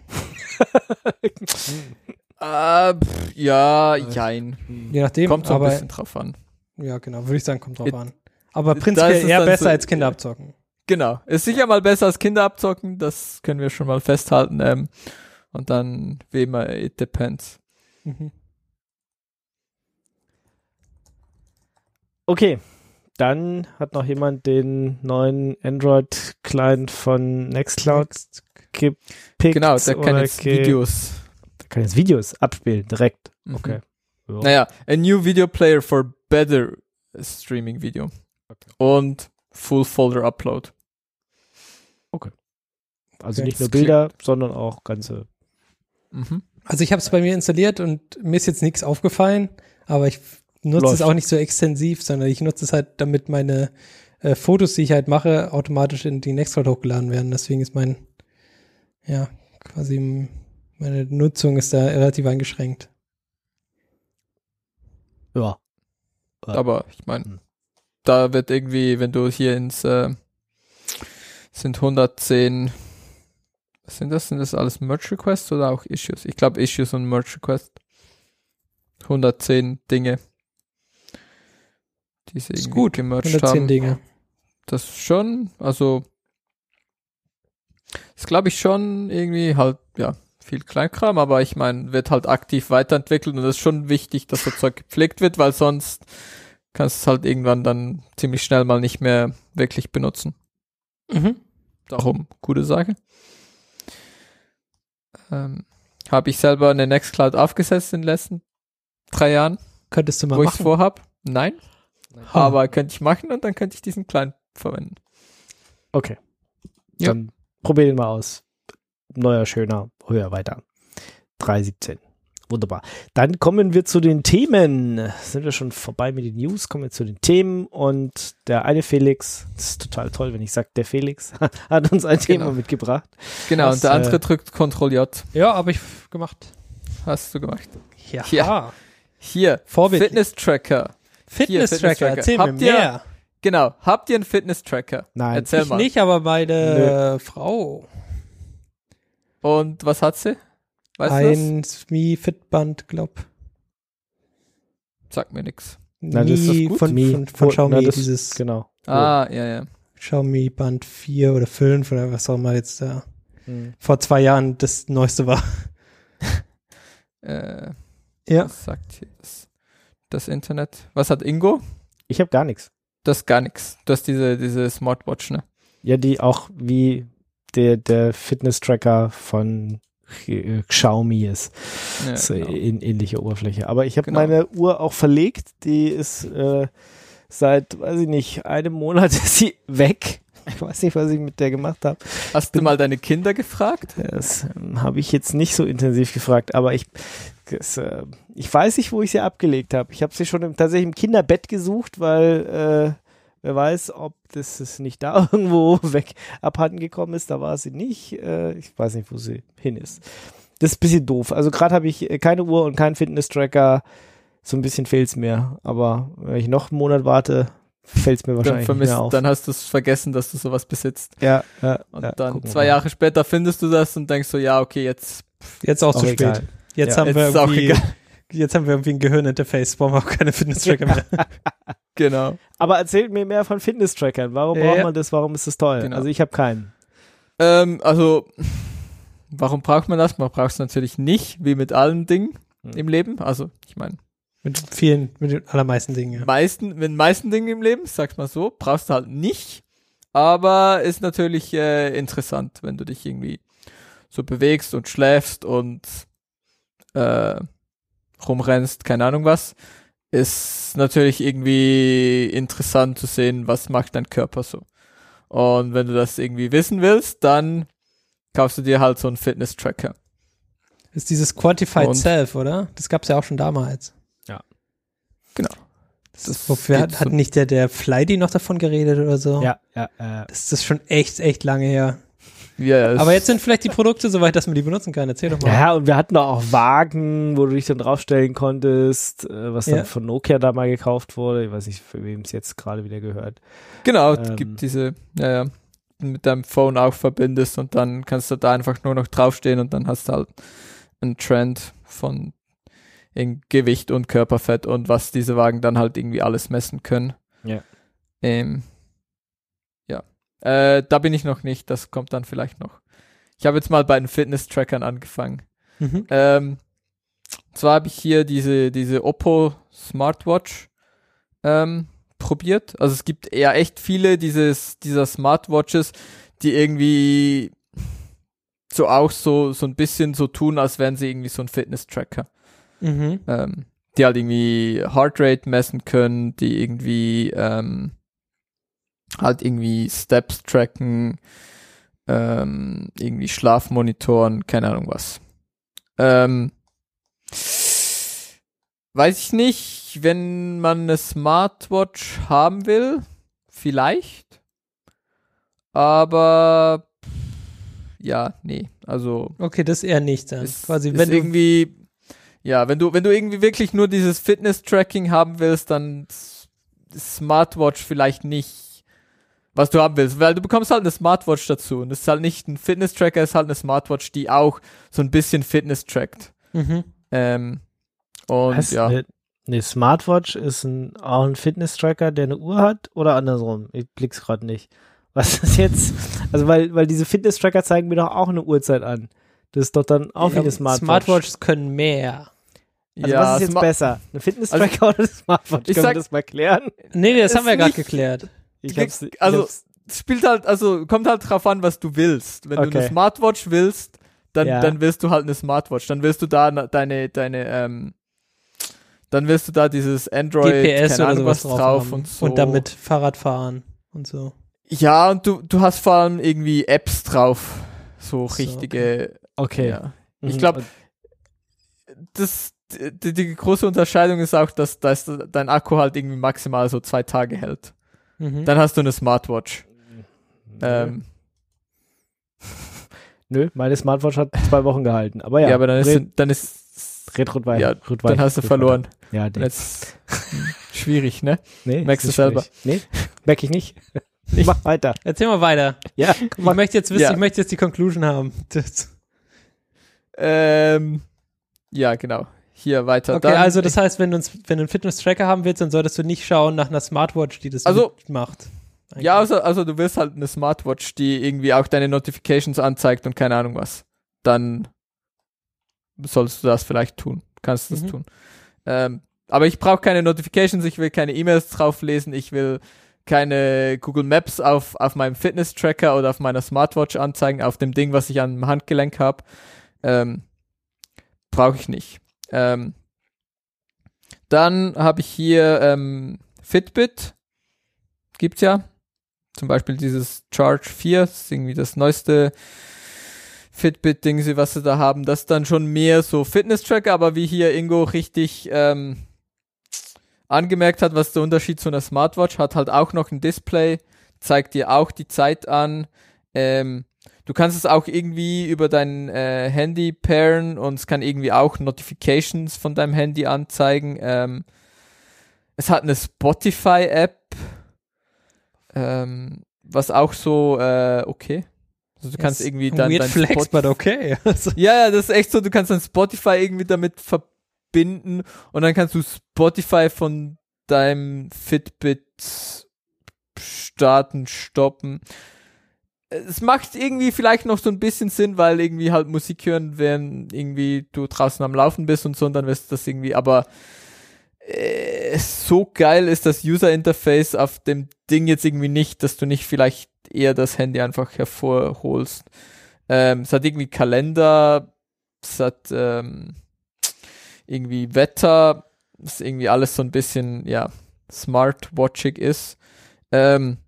Äh, (laughs) pff, ja, jein. Je nachdem, Kommt so ein aber bisschen drauf an. ja genau, würde ich sagen, kommt drauf It- an. Aber prinzipiell ist es eher besser so- als Kinder abzocken. Genau. Ist sicher mal besser als Kinder abzocken, das können wir schon mal festhalten. Ähm, und dann, wie immer, it depends. Mhm. Okay, dann hat noch jemand den neuen Android-Client von Nextcloud gepickt. Genau, der kann jetzt Videos. Der kann jetzt Videos abspielen, direkt. Mhm. Okay. Ja. Naja, a new video player for better streaming video. Okay. Und Full Folder Upload. Also Okay. nicht nur Das klingt- Bilder, sondern auch ganze. Mhm. Also ich habe es bei mir installiert und mir ist jetzt nichts aufgefallen, aber ich nutze Läuft. es auch nicht so extensiv, sondern ich nutze es halt, damit meine äh, Fotos, die ich halt mache, automatisch in die Nextcloud hochgeladen werden. Deswegen ist mein, ja, quasi meine Nutzung ist da relativ eingeschränkt. Ja. Ja. Aber ich meine, Hm. Da wird irgendwie, wenn du hier ins äh, sind 110 was sind das? Sind das alles Merge Requests oder auch Issues? Ich glaube Issues und Merge Requests. 110 Dinge. Die sie Ist irgendwie gut. gemerged 110 haben. Dinge. Das schon, also ist glaube ich schon irgendwie halt, ja, viel Kleinkram, aber ich meine, wird halt aktiv weiterentwickelt und es ist schon wichtig, dass so Zeug gepflegt wird, weil sonst kannst du es halt irgendwann dann ziemlich schnell mal nicht mehr wirklich benutzen. Mhm. Darum, gute Sache. Ähm, Habe ich selber eine Nextcloud aufgesetzt in den letzten drei Jahren, Könntest du mal wo ich es machen. vorhab? Nein, Ah. aber könnte ich machen und dann könnte ich diesen Client verwenden. Okay. Ja. Dann probier den mal aus. Neuer, schöner, höher, weiter. 317. Wunderbar. Dann kommen wir zu den Themen. Sind wir schon vorbei mit den News? Kommen wir zu den Themen. Und der eine Felix, das ist total toll, wenn ich sage, der Felix (laughs) hat uns ein Thema Genau. mitgebracht. Genau, Was, und der äh, andere drückt Ctrl J. Ja, habe ich gemacht. Hast du gemacht. Ja. Ja. Hier. Fitness-Tracker. Fitness-Tracker, Fitness-Tracker. erzähl mir Habt ihr- mehr. Genau, habt ihr einen Fitness-Tracker? Nein. Erzähl Ich mal. nicht, aber meine Frau. Und was hat sie? Weißt du ein Mi Fitband, glaub. das? Sagt mir nix. Na, das ist Mi doch gut. von, Mi. von, von Xiaomi, na, das- dieses Genau. Ah, ja, ja. Xiaomi Band 4 oder 5 oder was auch immer jetzt da Hm. vor zwei Jahren das neueste war. (laughs) Äh, Ja. Was sagt hier das, das Internet? Was hat Ingo? Ich habe gar nichts. Das ist gar nichts. Du hast diese, diese Smartwatch, ne? Ja, die auch wie der, der Fitness-Tracker von Xiaomi ist. Ja, so genau. in ähnliche Oberfläche. Aber ich habe Genau. meine Uhr auch verlegt. Die ist äh, seit, weiß ich nicht, einem Monat (laughs) ist sie weg. Ich weiß nicht, was ich mit der gemacht habe. Hast du mal deine Kinder gefragt? Das ähm, habe ich jetzt nicht so intensiv gefragt, aber ich, das, äh, ich weiß nicht, wo ich sie abgelegt habe. Ich habe sie schon im, tatsächlich im Kinderbett gesucht, weil äh, wer weiß, ob das ist nicht da (laughs) irgendwo weg abhanden gekommen ist. Da war sie nicht. Äh, ich weiß nicht, wo sie hin ist. Das ist ein bisschen doof. Also gerade habe ich äh, keine Uhr und keinen Fitness-Tracker. So ein bisschen fehlt's mir. Aber wenn ich noch einen Monat warte, fällt's mir Dann, wahrscheinlich nicht vermisst, mehr auf. dann hast du es vergessen, dass du sowas besitzt. ja, ja, Und ja, dann zwei mal. Jahre später findest du das und denkst so, ja, okay, jetzt, Jetzt auch, Auch zu egal. spät. Jetzt Ja. haben jetzt wir irgendwie, egal. (laughs) jetzt haben wir irgendwie ein Gehirninterface, brauchen wir auch keine Fitness-Tracker mehr. (laughs) Genau. Aber erzählt mir mehr von Fitness-Trackern. Warum Ja, braucht man das? Warum ist das toll? Genau. Also ich habe keinen. Ähm, also, warum braucht man das? Man braucht es natürlich nicht, wie mit allen Dingen Mhm. im Leben. Also, ich meine, Mit vielen, mit den allermeisten Dingen, ja. meisten, mit den meisten Dingen im Leben, sag's mal so, brauchst du halt nicht. Aber ist natürlich äh, interessant, wenn du dich irgendwie so bewegst und schläfst und äh, rumrennst, keine Ahnung was. Ist natürlich irgendwie interessant zu sehen, was macht dein Körper so. Und wenn du das irgendwie wissen willst, dann kaufst du dir halt so einen Fitness-Tracker. ist dieses Quantified Und- Self, oder? Das gab's ja auch schon damals. Genau. Das, Das wofür geht hat, hat nicht der, der Flydy noch davon geredet oder so? Ja, ja, äh, Das ist schon echt, echt lange her. Ja, es- Aber jetzt sind vielleicht die Produkte soweit, dass man die benutzen kann. Erzähl doch mal. ja, und wir hatten doch auch Wagen, wo du dich dann draufstellen konntest, äh, was dann Ja. von Nokia da mal gekauft wurde. Ich weiß nicht, für wem es jetzt gerade wieder gehört. Genau, es Ähm, gibt diese, ja, ja, mit deinem Phone auch verbindest und dann kannst du da einfach nur noch draufstehen und dann hast du halt einen Trend von in Gewicht und Körperfett und was diese Wagen dann halt irgendwie alles messen können. Ja. Ähm, ja. Äh, da bin ich noch nicht, das kommt dann vielleicht noch. Ich habe jetzt mal bei den Fitness-Trackern angefangen. Mhm. Ähm, zwar habe ich hier diese, diese Oppo Smartwatch ähm, probiert. Also es gibt eher echt viele dieses, dieser Smartwatches, die irgendwie so auch so, so ein bisschen so tun, als wären sie irgendwie so ein Fitness-Tracker. Mhm. Ähm, die halt irgendwie Heartrate messen können, die irgendwie ähm, halt irgendwie Steps tracken, ähm, irgendwie Schlaf monitoren, keine Ahnung was. Ähm, weiß ich nicht, wenn man eine Smartwatch haben will, vielleicht. Aber ja, nee, also Okay, das eher nicht dann. ist, Quasi, ist wenn du, irgendwie, ja, wenn du, wenn du irgendwie wirklich nur dieses Fitness-Tracking haben willst, dann Smartwatch vielleicht nicht, was du haben willst, weil du bekommst halt eine Smartwatch dazu und es ist halt nicht ein Fitness-Tracker, es ist halt eine Smartwatch, die auch so ein bisschen Fitness trackt. mhm. Ähm, und Was? ja, Eine, eine Smartwatch ist ein, auch ein Fitness-Tracker, der eine Uhr hat oder andersrum? Ich blick's gerade nicht. Was ist jetzt? Also, weil, weil diese Fitness-Tracker zeigen mir doch auch eine Uhrzeit an. Das ist doch dann auch wie Ja, eine Smartwatch. Smartwatches können mehr. Also, ja, was ist jetzt Sma- besser? Eine Fitness-Tracker oder eine Smartwatch? ich Können wir sag- das mal klären? Nee, nee, das haben wir ja gerade geklärt. Ich hab's, ich also, hab's, es spielt halt, also kommt halt drauf an, was du willst. Wenn du Okay. eine Smartwatch willst, dann, Ja. dann willst du halt eine Smartwatch. Dann willst du da deine, deine, ähm, dann willst du da dieses Android, GPS keine oder Ahnung sowas was drauf, drauf und so. Und damit Fahrrad fahren und so. Ja, und du, du hast vor allem irgendwie Apps drauf. So So, richtige, okay. ja. Mhm. Ich glaube, das, die, die große Unterscheidung ist auch, dass, dass dein Akku halt irgendwie maximal so zwei Tage hält. Mhm. Dann hast du eine Smartwatch. Nö. Ähm, (laughs) Nö, meine Smartwatch hat zwei Wochen gehalten. Aber ja, ja, aber dann ist, red, dann ist, red rot ja, rot dann hast du verloren. Ja, nee. jetzt (laughs) schwierig, ne? nee merkst ist du selber. schwierig. Nee, merke ich nicht. (laughs) Nicht? Mach weiter. Erzähl mal weiter. Ja, Ich mach. möchte jetzt wissen, Ja. ich möchte jetzt die Conclusion haben. Das, Ähm, ja, genau. Hier weiter. okay, Dann- also das heißt, wenn du, uns, wenn du einen Fitness-Tracker haben willst, dann solltest du nicht schauen nach einer Smartwatch, die das Also- macht. Ja, also, also du willst halt eine Smartwatch, die irgendwie auch deine Notifications anzeigt und keine Ahnung was. Dann sollst du das vielleicht tun. Kannst du das Mhm. tun. Ähm, aber ich brauche keine Notifications, ich will keine E-Mails drauf lesen, ich will keine Google Maps auf, auf meinem Fitness-Tracker oder auf meiner Smartwatch anzeigen, auf dem Ding, was ich an dem Handgelenk habe. Ähm, brauche ich nicht. Ähm, dann habe ich hier ähm, Fitbit. Gibt's ja. Zum Beispiel dieses Charge 4, das ist irgendwie das neueste Fitbit-Ding, was sie da haben. Das ist dann schon mehr so Fitness-Tracker, aber wie hier Ingo richtig ähm, angemerkt hat, was der Unterschied zu einer Smartwatch hat, halt auch noch ein Display, zeigt dir auch die Zeit an. Ähm, du kannst es auch irgendwie über dein äh, Handy pairen und es kann irgendwie auch Notifications von deinem Handy anzeigen. Ähm, es hat eine Spotify-App, ähm, was auch so äh, okay. Also du kannst Ist irgendwie dann dein Flex, Spotify- but okay. (laughs) Also, ja, ja, das ist echt so, du kannst dann Spotify irgendwie damit verbinden und dann kannst du Spotify von deinem Fitbit starten, stoppen. Es macht irgendwie vielleicht noch so ein bisschen Sinn, weil irgendwie halt Musik hören, wenn irgendwie du draußen am Laufen bist und so, und dann wirst du das irgendwie, aber äh, so geil ist das User Interface auf dem Ding jetzt irgendwie nicht, dass du nicht vielleicht eher das Handy einfach hervorholst. Ähm, es hat irgendwie Kalender, es hat ähm, irgendwie Wetter, es ist irgendwie alles so ein bisschen, ja, smartwatchig ist. Ähm,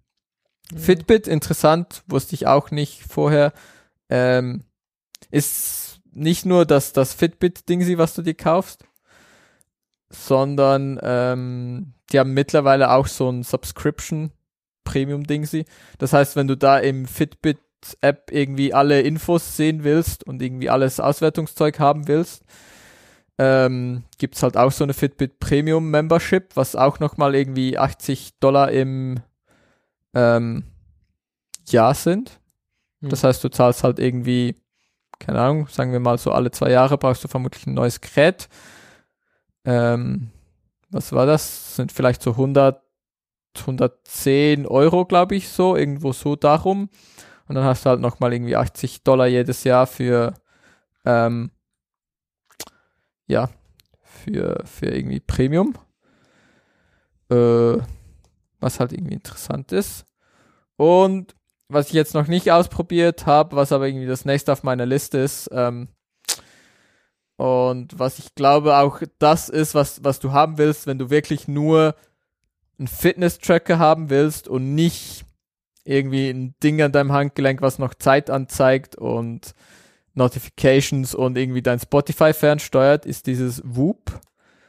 Fitbit, interessant, wusste ich auch nicht vorher. Ähm, ist nicht nur das, das Fitbit-Ding, was du dir kaufst, sondern ähm, die haben mittlerweile auch so ein Subscription Premium Dingsi. Das heißt, wenn du da im Fitbit App irgendwie alle Infos sehen willst und irgendwie alles Auswertungszeug haben willst, ähm, gibt's halt auch so eine Fitbit Premium Membership, was auch nochmal irgendwie 80 Dollar im ähm, Jahr sind. Hm. Das heißt, du zahlst halt irgendwie, keine Ahnung, sagen wir mal so alle zwei Jahre brauchst du vermutlich ein neues Gerät. Ähm, was war das? Sind vielleicht so 100, 110 Euro, glaube ich, so, irgendwo so darum. Und dann hast du halt nochmal irgendwie 80 Dollar jedes Jahr für, ähm, ja, für, für irgendwie Premium. Äh, was halt irgendwie interessant ist. Und was ich jetzt noch nicht ausprobiert habe, was aber irgendwie das nächste auf meiner Liste ist, ähm, und was ich glaube auch das ist, was, was du haben willst, wenn du wirklich nur einen Fitness-Tracker haben willst und nicht irgendwie ein Ding an deinem Handgelenk, was noch Zeit anzeigt und Notifications und irgendwie dein Spotify fernsteuert, ist dieses Whoop.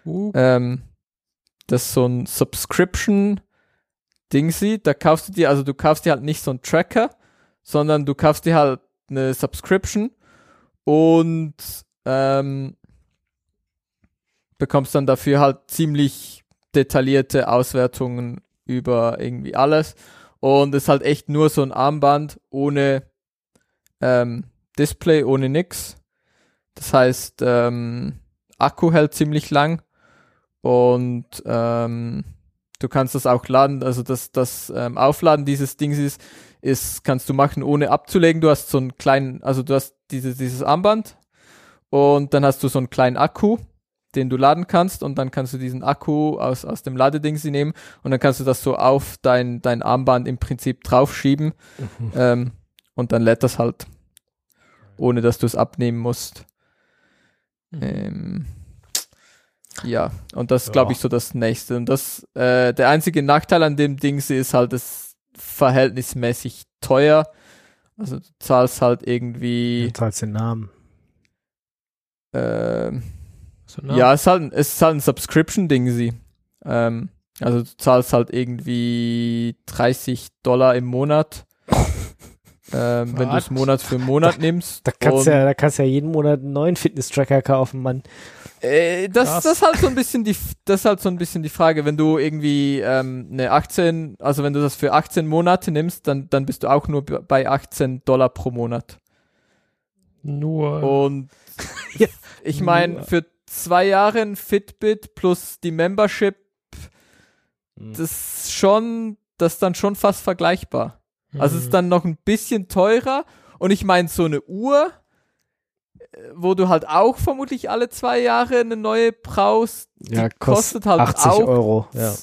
Uh, Ähm, das ist so ein Subscription Dingsy. Da kaufst du dir, also du kaufst dir halt nicht so einen Tracker, sondern du kaufst dir halt eine Subscription und ähm, bekommst dann dafür halt ziemlich detaillierte Auswertungen über irgendwie alles. Und es ist halt echt nur so ein Armband ohne ähm, Display, ohne nix. Das heißt, ähm, Akku hält ziemlich lang und ähm, du kannst das auch laden, also das, das ähm, Aufladen dieses Dings ist, ist, kannst du machen, ohne abzulegen. Du hast so einen kleinen, also du hast diese, dieses Armband und dann hast du so einen kleinen Akku, den du laden kannst und dann kannst du diesen Akku aus, aus dem Ladeding nehmen und dann kannst du das so auf dein, dein Armband im Prinzip draufschieben ähm, und dann lädt das halt, ohne dass du es abnehmen musst. Mhm. Ähm, ja, und das ist, Ja. glaube ich, so das nächste. Und das, äh, der einzige Nachteil an dem Ding ist halt, es verhältnismäßig teuer. Also du zahlst halt irgendwie, Du zahlst den Namen. ähm, so, ne? ja, es ist halt, es ist halt ein Subscription-Ding, sie. Ähm, also du zahlst halt irgendwie 30 Dollar im Monat. (laughs) ähm, wenn du es? Monat für Monat nimmst. Da kannst, ja, da kannst du ja jeden Monat einen neuen Fitness-Tracker kaufen, Mann. Äh, das, Krass. das ist halt so ein bisschen die, das halt so ein bisschen die Frage, wenn du irgendwie ähm, eine 18, also wenn du das für 18 Monate nimmst, dann, dann bist du auch nur bei 18 Dollar pro Monat. Nur. Und (laughs) Ja. ich meine, für zwei Jahre ein Fitbit plus die Membership, Hm. das ist schon, das ist dann schon fast vergleichbar. Also es ist dann noch ein bisschen teurer und ich meine, so eine Uhr, wo du halt auch vermutlich alle zwei Jahre eine neue brauchst. Die Ja, kostet kostet halt 80 auch. Euro. Ja.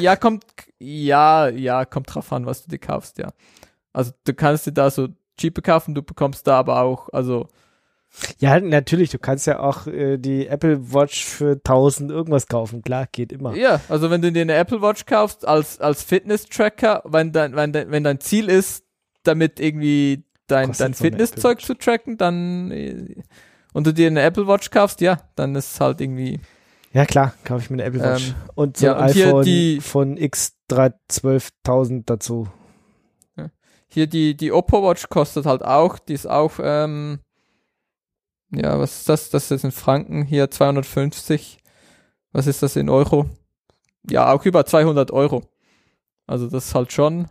Ja, kommt, ja, ja, kommt drauf an, was du dir kaufst, ja. Also du kannst dir da so cheaper kaufen, du bekommst da aber auch, also ja, natürlich, du kannst ja auch äh, die Apple Watch für 1000 irgendwas kaufen. Klar, geht immer. Ja, also wenn du dir eine Apple Watch kaufst als, als Fitness-Tracker, wenn dein, wenn, dein, wenn dein Ziel ist, damit irgendwie dein, dein Fitnesszeug zu tracken, dann äh, und du dir eine Apple Watch kaufst, ja, dann ist es halt irgendwie. Ja, klar, kaufe ich mir eine Apple Watch. Ähm, und so ja, ein und hier iPhone die- von X312.000 dazu. Hier die, die Oppo Watch kostet halt auch, die ist auch, ähm, ja, was ist das? Das ist in Franken hier 250. Was ist das in Euro? Ja, auch über 200 Euro. Also das ist halt schon.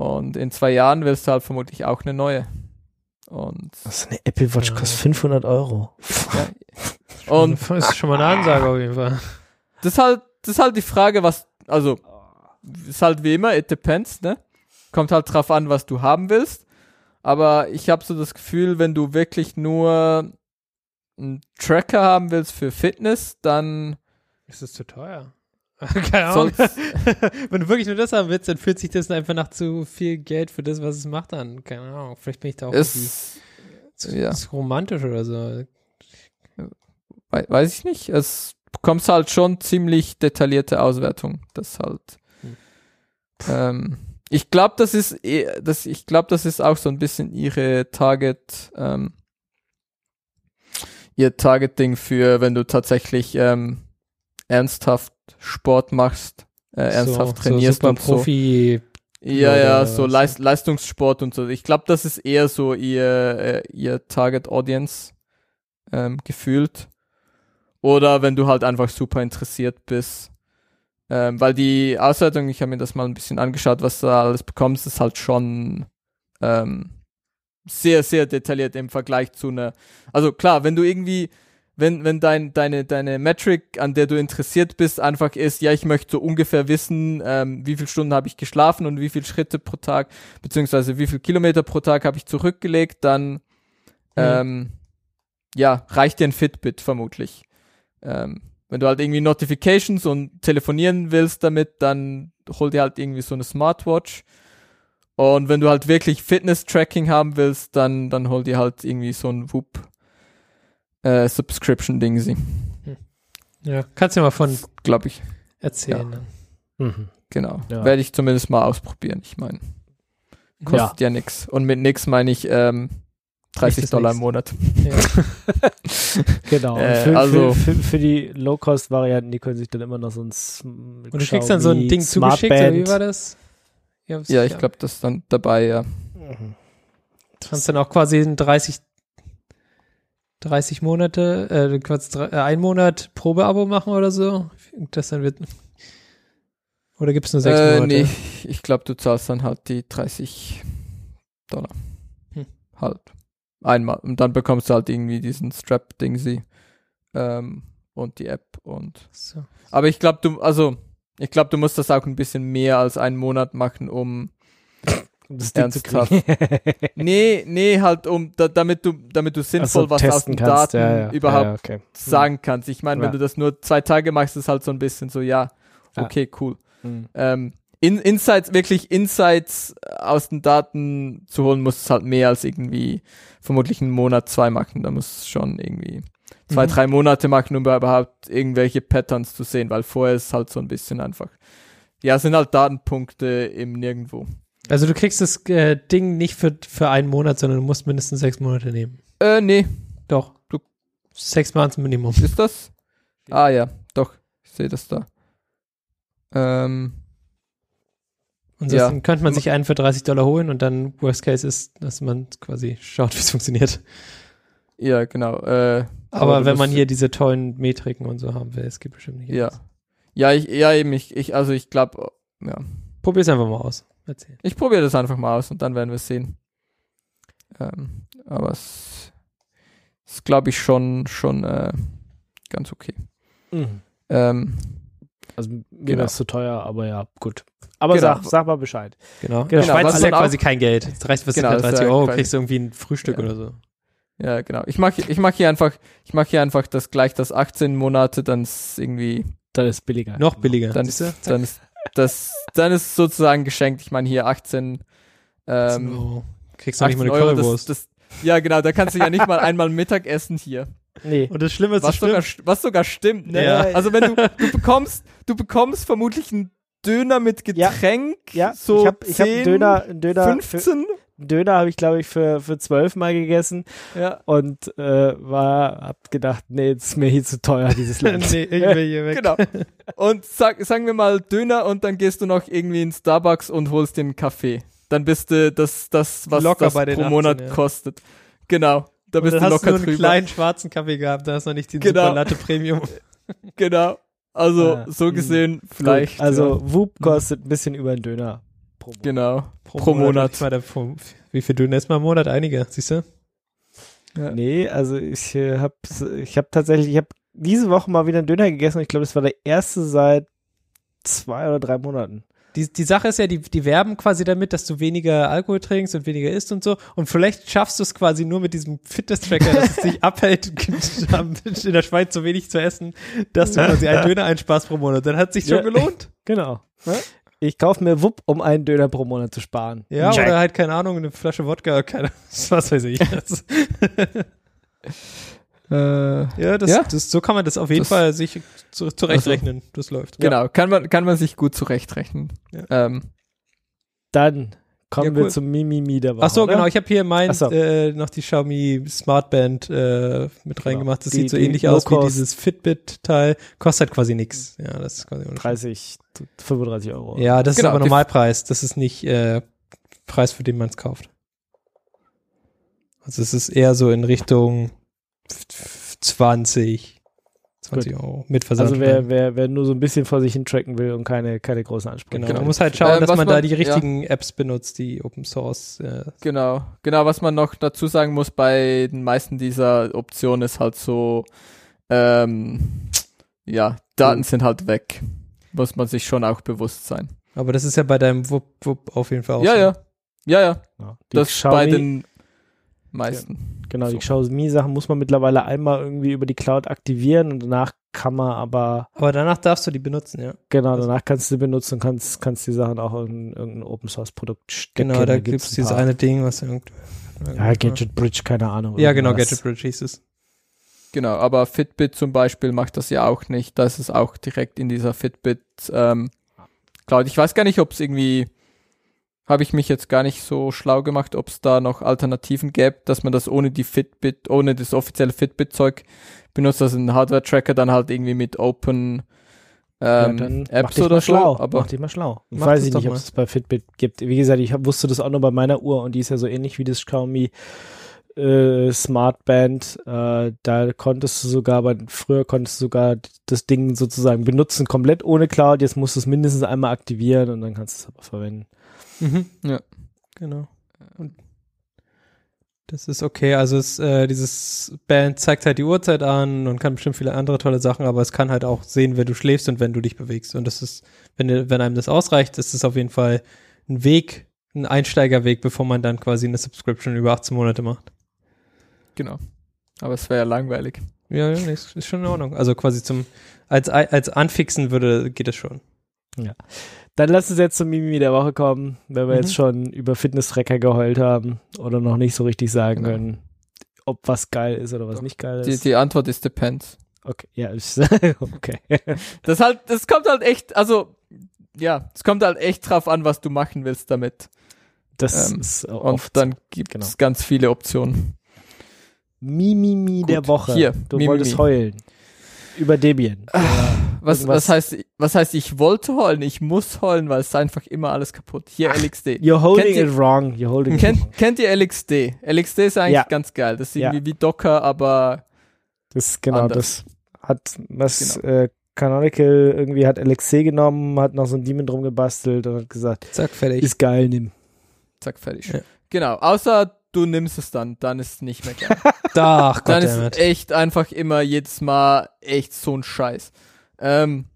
Und in zwei Jahren willst du halt vermutlich auch eine neue. Und, Also eine Apple Watch Ja. kostet 500 Euro. (laughs) und das ist schon mal eine Ansage auf jeden Fall. das ist halt, das ist halt die Frage, was, also, ist halt wie immer, it depends, ne? Kommt halt drauf an, was du haben willst. Aber ich habe so das Gefühl, wenn du wirklich nur einen Tracker haben willst für Fitness, dann Ist das zu teuer? (laughs) Keine Ahnung. (laughs) Wenn du wirklich nur das haben willst, dann fühlt sich das einfach nach zu viel Geld für das, was es macht an. Keine Ahnung. Vielleicht bin ich da auch ist, zu, ja. zu romantisch oder so. wei- weiß ich nicht, es bekommst halt schon ziemlich detaillierte Auswertung. Das halt. Hm. Ähm, ich glaube, das ist, eh- das, ich glaube, das ist auch so ein bisschen ihre Target, ähm, ihr Targeting für, wenn du tatsächlich ähm, ernsthaft Sport machst, äh, ernsthaft so, trainierst so und so. Profi. Ja, ja, so? Leist Leistungssport und so. Ich glaube, das ist eher so ihr, äh, ihr Target Audience ähm, gefühlt. Oder wenn du halt einfach super interessiert bist. Ähm, weil die Auswertung, ich habe mir das mal ein bisschen angeschaut, was du da alles bekommst, ist halt schon ähm, sehr, sehr detailliert im Vergleich zu einer. Also klar, wenn du irgendwie, wenn, wenn dein, deine, deine Metric, an der du interessiert bist, einfach ist, ja, ich möchte so ungefähr wissen, ähm, wie viele Stunden habe ich geschlafen und wie viele Schritte pro Tag, beziehungsweise wie viele Kilometer pro Tag habe ich zurückgelegt, dann ähm, ja, reicht dir ein Fitbit vermutlich. Ähm, wenn du halt irgendwie Notifications und telefonieren willst damit, dann hol dir halt irgendwie so eine Smartwatch. Und wenn du halt wirklich Fitness-Tracking haben willst, dann, dann hol dir halt irgendwie so ein Whoop äh, Subscription-Ding, sie, Ja, kannst du mal von glaube ich. erzählen. dann. Mhm. Genau. Ja. Werde ich zumindest mal ausprobieren. Ich meine, kostet ja, nix. Und mit nix meine ich ähm, 30 das Dollar im. Monat. Ja. (laughs) Genau. Äh, für, also- für, für, für die Low-Cost-Varianten, die können sich dann immer noch so ein Sm- Und du kriegst dann so ein Ding zugeschickt, oder wie war das? Ja, Ja, ich glaube, das ist dann dabei, ja. Mhm. Du kannst dann auch quasi in 30, 30 Monate, äh, drei, äh, ein Monat Probeabo machen oder so. Das dann wird. Oder gibt es nur sechs Äh, Monate? nee, ich glaube, du zahlst dann halt die 30 Dollar. Hm. Halt. Einmal. Und dann bekommst du halt irgendwie diesen Strap-Ding sie. Ähm, und die App und. So. Aber ich glaube, du, also, ich glaube, du musst das auch ein bisschen mehr als einen Monat machen, um. Um das Ding zu Ernsthaft? kriegen. (laughs) Nee, nee, halt, um, da, damit du, damit du sinnvoll Ach so, was aus den kannst. Daten Ja, ja. überhaupt ja, okay. sagen kannst. Ich meine, wenn du das nur zwei Tage machst, ist halt so ein bisschen so, ja, Ja. okay, cool. Mhm. ähm, in, Insights, wirklich Insights aus den Daten zu holen, muss es halt mehr als irgendwie vermutlich einen Monat, zwei machen. Da muss es schon irgendwie zwei, Mhm. drei Monate machen, um überhaupt irgendwelche Patterns zu sehen, weil vorher ist es halt so ein bisschen einfach. Ja, es sind halt Datenpunkte im Nirgendwo. Also du kriegst das äh, Ding nicht für, für einen Monat, sondern du musst mindestens sechs Monate nehmen. Äh, nee, Doch. Du- Sechs Monate Minimum. ist das? Ah ja, doch, ich sehe das da. Ähm, Und Ja. könnte man sich einen für 30 Dollar holen und dann Worst Case ist, dass man quasi schaut, (laughs) wie es funktioniert. ja, genau. Äh, Aber du wenn man hier diese tollen Metriken und so haben will, es gibt bestimmt nicht. Ja. alles. Ja, ich, ja, eben, ich, ich also ich glaube, ja. Probier's einfach mal aus. Erzähl. Ich probiere das einfach mal aus und dann werden wir sehen. Ähm, aber es ist, glaube ich, schon, schon äh, ganz okay. Mhm. Ähm, Also mir Genau. es zu teuer, aber ja, gut. Aber Genau. sag, sag mal Bescheid. Genau. Genau, Schweiz was ist ja quasi kein Geld. Das reicht, was Genau, genau, das ist 30 ja Euro, quasi- kriegst du irgendwie ein Frühstück Ja. oder so. Ja, genau. Ich mache ich mach hier einfach, ich mache hier einfach das gleich das 18 Monate, dann ist irgendwie, Dann ist billiger. Noch billiger. dann ist, dann ist das, dann ist sozusagen geschenkt. Ich meine hier 18, ähm, so. Kriegst du nicht mal 18 eine Euro, Currywurst. das, das, ja genau, da kannst du ja nicht mal einmal Mittag essen hier. Nee. Und das Schlimme ist, Was sogar, stimmt. was sogar stimmt, ne? Ja. Also wenn du, du bekommst, du bekommst vermutlich einen Döner mit Ja. Getränk, Ja, so ich habe ich hab 10, einen Döner, einen Döner, für, 15, einen Döner habe ich glaube ich für für zwölf Mal gegessen ja, und äh, war hab gedacht, nee, das ist mir hier zu teuer dieses (laughs) Land. nee, ich will hier weg. genau. Und sag, sagen wir mal Döner und dann gehst du noch irgendwie in Starbucks und holst den Kaffee. Dann bist du das, das was Locker das bei den pro 18, Monat ja. kostet. Genau. Da bist dann du hast locker du nur einen drüber. kleinen schwarzen Kaffee gehabt, da hast du noch nicht den Genau. Super Latte Premium. (laughs) Genau. Also Ah, so mh. gesehen vielleicht. Gut, also ja. Whoop kostet ein bisschen über einen Döner pro Monat. genau. Pro Monat. Ich meine, pro- wie viel Döner ist mal im Monat? Einige, siehst du? Ja. Nee, also ich äh, habe ich hab tatsächlich, ich habe diese Woche mal wieder einen Döner gegessen und ich glaube, das war der erste seit zwei oder drei Monaten. Die, die Sache ist ja, die, die werben quasi damit, dass du weniger Alkohol trinkst und weniger isst und so. Und vielleicht schaffst du es quasi nur mit diesem Fitness-Tracker, dass es dich (laughs) abhält, (laughs) in der Schweiz so wenig zu essen, dass du quasi einen Döner einsparst pro Monat. Dann hat sich schon Ja. gelohnt. (laughs) Genau. Ich kaufe mir Wupp, um einen Döner pro Monat zu sparen. Ja, Check. oder halt, keine Ahnung, eine Flasche Wodka, keine, (laughs) was weiß ich. Das, (laughs) Äh, ja, das, Ja. Das, so kann man das auf jeden Das- Fall sich zu, zurechtrechnen. Das läuft. Genau, kann man, kann man sich gut zurechtrechnen. Ja. Ähm, Dann kommen Ja, wir cool. zum Mimimi der Woche. Ach so, oder? genau. Ich habe hier mein, so. äh, noch die Xiaomi Smartband äh, mit reingemacht. Das Die- sieht so ähnlich aus wie dieses Fitbit-Teil. Kostet quasi nichts. Ja, das ist quasi ohne 30, 35 Euro. Ja, das Genau, ist aber Normalpreis. Das ist nicht äh, Preis, für den man es kauft. Also es ist eher so in Richtung 20, 20 Euro mit Versand. Also wer, wer, wer nur so ein bisschen vor sich hin tracken will und keine, keine großen Ansprüche. genau. genau. Man muss halt schauen, Ähm, dass was man, da man- die ja. richtigen Apps benutzt, die Open Source. Äh, Genau, genau, was man noch dazu sagen muss bei den meisten dieser Optionen ist halt so, ähm, ja, Daten sind halt weg. Muss man sich schon auch bewusst sein. aber das ist ja bei deinem Wupp, Wupp auf jeden Fall auch Ja, so. ja. Ja, ja. Ja. Die Das Xiaomi, bei den meisten. Genau, die So. Xiaomi-Sachen muss man mittlerweile einmal irgendwie über die Cloud aktivieren und danach kann man aber, Aber danach darfst du die benutzen, ja. genau, Also- danach kannst du die benutzen und kannst, kannst die Sachen auch in irgendein Open-Source-Produkt stecken. Genau, da gibt's gibt's ein dieses eine Ding, was irgendwie. Ja, Gadget Bridge, keine Ahnung. Ja, genau. Gadget Bridge hieß es. Genau, aber Fitbit zum Beispiel macht das ja auch nicht. Da ist es auch direkt in dieser Fitbit ähm, Cloud. Ich weiß gar nicht, ob es irgendwie, habe ich mich jetzt gar nicht so schlau gemacht, ob es da noch Alternativen gäbe, dass man das ohne die Fitbit, ohne das offizielle Fitbit-Zeug benutzt, also ein Hardware-Tracker dann halt irgendwie mit Open Ja, ähm, mach Apps oder mal schlau. so. Aber mach dich mal schlau. Ich Mach weiß ich nicht, ob es das bei Fitbit gibt. Wie gesagt, ich hab, wusste das auch nur bei meiner Uhr und die ist ja so ähnlich wie das Xiaomi äh, Smartband. Äh, da konntest du sogar, bei, früher konntest du sogar das Ding sozusagen benutzen, komplett ohne Cloud. Jetzt musst du es mindestens einmal aktivieren und dann kannst du es aber verwenden. Mhm. Ja. Genau. Und das ist okay. Also es, äh, dieses Band zeigt halt die Uhrzeit an und kann bestimmt viele andere tolle Sachen, aber es kann halt auch sehen, wenn du schläfst und wenn du dich bewegst. Und das ist, wenn, wenn einem das ausreicht, ist es auf jeden Fall ein Weg, ein Einsteigerweg, bevor man dann quasi eine Subscription über 18 Monate macht. genau. Aber es wäre ja langweilig. Ja, ja, ist, ist schon in Ordnung. Also quasi zum, als, als Anfixen würde, geht es schon. Dann lass uns jetzt zum Mimi der Woche kommen, wenn wir Mhm. jetzt schon über Fitness-Tracker geheult haben oder noch nicht so richtig sagen Genau. können, ob was geil ist oder was nicht geil Die, ist. die Antwort ist depends. okay, ja, (laughs) okay. Das halt, das kommt halt echt, also, ja, es kommt halt echt drauf an, was du machen willst damit. Das Ähm, ist Und oft dann gibt es genau. ganz viele Optionen. Mimimi der Gut, Woche. hier, du Mimimi. wolltest heulen. Über Debian. Was, was, heißt, was heißt, ich wollte heulen? Ich muss heulen, weil es ist einfach immer alles kaputt. Hier LXD. You're holding Kennt ihr- it wrong. You're holding it wrong. Kennt, kennt ihr LXD? LXD ist eigentlich Ja. ganz geil. Das ist Ja. irgendwie wie Docker, aber Das ist genau, Anders. das hat was Genau. äh, Canonical irgendwie hat LXC genommen, hat noch so ein Daemon drum gebastelt und hat gesagt, Zack, fertig. ist geil, nimm. zack, fertig. Ja. Genau, außer du nimmst es dann, dann ist es nicht mehr geil. (laughs) Ach, dann ist echt einfach immer jedes Mal echt so ein Scheiß. Ähm,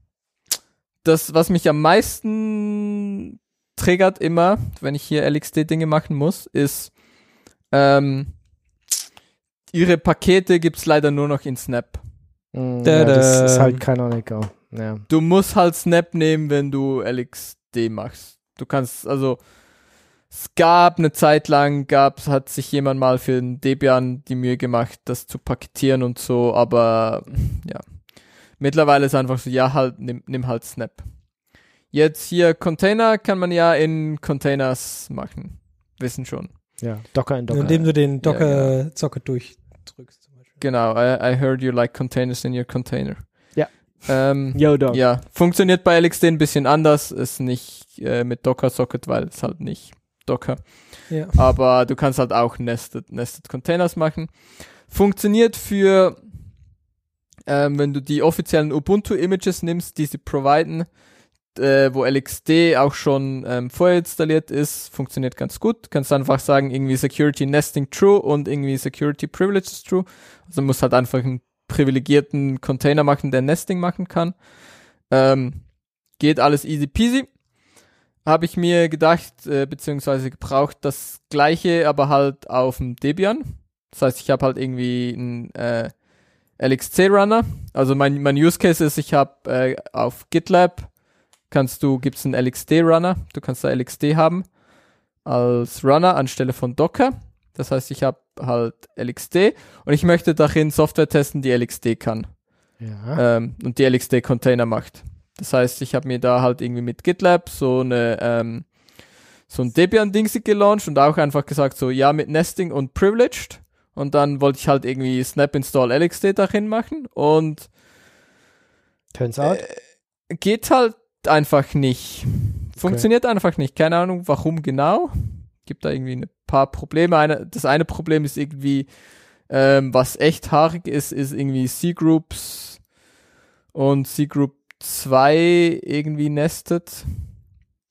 das, was mich am meisten triggert immer, wenn ich hier LXD-Dinge machen muss, ist, ähm, ihre Pakete gibt's leider nur noch in Snap. Mm, Da, ja, das da. ist halt Canonical. Ja. Du musst halt Snap nehmen, wenn du LXD machst. Du kannst, also, es gab eine Zeit lang, gab's, hat sich jemand mal für den Debian die Mühe gemacht, das zu paketieren und so, aber ja. Mittlerweile ist einfach so, ja, halt, nimm, nimm halt Snap. Jetzt hier Container kann man ja in Containers machen. Wissen schon. ja, Docker in Docker. Indem du den Ja, Docker-Socket durchdrückst zum Beispiel. Genau, I, I heard you like containers in your container. Ja. Ähm, Yo, Doc. Ja, funktioniert bei LXD ein bisschen anders, ist nicht äh, mit Docker-Socket, weil es halt nicht Docker. Ja. Aber du kannst halt auch Nested, Nested Containers machen. Funktioniert für, ähm, wenn du die offiziellen Ubuntu-Images nimmst, die sie providen, äh, wo LXD auch schon ähm, vorinstalliert ist, funktioniert ganz gut. Kannst einfach sagen, irgendwie Security Nesting True und irgendwie Security Privileges True. Also musst halt einfach einen privilegierten Container machen, der Nesting machen kann. Ähm, geht alles easy peasy. Habe ich mir gedacht, äh, beziehungsweise gebraucht, das gleiche, aber halt auf dem Debian. Das heißt, ich habe halt irgendwie einen äh, LXC-Runner. Also mein, mein Use Case ist, ich habe äh, auf GitLab kannst du, gibt's einen LXD-Runner. Du kannst da LXD haben als Runner anstelle von Docker. Das heißt, ich habe halt LXD und ich möchte darin Software testen, die LXD kann Ja. ähm, und die LXD-Container macht. Das heißt, ich habe mir da halt irgendwie mit GitLab so eine ähm, so ein Debian-Dingsy gelauncht und auch einfach gesagt so, ja, mit Nesting und Privileged. Und dann wollte ich halt irgendwie Snap Install LXD darin machen und Turns out. äh, geht halt einfach nicht. Funktioniert einfach nicht. Keine Ahnung, warum genau. Gibt da irgendwie ein paar Probleme. Eine, das eine Problem ist irgendwie, ähm, was echt haarig ist, ist irgendwie C-Groups und C-Group 2 irgendwie nestet.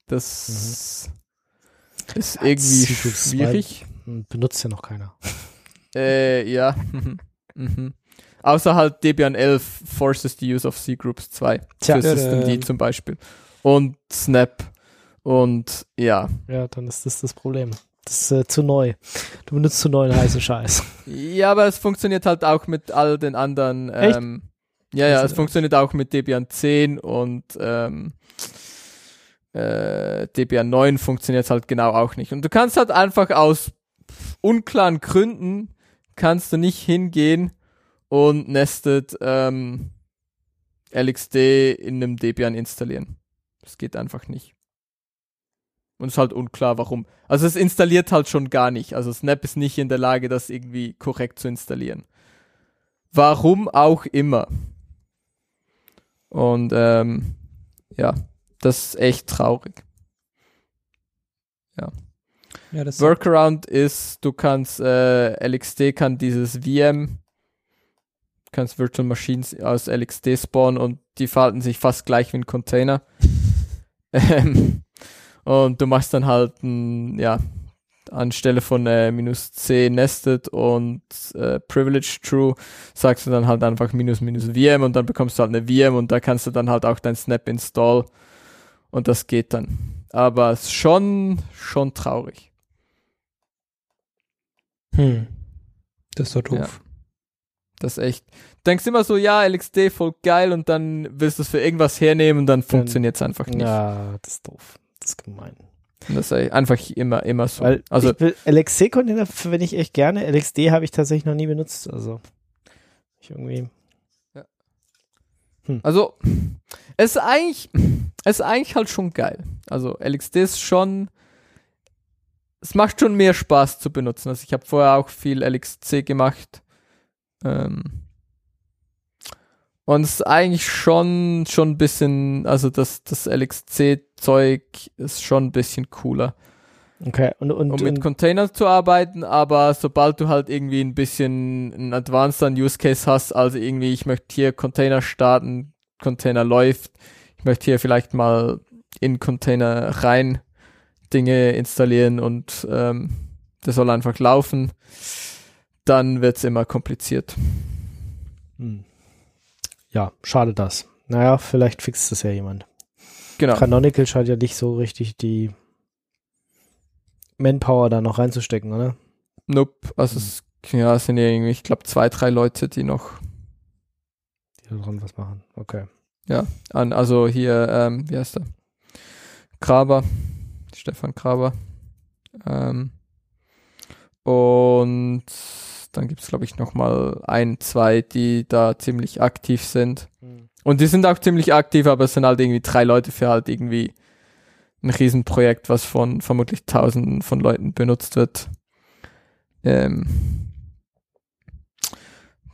Das ist Ja, irgendwie C-Group 2. schwierig. Benutzt ja noch keiner. Äh, ja. (laughs) mhm. Außer halt Debian 11 forces the use of C-Groups 2. Tja. für Systemd zum Beispiel. Und Snap. Und ja. Ja, dann ist das das Problem. Das ist äh, zu neu. Du benutzt zu neuen heißen Scheiß. (laughs) Ja, aber es funktioniert halt auch mit all den anderen. Echt? Ähm, ja, ja, Also, es funktioniert auch mit Debian 10 und ähm, äh, Debian 9 funktioniert halt genau auch nicht. Und du kannst halt einfach aus unklaren Gründen kannst du nicht hingehen und nested ähm, LXD in einem Debian installieren. Das geht einfach nicht. Und es ist halt unklar, warum. Also es installiert halt schon gar nicht. Also Snap ist nicht in der Lage, das irgendwie korrekt zu installieren. Warum auch immer. Und ähm, ja, das ist echt traurig. Ja, das Workaround ist, du kannst, äh, LXD kann dieses VM, kannst Virtual Machines aus LXD spawnen und die verhalten sich fast gleich wie ein Container. (laughs) ähm, und du machst dann halt ein, ja, anstelle von äh, minus C nested und äh, privilege true, sagst du dann halt einfach minus minus VM und dann bekommst du halt eine VM und da kannst du dann halt auch dein Snap install und das geht dann. Aber es ist schon, schon traurig. Hm. Das ist doch doof. Ja. Das ist echt. Du denkst immer so, ja, LXD voll geil und dann willst du es für irgendwas hernehmen und dann funktioniert es einfach nicht. Ja, das ist doof. Das ist gemein. Und das ist einfach immer, immer so. Weil also, LXC-Container verwende ich echt gerne. LXD habe ich tatsächlich noch nie benutzt. Also ich irgendwie. also, es ist eigentlich, es ist eigentlich halt schon geil. Also, LXD ist schon, es macht schon mehr Spaß zu benutzen. Also, ich habe vorher auch viel LXC gemacht. Ähm, und es ist eigentlich schon, schon ein bisschen, also das, das LXC-Zeug ist schon ein bisschen cooler. Okay. Und, und, um mit Containern zu arbeiten, aber sobald du halt irgendwie ein bisschen einen advanced Use Case hast, also irgendwie, ich möchte hier Container starten, Container läuft, ich möchte hier vielleicht mal in Container rein Dinge installieren und ähm, das soll einfach laufen, dann wird's immer kompliziert. hm. ja, schade das. Naja, vielleicht fixt das ja jemand. Genau. Canonical scheint ja nicht so richtig die Manpower da noch reinzustecken, oder? Nope. Also es ja, es sind ja irgendwie, ich glaube, zwei, drei Leute, die noch Die da dran was machen. Okay. an, also hier, ähm, wie heißt er? Graber, Stefan Graber. Ähm, und dann gibt's glaube ich, noch mal ein, zwei, die da ziemlich aktiv sind. Und die sind auch ziemlich aktiv, aber es sind halt irgendwie drei Leute für halt irgendwie ein Riesenprojekt, was von vermutlich tausenden von Leuten benutzt wird. Ähm,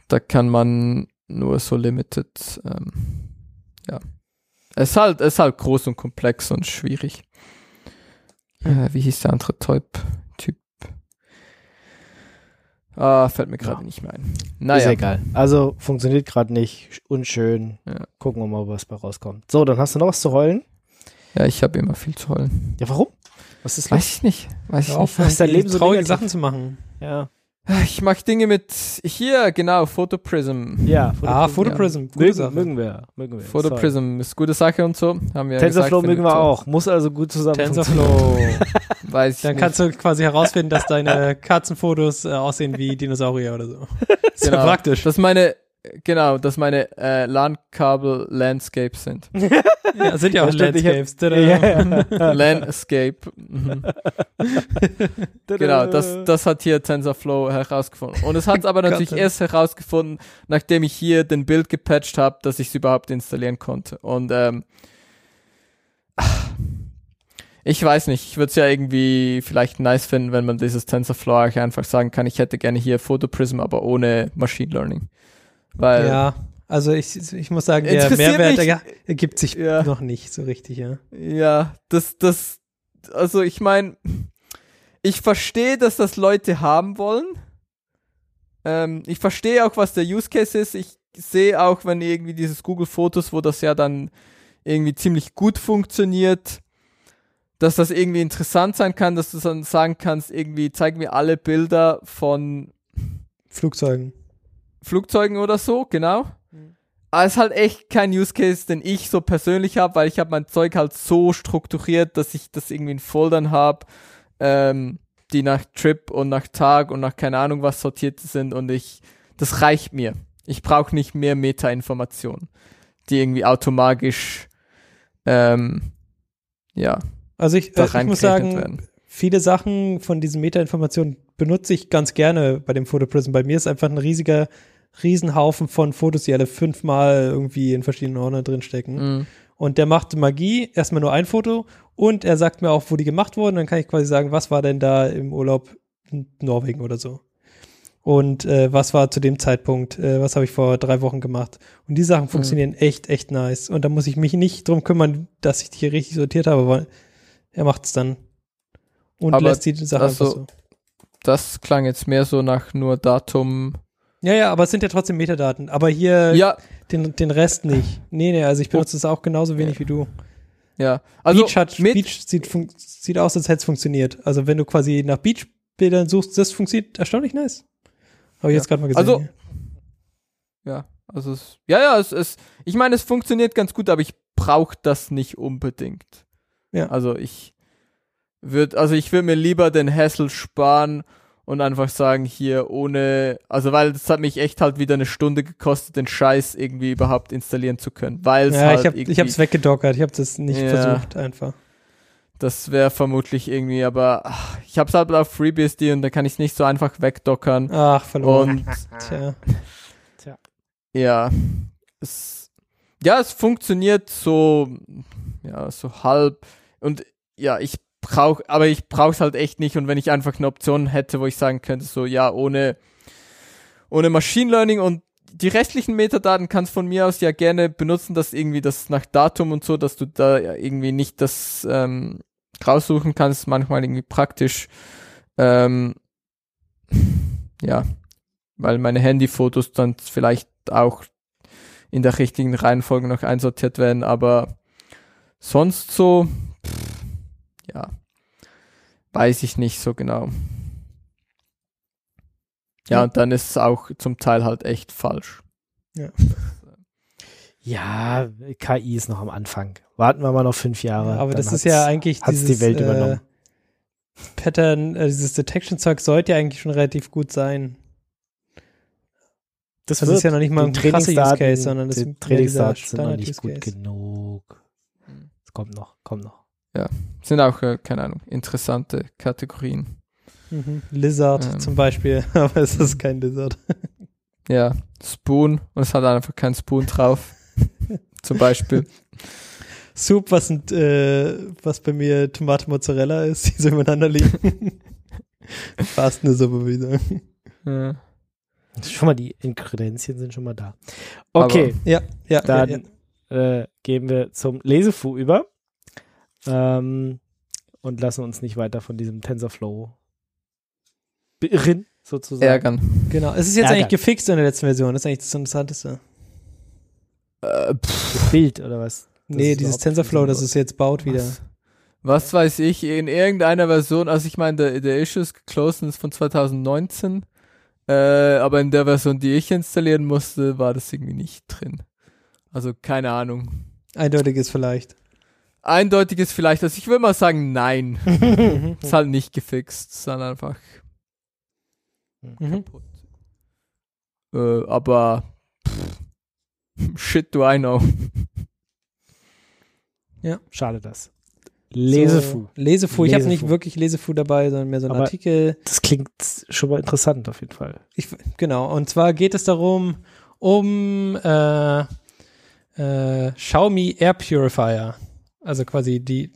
da kann man nur so limited, ähm, ja. Es ist halt, es ist halt groß und komplex und schwierig. Äh, wie hieß der andere Typ? Typ? Ah, fällt mir gerade Ja. nicht mehr ein. Ist Naja, egal. Also funktioniert gerade nicht. Unschön. Ja. Gucken wir mal, was bei rauskommt. So, dann hast du noch was zu heulen? ja, ich habe immer viel zu heulen. Ja, warum? Was ist los? Weiß ich nicht. Weiß ich Hör nicht. auf, ist dein Leben so traurige? Sachen zu machen. Ja. Ich mag Dinge mit hier, genau, Photoprism. Ja, Ah, Photoprism. Photoprism, gute Mögen, Sache. mögen wir. Mögen wir. Photoprism ist gute Sache und so. Haben wir ja TensorFlow gesagt, mögen wir auch. Muss also gut zusammen. TensorFlow. so. (laughs) (laughs) Weiß ich Dann nicht. kannst du quasi herausfinden, dass deine Katzenfotos äh, aussehen wie Dinosaurier oder so. (laughs) Ist ja Genau. praktisch. Dass meine, genau, dass meine äh, LAN-Kabel-Landscapes sind. (laughs) Ja, sind ja auch Landscapes. Ja. (laughs) Landscape. Mhm. (laughs) Genau, das, das hat hier TensorFlow herausgefunden. Und es hat es aber natürlich erst herausgefunden, nachdem ich hier den Bild gepatcht habe, dass ich es überhaupt installieren konnte. Und ähm, (sighs) ich weiß nicht, ich würde es ja irgendwie vielleicht nice finden, wenn man dieses TensorFlow einfach sagen kann, ich hätte gerne hier Photoprism, aber ohne Machine Learning. Weil Ja, also ich, ich muss sagen, der Mehrwert mich- ergibt sich Ja. noch nicht so richtig, ja. Ja, das, das, also ich meine, ich verstehe, dass das Leute haben wollen. Ähm, ich verstehe auch, was der Use Case ist. Ich sehe auch, wenn irgendwie dieses Google Fotos, wo das ja dann irgendwie ziemlich gut funktioniert, dass das irgendwie interessant sein kann, dass du dann sagen kannst, irgendwie zeig mir alle Bilder von Flugzeugen. Flugzeugen oder so, genau. Aber es ist halt echt kein Use Case, den ich so persönlich habe, weil ich habe mein Zeug halt so strukturiert, dass ich das irgendwie in Foldern habe, ähm, die nach Trip und nach Tag und nach keine Ahnung was sortiert sind und ich, das reicht mir. Ich brauche nicht mehr Meta-Informationen, die irgendwie automatisch, ähm, ja, Also ich, da äh, ich muss sagen, werden. viele Sachen von diesen Meta-Informationen benutze ich ganz gerne bei dem Photoprism. Bei mir ist einfach ein riesiger Riesenhaufen von Fotos, die alle fünfmal irgendwie in verschiedenen Ordnern drinstecken. Mhm. Und der macht Magie, erstmal nur ein Foto und er sagt mir auch, wo die gemacht wurden. Dann kann ich quasi sagen, was war denn da im Urlaub in Norwegen oder so. Und äh, was war zu dem Zeitpunkt, äh, was habe ich vor drei Wochen gemacht. Und die Mhm. Sachen funktionieren echt, echt nice. Und da muss ich mich nicht drum kümmern, dass ich die hier richtig sortiert habe, weil er macht es dann. Und Aber lässt die Sachen einfach so. Das klang jetzt mehr so nach nur Datum. Ja, ja, aber es sind ja trotzdem Metadaten. Aber hier Ja, den, den Rest nicht. Nee, nee, also ich benutze es auch genauso wenig wie du. ja. Also Beach, hat, mit, Beach sieht, sieht aus, als hätte es funktioniert. Also wenn du quasi nach Beach-Bildern suchst, das funktioniert erstaunlich nice. Habe ich Ja. jetzt gerade mal gesehen. Also-. Ja, also es, ja, ja, es, es, ich meine, es funktioniert ganz gut, aber ich brauche das nicht unbedingt. Ja. Also ich würde, also ich würde mir lieber den Hassel sparen und einfach sagen, hier ohne, also weil das hat mich echt halt wieder eine Stunde gekostet, den Scheiß irgendwie überhaupt installieren zu können, weil es ja, halt ich habe irgendwie, ich hab's weggedockert. Ich habe das nicht Ja. versucht einfach. das wäre vermutlich irgendwie, aber ach, ich habe es halt auf FreeBSD und da kann ich es nicht so einfach wegdockern Ach, verloren. und Tja. Ja, es, ja, es funktioniert so, ja, so halb. Und ja, ich brauche, aber ich brauche es halt echt nicht. Und wenn ich einfach eine Option hätte, wo ich sagen könnte, so, ja, ohne, ohne Machine Learning und die restlichen Metadaten kannst von mir aus ja gerne benutzen, dass irgendwie das nach Datum und so, dass du da ja irgendwie nicht das ähm, raussuchen kannst, manchmal irgendwie praktisch. Ähm, (laughs) ja, weil meine Handyfotos dann vielleicht auch in der richtigen Reihenfolge noch einsortiert werden, aber sonst so, ja, weiß ich nicht so genau. Ja, Ja. und dann ist es auch zum Teil halt echt falsch. Ja, KI ist noch am Anfang. Warten wir mal noch fünf Jahre. aber dann das ist ja eigentlich hat's dieses die Welt äh, übernommen. Pattern, äh, dieses Detection-Zeug sollte ja eigentlich schon relativ gut sein. Das, Das ist ja noch nicht mal ein krasser Use Case, sondern das ist Trainingsdaten sind noch nicht gut genug. Hm. Es kommt noch, kommt noch. Sind auch, äh, keine Ahnung, interessante Kategorien. Mhm. Lizard Ähm. zum Beispiel, (laughs) aber es ist kein Lizard. Ja, Spoon und es hat einfach kein Spoon drauf. (laughs) Zum Beispiel. Soup, was, sind, äh, was bei mir Tomate Mozzarella ist, (laughs) die so übereinander liegen. Fast eine Suppe, würde ich sagen. Ja. Schon mal die Inkredenzien sind schon mal da. Okay, Ja, ja, dann ja, ja. Äh, gehen wir zum Lesefu über ähm, und lassen uns nicht weiter von diesem TensorFlow beirren, sozusagen. Ärgern. Genau. Es ist jetzt Ärger. eigentlich gefixt in der letzten Version. Das ist eigentlich das Interessanteste. Äh, Das Bild oder was? Das nee, dieses TensorFlow, das es jetzt baut wieder. was, was weiß ich, in irgendeiner Version, also ich meine, der, der Issue ist geclosed ist von 2019, äh, aber in der Version, die ich installieren musste, war das irgendwie nicht drin. Also keine Ahnung. Eindeutiges vielleicht. Eindeutiges vielleicht, also ich würde mal sagen, nein. (laughs) Mhm. Ist halt nicht gefixt, sondern einfach Mhm. kaputt. Äh, aber pff, shit do I know. Schade das. Lesefu. So, Lesefu. Ich habe nicht wirklich Lesefu dabei, sondern mehr so ein Aber- Artikel. Das klingt schon mal interessant auf jeden Fall. Ich, genau. Und zwar geht es darum, um äh, äh, Xiaomi Air Purifier. Also quasi die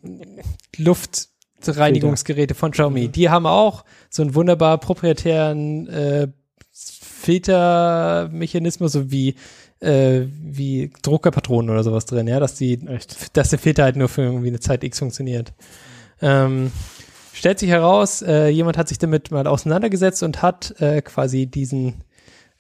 Luftreinigungsgeräte von Xiaomi. Die haben auch so einen wunderbar proprietären äh, Filtermechanismus, so wie äh, wie Druckerpatronen oder sowas drin, ja, dass die Echt. dass der Filter halt nur für irgendwie eine Zeit X funktioniert. Ähm, stellt sich heraus, äh, jemand hat sich damit mal auseinandergesetzt und hat äh, quasi diesen,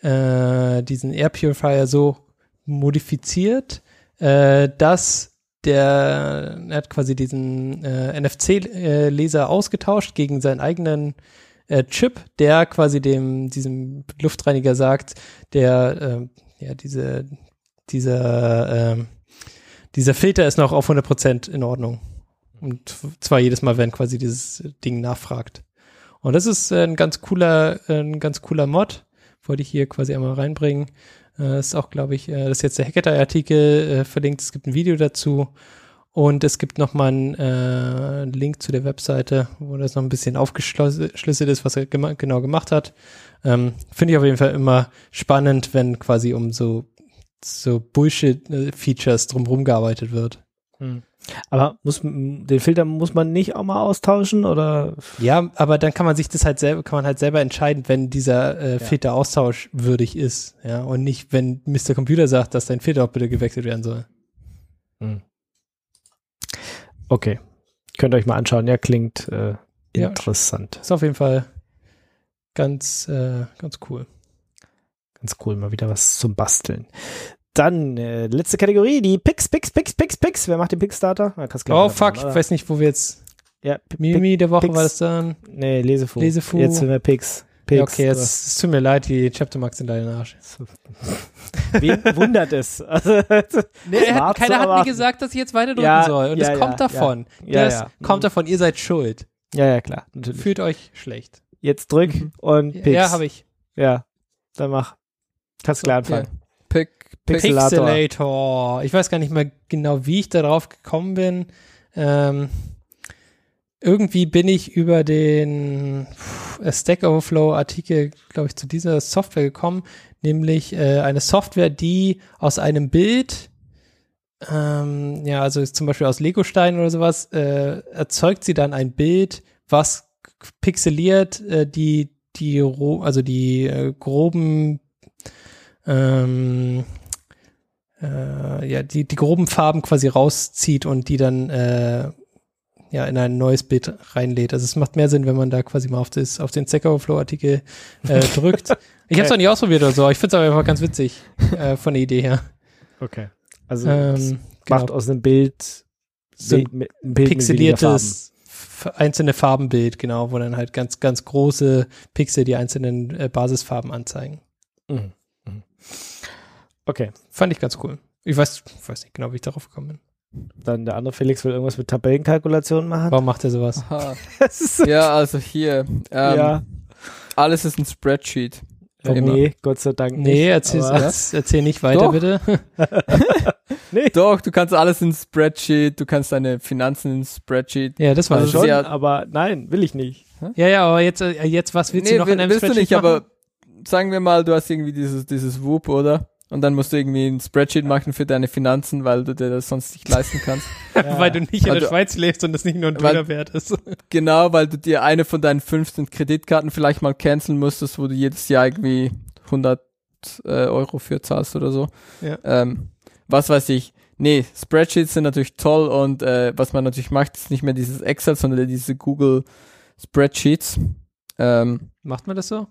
äh, diesen Air Purifier so modifiziert, äh, dass der er hat quasi diesen äh, NFC-Laser ausgetauscht gegen seinen eigenen äh, Chip, der quasi dem diesem Luftreiniger sagt, der äh, ja diese dieser ähm, dieser Filter ist noch auf 100% in Ordnung. Und zwar jedes Mal, wenn quasi dieses Ding nachfragt. Und das ist äh, ein ganz cooler, äh, ein ganz cooler Mod. Wollte ich hier quasi einmal reinbringen. Äh, ist auch, glaube ich, äh, das ist jetzt der Hackaday-Artikel äh, verlinkt. Es gibt ein Video dazu. Und es gibt noch mal einen äh, Link zu der Webseite, wo das noch ein bisschen aufgeschlüsselt ist, was er gema genau gemacht hat. Ähm, Finde ich auf jeden Fall immer spannend, wenn quasi um so, so Bullshit-Features drumherum gearbeitet wird. Aber muss, den Filter muss man nicht auch mal austauschen oder? Ja, aber dann kann man sich das halt selber, kann man halt selber entscheiden, wenn dieser äh, Filter austauschwürdig ist, ja, und nicht, wenn Mr. Computer sagt, dass dein Filter auch bitte gewechselt werden soll. Okay. Könnt ihr euch mal anschauen. Ja, klingt äh, Ja. interessant. Ist auf jeden Fall ganz, äh, ganz cool. Ganz cool, mal wieder was zum Basteln. Dann äh, letzte Kategorie, die Pix, Pix, Pix, Pix, Pix. Wer macht den Pix-Starter? Ah, Oh fuck, machen, ich weiß nicht, wo wir jetzt. Ja, P- Mimi der Woche Pix. war das dann. Nee, Lesefu. Lesefu. Jetzt sind wir Pix. Pix. Ja, okay, jetzt es tut mir leid, die Chapter Marks sind dein Arsch. Wen wundert es? (laughs) Also, Nee, hat, keiner hat mir gesagt, dass ich jetzt weiter drücken Ja, soll. Und ja, es kommt ja, davon. ja, das ja. kommt Mhm. davon, ihr seid schuld. ja, ja, klar. Natürlich. Fühlt euch schlecht. Jetzt drück und Pix. Ja, habe ich. Ja, dann mach. Kannst gleich anfangen. Pixelator. Pixelator. Ich weiß gar nicht mehr genau, wie ich darauf gekommen bin. Ähm, irgendwie bin ich über den Stack Overflow Artikel, glaube ich, zu dieser Software gekommen, nämlich äh, eine Software, die aus einem Bild, ähm, ja, also zum Beispiel aus Legosteinen oder sowas, äh, erzeugt sie dann ein Bild, was pixeliert äh, die die also die äh, groben ähm, äh, ja, die, die groben Farben quasi rauszieht und die dann äh, ja in ein neues Bild reinlädt. Also es macht mehr Sinn, wenn man da quasi mal auf, das, auf den Stack Overflow-Artikel äh, (laughs) drückt. Ich habe es noch nicht ausprobiert oder so, ich finde es aber einfach ganz witzig äh, von der Idee her. Okay. Also Ähm, macht genau, aus einem Bild, so ein Bild pixeliertes einzelne Farbenbild, genau, wo dann halt ganz, ganz große Pixel die einzelnen äh, Basisfarben anzeigen. Mhm. Mhm. Okay. Fand ich ganz cool. Ich weiß, ich weiß nicht genau, wie ich darauf gekommen bin. Dann der andere Felix will irgendwas mit Tabellenkalkulationen machen. Warum macht er sowas? (laughs) So, Ja, also hier. Ähm, ja. Alles ist ein Spreadsheet. Oh, nee, Gott sei Dank nicht. Nee, erzähl, aber- erz- erzähl nicht weiter, Doch. bitte. (laughs) Doch, du kannst alles in Spreadsheet, du kannst deine Finanzen in Spreadsheet. Ja, das war Also schon. aber nein, will ich nicht. Ja, ja, aber jetzt, äh, jetzt was willst du noch will- in deinem willst du Spreadsheet nicht, machen? aber sagen wir mal, du hast irgendwie dieses, dieses Whoop, oder? Und dann musst du irgendwie ein Spreadsheet machen für deine Finanzen, weil du dir das sonst nicht leisten kannst. Ja. (laughs) Weil du nicht in der Schweiz lebst und das nicht nur ein Weil- Döner wert ist. (laughs) Genau, weil du dir eine von deinen 15 Kreditkarten vielleicht mal canceln musstest, wo du jedes Jahr irgendwie 100 äh, Euro für zahlst oder so. Ja. Ähm, was weiß ich. Nee, Spreadsheets sind natürlich toll und äh, was man natürlich macht, ist nicht mehr dieses Excel, sondern diese Google Spreadsheets. Ähm, Macht man das so?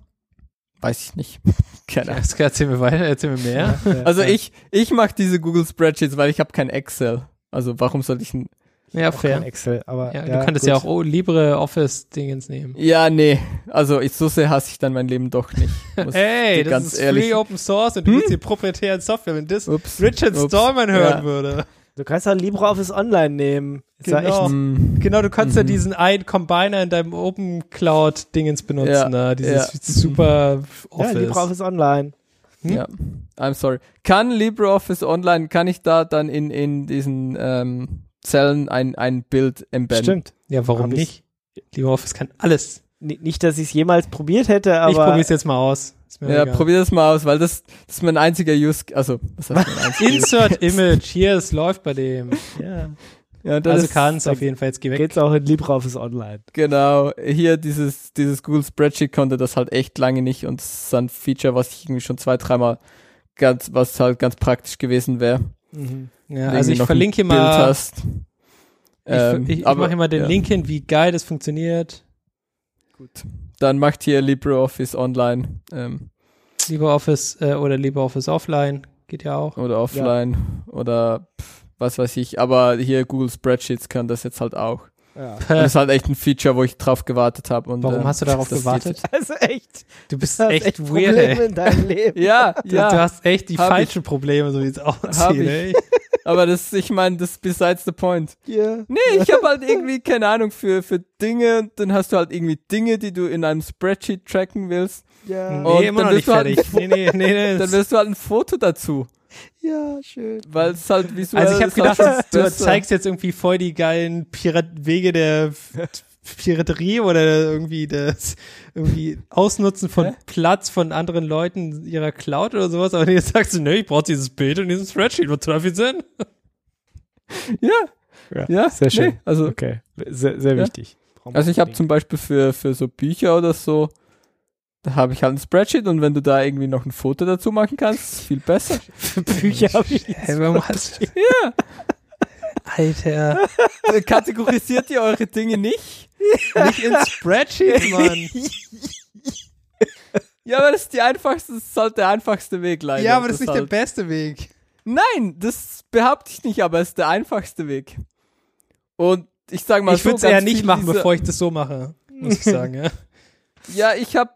Weiß ich nicht. (laughs) Keine Ahnung. Jetzt erzähl mir weiter, erzähl mir mehr. Ja, (laughs) Also ja. ich, ich mache diese Google Spreadsheets, weil ich habe kein Excel. Also warum soll ich ein... Ja, auch kein fair. Excel, aber Ja, ja, du könntest gut. ja auch oh, LibreOffice-Dingens nehmen. Ja, nee. Also ich, so sehr hasse ich dann mein Leben doch nicht. (laughs) Muss Hey, das ganz ist ehrlich- free Open Source und du Hm? willst hier proprietären Software. Wenn das Ups. Richard Ups. Stallman hören Ja. würde. Du kannst auch LibreOffice Online nehmen. Ist ja Genau. echt. Genau, du kannst ja Mhm. diesen einen Combiner in deinem Open Cloud Dingens benutzen, Ja, ne? Dieses ja. super Ja, Office. LibreOffice Online. Hm? Ja, I'm sorry. Kann LibreOffice Online, kann ich da dann in, in diesen ähm, Zellen ein, ein Bild embedden? Stimmt. ja, warum Hab ich- nicht? LibreOffice kann alles. N nicht, dass ich es jemals probiert hätte, aber ich probiere es jetzt mal aus. Ja, egal. probier das mal aus, weil das, das ist mein einziger Use, also, was heißt mein einziger? (laughs) Insert Image, hier, es läuft bei dem. ja, Ja, das Also ist- kann es auf jeden Fall, jetzt geh weg. geht's auch in LibreOffice Online. Genau, hier dieses, dieses Google Spreadsheet konnte das halt echt lange nicht und es ist ein Feature, was ich irgendwie schon zwei, dreimal ganz, was halt ganz praktisch gewesen wäre. Mhm. Ja, also ich noch ein verlinke mal, hast. ich, Ähm, ich, ich aber- mache immer den ja. Link hin, wie geil das funktioniert. Gut. Dann macht hier LibreOffice Online ähm, LibreOffice äh, oder LibreOffice Offline, geht ja auch. oder offline oder pff, was weiß ich. Aber hier Google Spreadsheets kann das jetzt halt auch. Ja. Das ist halt echt ein Feature, wo ich drauf gewartet habe. und Warum ähm, hast du darauf (laughs) gewartet? Also echt. Du bist Du hast echt, echt weird, Probleme in deinem Leben. Ja, Du, ja. du hast echt die Hab falschen Probleme, so wie es aussieht, ich. ey. (laughs) aber das, ich meine, das ist besides the point. Ja. Nee, ich habe halt irgendwie, keine Ahnung, für, für Dinge, und dann hast du halt irgendwie Dinge, die du in einem Spreadsheet tracken willst. Ja. Nee, Und immer noch nicht halt fertig. ein Nee, nee, nee, nee. (laughs) Dann willst du halt ein Foto dazu. ja, schön. Weil es halt visuell Also ich habe halt gedacht, schon du zeigst jetzt irgendwie voll die geilen Pirat Wege der Piraterie oder irgendwie das irgendwie Ausnutzen von Hä? Platz von anderen Leuten ihrer Cloud oder sowas, aber jetzt sagst du, nee, ich brauche dieses Bild und diesen Spreadsheet, was total viel Sinn. Ja, ja, sehr schön. Nee, also, Okay, sehr, sehr Ja. wichtig. Also ich habe zum Beispiel für, für so Bücher oder so, da habe ich halt ein Spreadsheet und wenn du da irgendwie noch ein Foto dazu machen kannst, ist viel besser. (laughs) für Bücher habe ich Hey, warum hast du? ja. Alter. Kategorisiert ihr eure Dinge nicht? Nicht in (laughs) Spreadsheets, Mann. (laughs) Ja, aber das ist die einfachste, das ist halt der einfachste Weg leider. Ja, aber das ist nicht der halt, beste Weg. Nein, das behaupte ich nicht, aber es ist der einfachste Weg. Und ich sage mal ich so, würde es eher nicht machen, bevor ich das so mache, muss ich sagen, ja. Ja, ich habe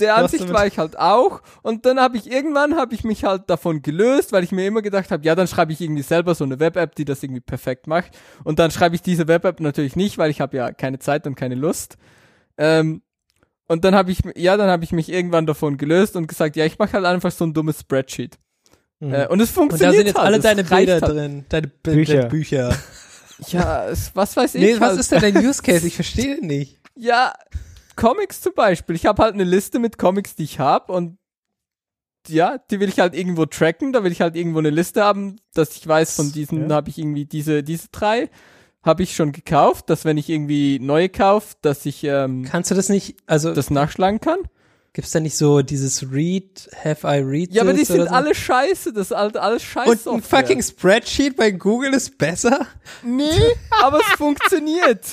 der Ansicht war ich halt auch und dann habe ich irgendwann habe ich mich halt davon gelöst, weil ich mir immer gedacht habe, ja, dann schreibe ich irgendwie selber so eine Web-App, die das irgendwie perfekt macht und dann schreibe ich diese Web-App natürlich nicht, weil ich habe ja keine Zeit und keine Lust. Ähm, und dann habe ich ja, dann habe ich mich irgendwann davon gelöst und gesagt, ja, ich mache halt einfach so ein dummes Spreadsheet. Mhm. Äh, und es Und funktioniert da sind jetzt halt, alle deine Bilder halt. drin, deine B Bücher. Bücher. Bücher. Ja, es, was weiß ich. Nee, was halt. ist denn dein Use Case? Ich (laughs) verstehe den nicht. Ja, Comics zum Beispiel. Ich habe halt eine Liste mit Comics, die ich habe und ja, die will ich halt irgendwo tracken. Da will ich halt irgendwo eine Liste haben, dass ich weiß, von diesen Ja. habe ich irgendwie diese, diese drei habe ich schon gekauft, dass wenn ich irgendwie neue kaufe, dass ich ähm, Kannst du das nicht, also das nachschlagen kann. gibt's da nicht so dieses Read, have I read Ja, aber die sind so? alle scheiße. Das ist halt alles scheiße. Und ein fucking Spreadsheet bei Google ist besser? Nee, (laughs) aber es funktioniert.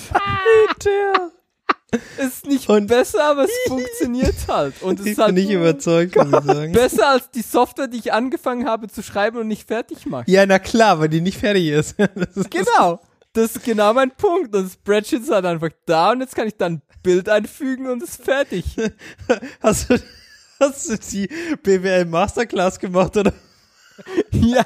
Ist nicht Und- besser, aber es funktioniert halt. Und es Ich ist halt bin nicht überzeugt, muss ich sagen. besser als die Software, die ich angefangen habe zu schreiben und nicht fertig mache. Ja, na klar, weil die nicht fertig ist. (laughs) Das ist Genau. Das ist genau mein Punkt. Und das Spreadsheet ist halt einfach da und jetzt kann ich dann ein Bild einfügen und ist fertig. (laughs) Hast du, hast du die BWL Masterclass gemacht oder? (laughs) ja.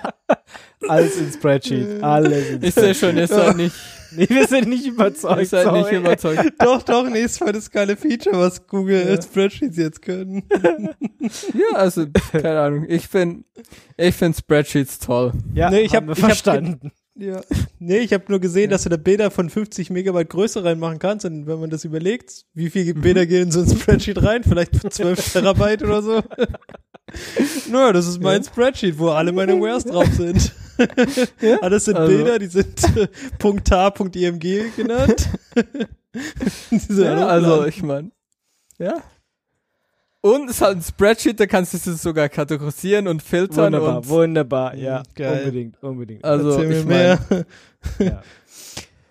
alles in Spreadsheet. Alles in Ich sehe schon, ist halt nicht. Nee, wir sind nicht überzeugt. Ihr seid nicht sorry. überzeugt. (laughs) doch, doch, nee, ist voll das geile Feature, was Google Ja. Spreadsheets jetzt können. (laughs) Ja, also, keine Ahnung. Ich finde ich find Spreadsheets toll. Ja, Nee, ich haben hab- wir ich hab verstanden. Ja. Nee, ich habe nur gesehen, Ja. dass du da Bilder von 50 Megabyte Größe reinmachen kannst. Und wenn man das überlegt, wie viele Bilder gehen in so ein Spreadsheet rein? Vielleicht 12 (laughs) Terabyte oder so. (laughs) Naja, das ist mein Spreadsheet, wo alle meine Wares drauf sind. (laughs) Alles sind also- Bilder, die sind äh, .tar.img genannt. (laughs) Ja, also, ich meine, ja. Und es ist halt ein Spreadsheet, da kannst du es sogar kategorisieren und filtern Wunderbar, und wunderbar. Ja, Geil. unbedingt, unbedingt. also ich mehr. meine, ja.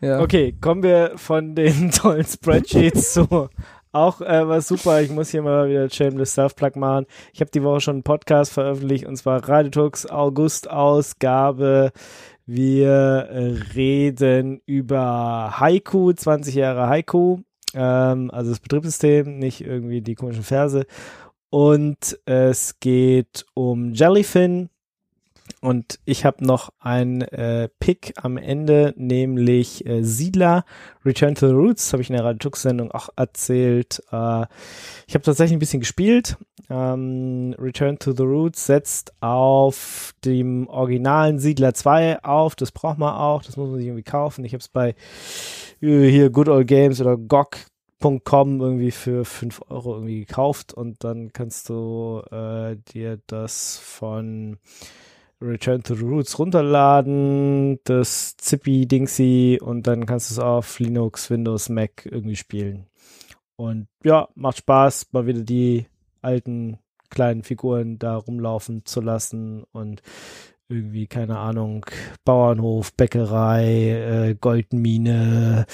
ja. Okay, kommen wir von den tollen Spreadsheets zu auch äh, was super. Ich muss hier mal wieder Shameless Self-Plug machen. Ich habe die Woche schon einen Podcast veröffentlicht und zwar Radiotux August-Ausgabe. Wir äh, reden über Haiku, 20 Jahre Haiku, ähm, also das Betriebssystem, nicht irgendwie die komischen Verse. Und es geht um Jellyfin. Und ich habe noch ein äh, Pick am Ende, nämlich äh, Siedler, Return to the Roots, habe ich in der Radio Tux-Sendung auch erzählt. Äh, ich habe tatsächlich ein bisschen gespielt. Ähm, Return to the Roots setzt auf dem originalen Siedler 2 auf. Das braucht man auch, das muss man sich irgendwie kaufen. Ich habe es bei äh, hier Good Old Games oder GOG.com irgendwie für 5 Euro irgendwie gekauft und dann kannst du äh, dir das von Return to the Roots runterladen, das Zippy-Dingsy und dann kannst du es auf Linux, Windows, Mac irgendwie spielen. Und ja, macht Spaß, mal wieder die alten kleinen Figuren da rumlaufen zu lassen und irgendwie, keine Ahnung, Bauernhof, Bäckerei, äh, Goldmine,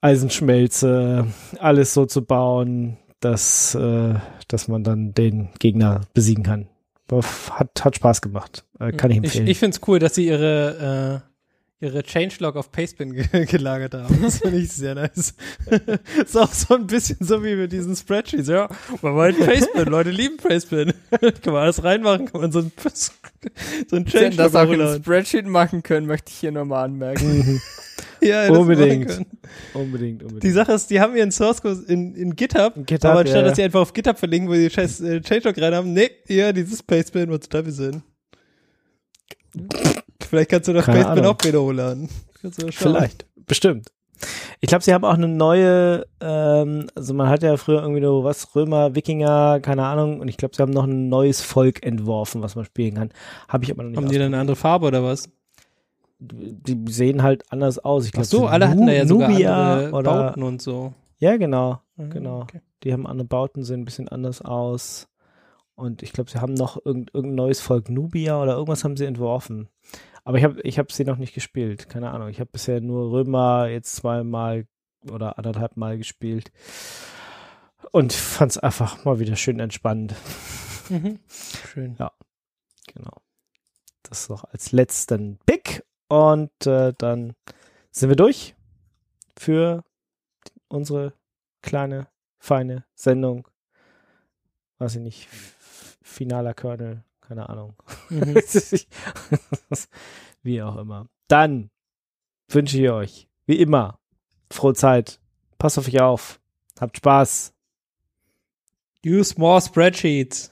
Eisenschmelze, alles so zu bauen, dass, äh, dass man dann den Gegner besiegen kann. Hat, hat Spaß gemacht. Äh, kann ich Ich, empfehlen. ich finde es cool, dass sie ihre, äh, ihre Changelog auf Pastebin ge (laughs) gelagert haben. Das finde ich sehr nice. (laughs) ist auch so ein bisschen so wie mit diesen Spreadsheets. Ja, man wollte Pastebin. Leute lieben Pastebin. (laughs) kann man alles reinmachen, kann man so ein, so ein hätten das Changelog auch im hochladen. Spreadsheet machen können, möchte ich hier nochmal anmerken. Mhm. Ja, Unbedingt. unbedingt, unbedingt. Die Sache ist, die haben ihren Source Code in, in GitHub, In GitHub, aber anstatt, ja, dass sie einfach auf GitHub verlinken, wo die scheiß äh, Changelog rein haben, nee, ja, dieses Pastebin, was da wir sind. Vielleicht kannst du doch Keine Ahnung. auch wieder schauen. Vielleicht, bestimmt. Ich glaube, sie haben auch eine neue, ähm, also man hat ja früher irgendwie nur was, Römer, Wikinger, keine Ahnung, und ich glaube, sie haben noch ein neues Volk entworfen, was man spielen kann. Habe ich aber noch nicht Haben die dann eine andere Farbe oder was? Die sehen halt anders aus. Ich Ach glaub, so, sind alle hatten da ja sogar Nubia andere oder, Bauten und so. Ja, genau. Mhm, Genau. okay. Die haben andere Bauten, sehen ein bisschen anders aus. Und ich glaube, sie haben noch irgend, irgendein neues Volk Nubia oder irgendwas haben sie entworfen. Aber ich habe ich hab sie noch nicht gespielt. Keine Ahnung. Ich habe bisher nur Römer jetzt zweimal oder anderthalb Mal gespielt. Und fand es einfach mal wieder schön entspannt. Mhm. (laughs) Schön. Genau. Das noch als letzten Pick. Und äh, dann sind wir durch für unsere kleine, feine Sendung. Weiß ich nicht. Finaler Kernel. Keine Ahnung. Mhm. (laughs) wie auch immer. Dann wünsche ich euch, wie immer, frohe Zeit. Passt auf euch auf. Habt Spaß. Use more spreadsheets.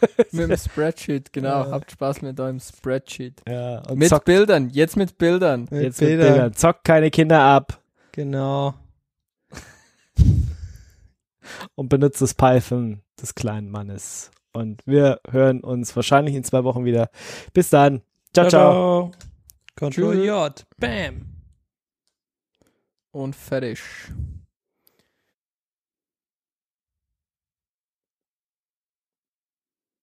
(laughs) mit dem Spreadsheet, genau. Ja. Habt Spaß mit eurem Spreadsheet. Ja, und Mit zockt Bildern, jetzt mit Bildern. Mit jetzt mit Bildern. Bildern. Zockt keine Kinder ab Genau. und benutzt das Python des kleinen Mannes. Und wir hören uns wahrscheinlich in zwei Wochen wieder. Bis dann. Ciao, ciao. Control Tschüss. J. Bam. Und fertig.